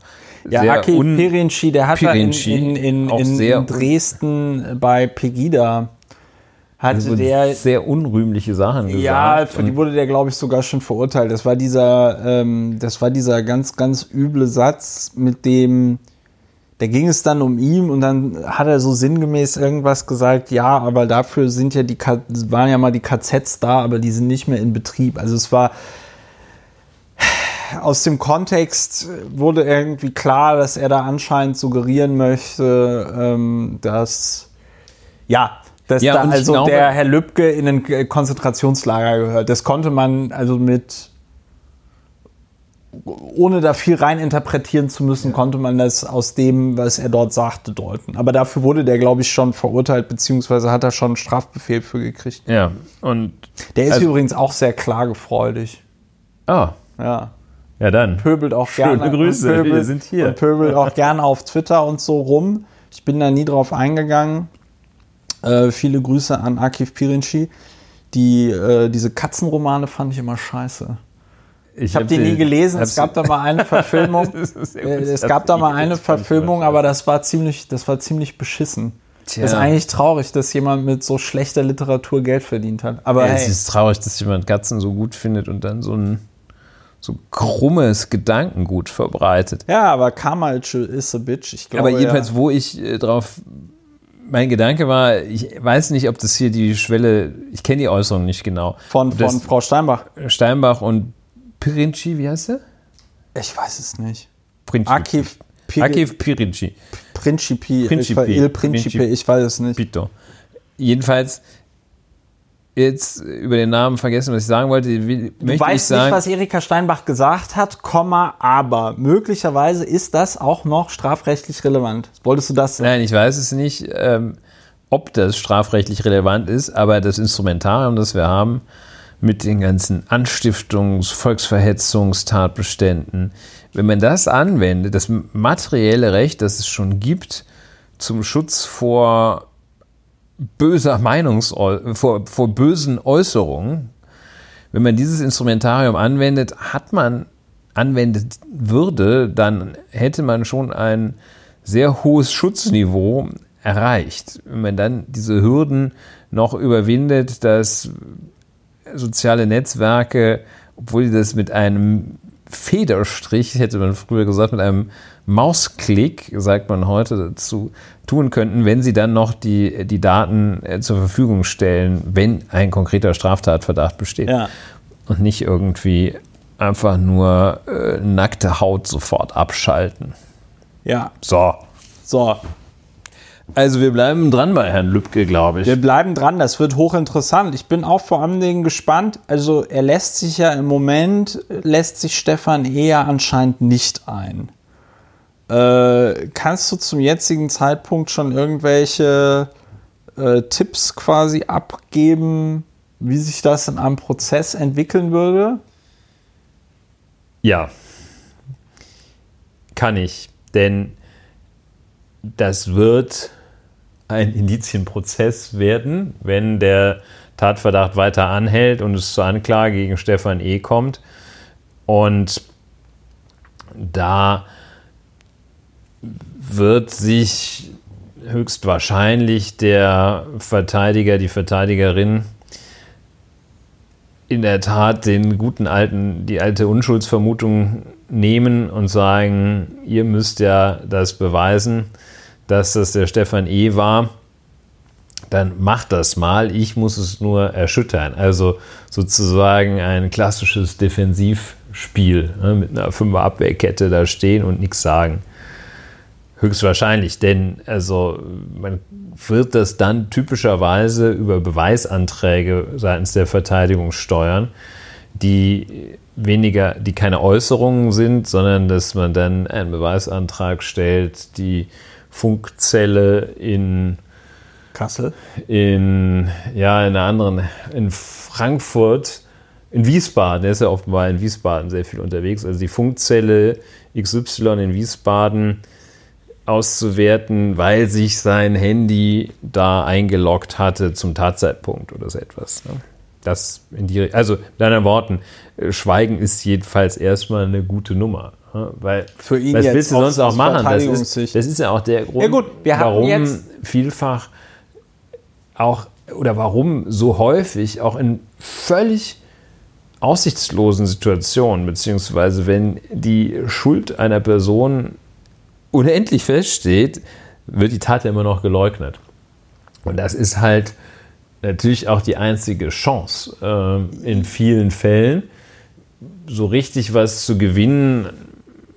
ja, sehr Akif Pirinci, der hat Pirinci, da in, in, in, in Dresden bei Pegida hatte also der sehr unrühmliche Sachen gesagt. Ja, für die wurde der glaube ich sogar schon verurteilt. Das war dieser, ähm, das war dieser ganz ganz üble Satz, mit dem da ging es dann um ihn und dann hat er so sinngemäß irgendwas gesagt, ja, aber dafür sind ja die, waren ja mal die KZs da, aber die sind nicht mehr in Betrieb. Also es war, aus dem Kontext wurde irgendwie klar, dass er da anscheinend suggerieren möchte, ähm, dass, ja, dass ja, da also glaube, der Herr Lübcke in ein Konzentrationslager gehört. Das konnte man also mit ohne da viel rein interpretieren zu müssen, ja. konnte man das aus dem, was er dort sagte, deuten. Aber dafür wurde der, glaube ich, schon verurteilt, beziehungsweise hat er schon einen Strafbefehl für gekriegt. Ja, und. Der ist also, übrigens auch sehr klagefreudig. Ah. Ja. Ja, dann. Pöbelt auch Schöne gerne. Grüße, pöbelt, wir sind hier. Und pöbelt auch gerne auf Twitter und so rum. Ich bin da nie drauf eingegangen. Äh, viele Grüße an Akif Pirinci. Die, äh, diese Katzenromane fand ich immer scheiße. Ich habe hab die nie gelesen. Es gab da mal eine Verfilmung. Äh, es gab da mal eine Verfilmung, aber das war ziemlich, das war ziemlich beschissen. Tja. Das ist eigentlich traurig, dass jemand mit so schlechter Literatur Geld verdient hat. Aber ja, hey. es ist traurig, dass jemand Katzen so gut findet und dann so ein so krummes Gedankengut verbreitet. Ja, aber Kamalche ist a bitch. Ich glaube, aber jedenfalls, ja. wo ich äh, drauf mein Gedanke war, ich weiß nicht, ob das hier die Schwelle, ich kenne die Äußerung nicht genau. Von, von Frau Steinbach. Steinbach und Pirinci, wie heißt der? Ich weiß es nicht. Principi. Akif, Pir Akif Pirinci. Principi. Principi. Ich, Il Principe, ich weiß es nicht. Pito. Jedenfalls, jetzt über den Namen vergessen, was ich sagen wollte. Wie, du weißt sagen, nicht, was Erika Steinbach gesagt hat, Komma, aber möglicherweise ist das auch noch strafrechtlich relevant. Wolltest du das sagen? Nein, ich weiß es nicht, ähm, ob das strafrechtlich relevant ist, aber das Instrumentarium, das wir haben, mit den ganzen Anstiftungs-, Volksverhetzungstatbeständen. Wenn man das anwendet, das materielle Recht, das es schon gibt, zum Schutz vor böser Meinungs vor, vor bösen Äußerungen, wenn man dieses Instrumentarium anwendet, hat man anwendet würde, dann hätte man schon ein sehr hohes Schutzniveau erreicht. Wenn man dann diese Hürden noch überwindet, dass soziale Netzwerke, obwohl die das mit einem Federstrich, hätte man früher gesagt, mit einem Mausklick, sagt man heute dazu, tun könnten, wenn sie dann noch die, die Daten äh, zur Verfügung stellen, wenn ein konkreter Straftatverdacht besteht. Ja. Und nicht irgendwie einfach nur äh, nackte Haut sofort abschalten. Ja. So. So. Also wir bleiben dran bei Herrn Lübcke, glaube ich. Wir bleiben dran, das wird hochinteressant. Ich bin auch vor allen Dingen gespannt. Also er lässt sich ja im Moment, lässt sich Stefan eher anscheinend nicht ein. Äh, kannst du zum jetzigen Zeitpunkt schon irgendwelche äh, Tipps quasi abgeben, wie sich das in einem Prozess entwickeln würde? Ja, kann ich. Denn das wird ein Indizienprozess werden, wenn der Tatverdacht weiter anhält und es zur Anklage gegen Stefan E. kommt. Und da wird sich höchstwahrscheinlich der Verteidiger, die Verteidigerin in der Tat den guten alten, die alte Unschuldsvermutung nehmen und sagen, ihr müsst ja das beweisen dass das der Stefan E. war. dann macht das mal. Ich muss es nur erschüttern. Also sozusagen ein klassisches Defensivspiel ne, mit einer Fünfer-Abwehrkette da stehen und nichts sagen. Höchstwahrscheinlich, denn also man wird das dann typischerweise über Beweisanträge seitens der Verteidigung steuern, die weniger, die keine Äußerungen sind, sondern dass man dann einen Beweisantrag stellt, die Funkzelle in Kassel? In, ja, in einer anderen, in Frankfurt, in Wiesbaden, der ist ja offenbar in Wiesbaden sehr viel unterwegs, also die Funkzelle XY in Wiesbaden auszuwerten, weil sich sein Handy da eingeloggt hatte zum Tatzeitpunkt oder so etwas. Ne? Das in die, also mit anderen Worten, Schweigen ist jedenfalls erstmal eine gute Nummer. Ne? Weil, Für ihn was willst du sonst auch machen? Das ist, das ist ja auch der Grund, Ja gut, warum vielfach auch oder warum so häufig auch in völlig aussichtslosen Situationen, beziehungsweise wenn die Schuld einer Person unendlich feststeht, wird die Tat ja immer noch geleugnet. Und das ist halt natürlich auch die einzige Chance ähm, in vielen Fällen. So richtig was zu gewinnen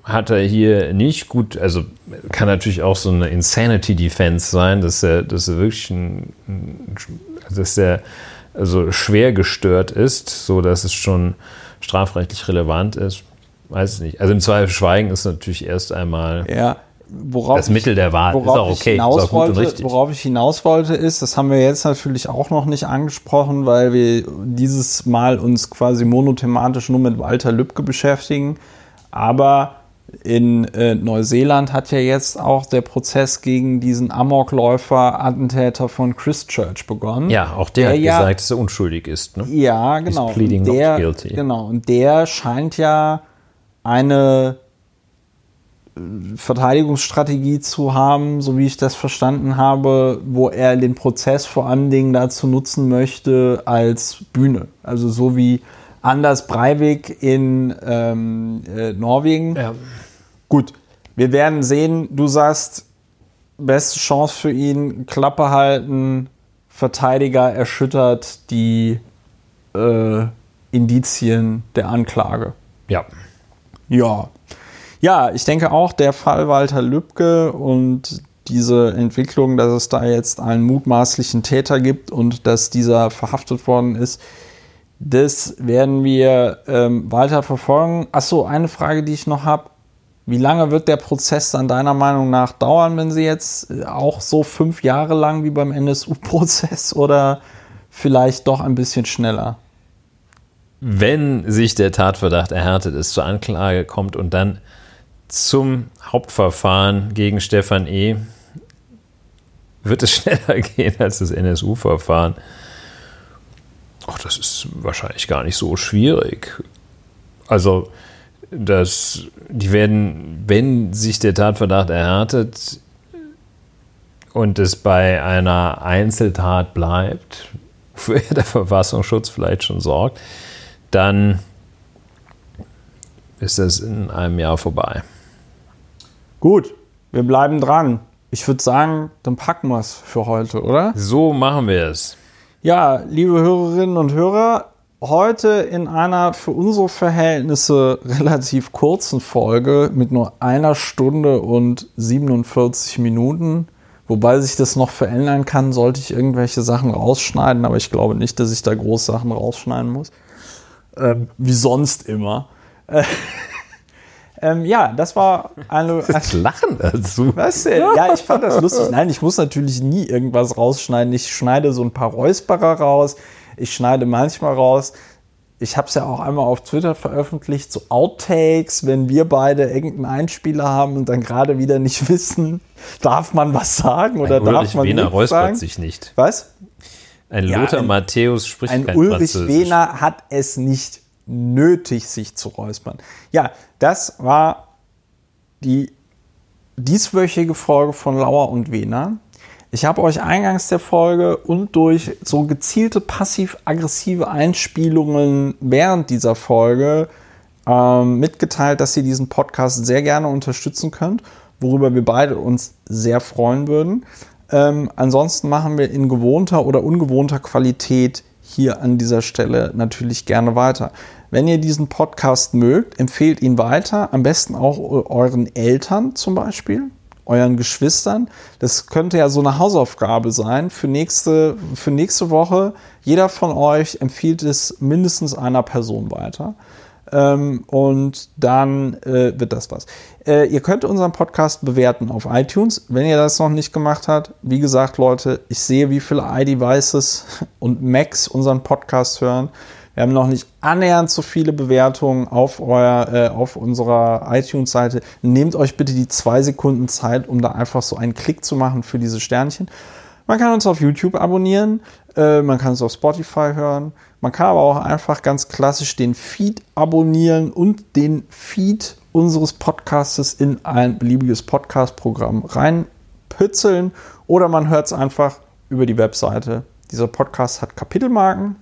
hat er hier nicht. Gut, also kann natürlich auch so eine Insanity Defense sein, dass er, dass er wirklich ein, dass er also schwer gestört ist, so dass es schon strafrechtlich relevant ist. Weiß ich nicht. Also im Zweifel Schweigen ist natürlich erst einmal Ja, worauf das Mittel der Wahl. Ist auch ich okay, ist hinaus auch gut und wollte, richtig. worauf ich hinaus wollte, ist, das haben wir jetzt natürlich auch noch nicht angesprochen, weil wir dieses Mal uns quasi monothematisch nur mit Walter Lübcke beschäftigen. Aber in äh, Neuseeland hat ja jetzt auch der Prozess gegen diesen Amokläufer, Attentäter von Christchurch begonnen. Ja, auch der, Der hat ja- gesagt, dass er unschuldig ist. Ne? Ja, genau. pleading Und not der, guilty. Genau, und der scheint ja eine Verteidigungsstrategie zu haben, so wie ich das verstanden habe, wo er den Prozess vor allen Dingen dazu nutzen möchte als Bühne. Also so wie Anders Breivik in ähm, äh, Norwegen. Ja. Gut, wir werden sehen. Du sagst, beste Chance für ihn, Klappe halten, Verteidiger erschüttert die äh, Indizien der Anklage. ja. Ja. Ja, ich denke auch, der Fall Walter Lübcke und diese Entwicklung, dass es da jetzt einen mutmaßlichen Täter gibt und dass dieser verhaftet worden ist, das werden wir ähm, weiter verfolgen. Achso, eine Frage, die ich noch habe. Wie lange wird der Prozess dann deiner Meinung nach dauern, wenn sie jetzt äh, auch so fünf Jahre lang wie beim NSU-Prozess oder vielleicht doch ein bisschen schneller? Wenn sich der Tatverdacht erhärtet ist, zur Anklage kommt und dann zum Hauptverfahren gegen Stefan E. wird es schneller gehen als das NSU-Verfahren. Ach, das ist wahrscheinlich gar nicht so schwierig. Also, das, die werden, wenn sich der Tatverdacht erhärtet und es bei einer Einzeltat bleibt, wofür der Verfassungsschutz vielleicht schon sorgt, dann ist das in einem Jahr vorbei. Gut, wir bleiben dran. Ich würde sagen, dann packen wir es für heute, oder? So machen wir es. Ja, liebe Hörerinnen und Hörer, heute in einer für unsere Verhältnisse relativ kurzen Folge mit nur einer Stunde und 47 Minuten. Wobei sich das noch verändern kann, sollte ich irgendwelche Sachen rausschneiden, aber ich glaube nicht, dass ich da groß Sachen rausschneiden muss. Ähm, wie sonst immer. Äh, ähm, ja, das war eine. Das Lachen dazu. Was denn? Ja, ich fand das lustig. Nein, ich muss natürlich nie irgendwas rausschneiden. Ich schneide so ein paar Räusperer raus. Ich schneide manchmal raus. Ich habe es ja auch einmal auf Twitter veröffentlicht, so Outtakes, wenn wir beide irgendeinen Einspieler haben und dann gerade wieder nicht wissen, darf man was sagen oder Ein darf man Wehner nichts räuspert sagen? sich nicht. Was? Ein Ja, Lothar ein- Matthäus spricht Ein kein Ulrich Französisch. Wehner hat es nicht nötig, sich zu räuspern. Ja, das war die dieswöchige Folge von Lauer und Wehner. Ich habe euch eingangs der Folge und durch so gezielte passiv-aggressive Einspielungen während dieser Folge ähm, mitgeteilt, dass ihr diesen Podcast sehr gerne unterstützen könnt, worüber wir beide uns sehr freuen würden. Ähm, ansonsten machen wir in gewohnter oder ungewohnter Qualität hier an dieser Stelle natürlich gerne weiter. Wenn ihr diesen Podcast mögt, empfehlt ihn weiter, am besten auch euren Eltern zum Beispiel, euren Geschwistern. Das könnte ja so eine Hausaufgabe sein für nächste, für nächste Woche. Jeder von euch empfiehlt es mindestens einer Person weiter. Ähm, und dann äh, wird das was. Äh, ihr könnt unseren Podcast bewerten auf iTunes, wenn ihr das noch nicht gemacht habt. Wie gesagt, Leute, ich sehe, wie viele iDevices und Macs unseren Podcast hören. Wir haben noch nicht annähernd so viele Bewertungen auf, euer, äh, auf unserer iTunes-Seite. Nehmt euch bitte die zwei Sekunden Zeit, um da einfach so einen Klick zu machen für diese Sternchen. Man kann uns auf YouTube abonnieren, äh, man kann es auf Spotify hören, man kann aber auch einfach ganz klassisch den Feed abonnieren und den Feed unseres Podcastes in ein beliebiges Podcast-Programm reinpützeln oder man hört es einfach über die Webseite. Dieser Podcast hat Kapitelmarken,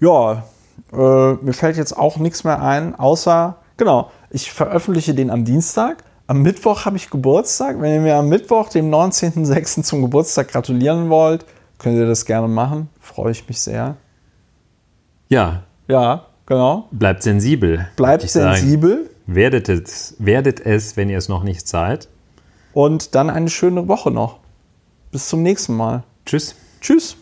ja, äh, mir fällt jetzt auch nichts mehr ein, außer, genau, ich veröffentliche den am Dienstag. Am Mittwoch habe ich Geburtstag. Wenn ihr mir am Mittwoch, dem 19.06. zum Geburtstag gratulieren wollt, könnt ihr das gerne machen. Freue ich mich sehr. Ja. Ja, genau. Bleibt sensibel. Bleibt sensibel. Werdet es, werdet es, wenn ihr es noch nicht seid. Und dann eine schöne Woche noch. Bis zum nächsten Mal. Tschüss. Tschüss.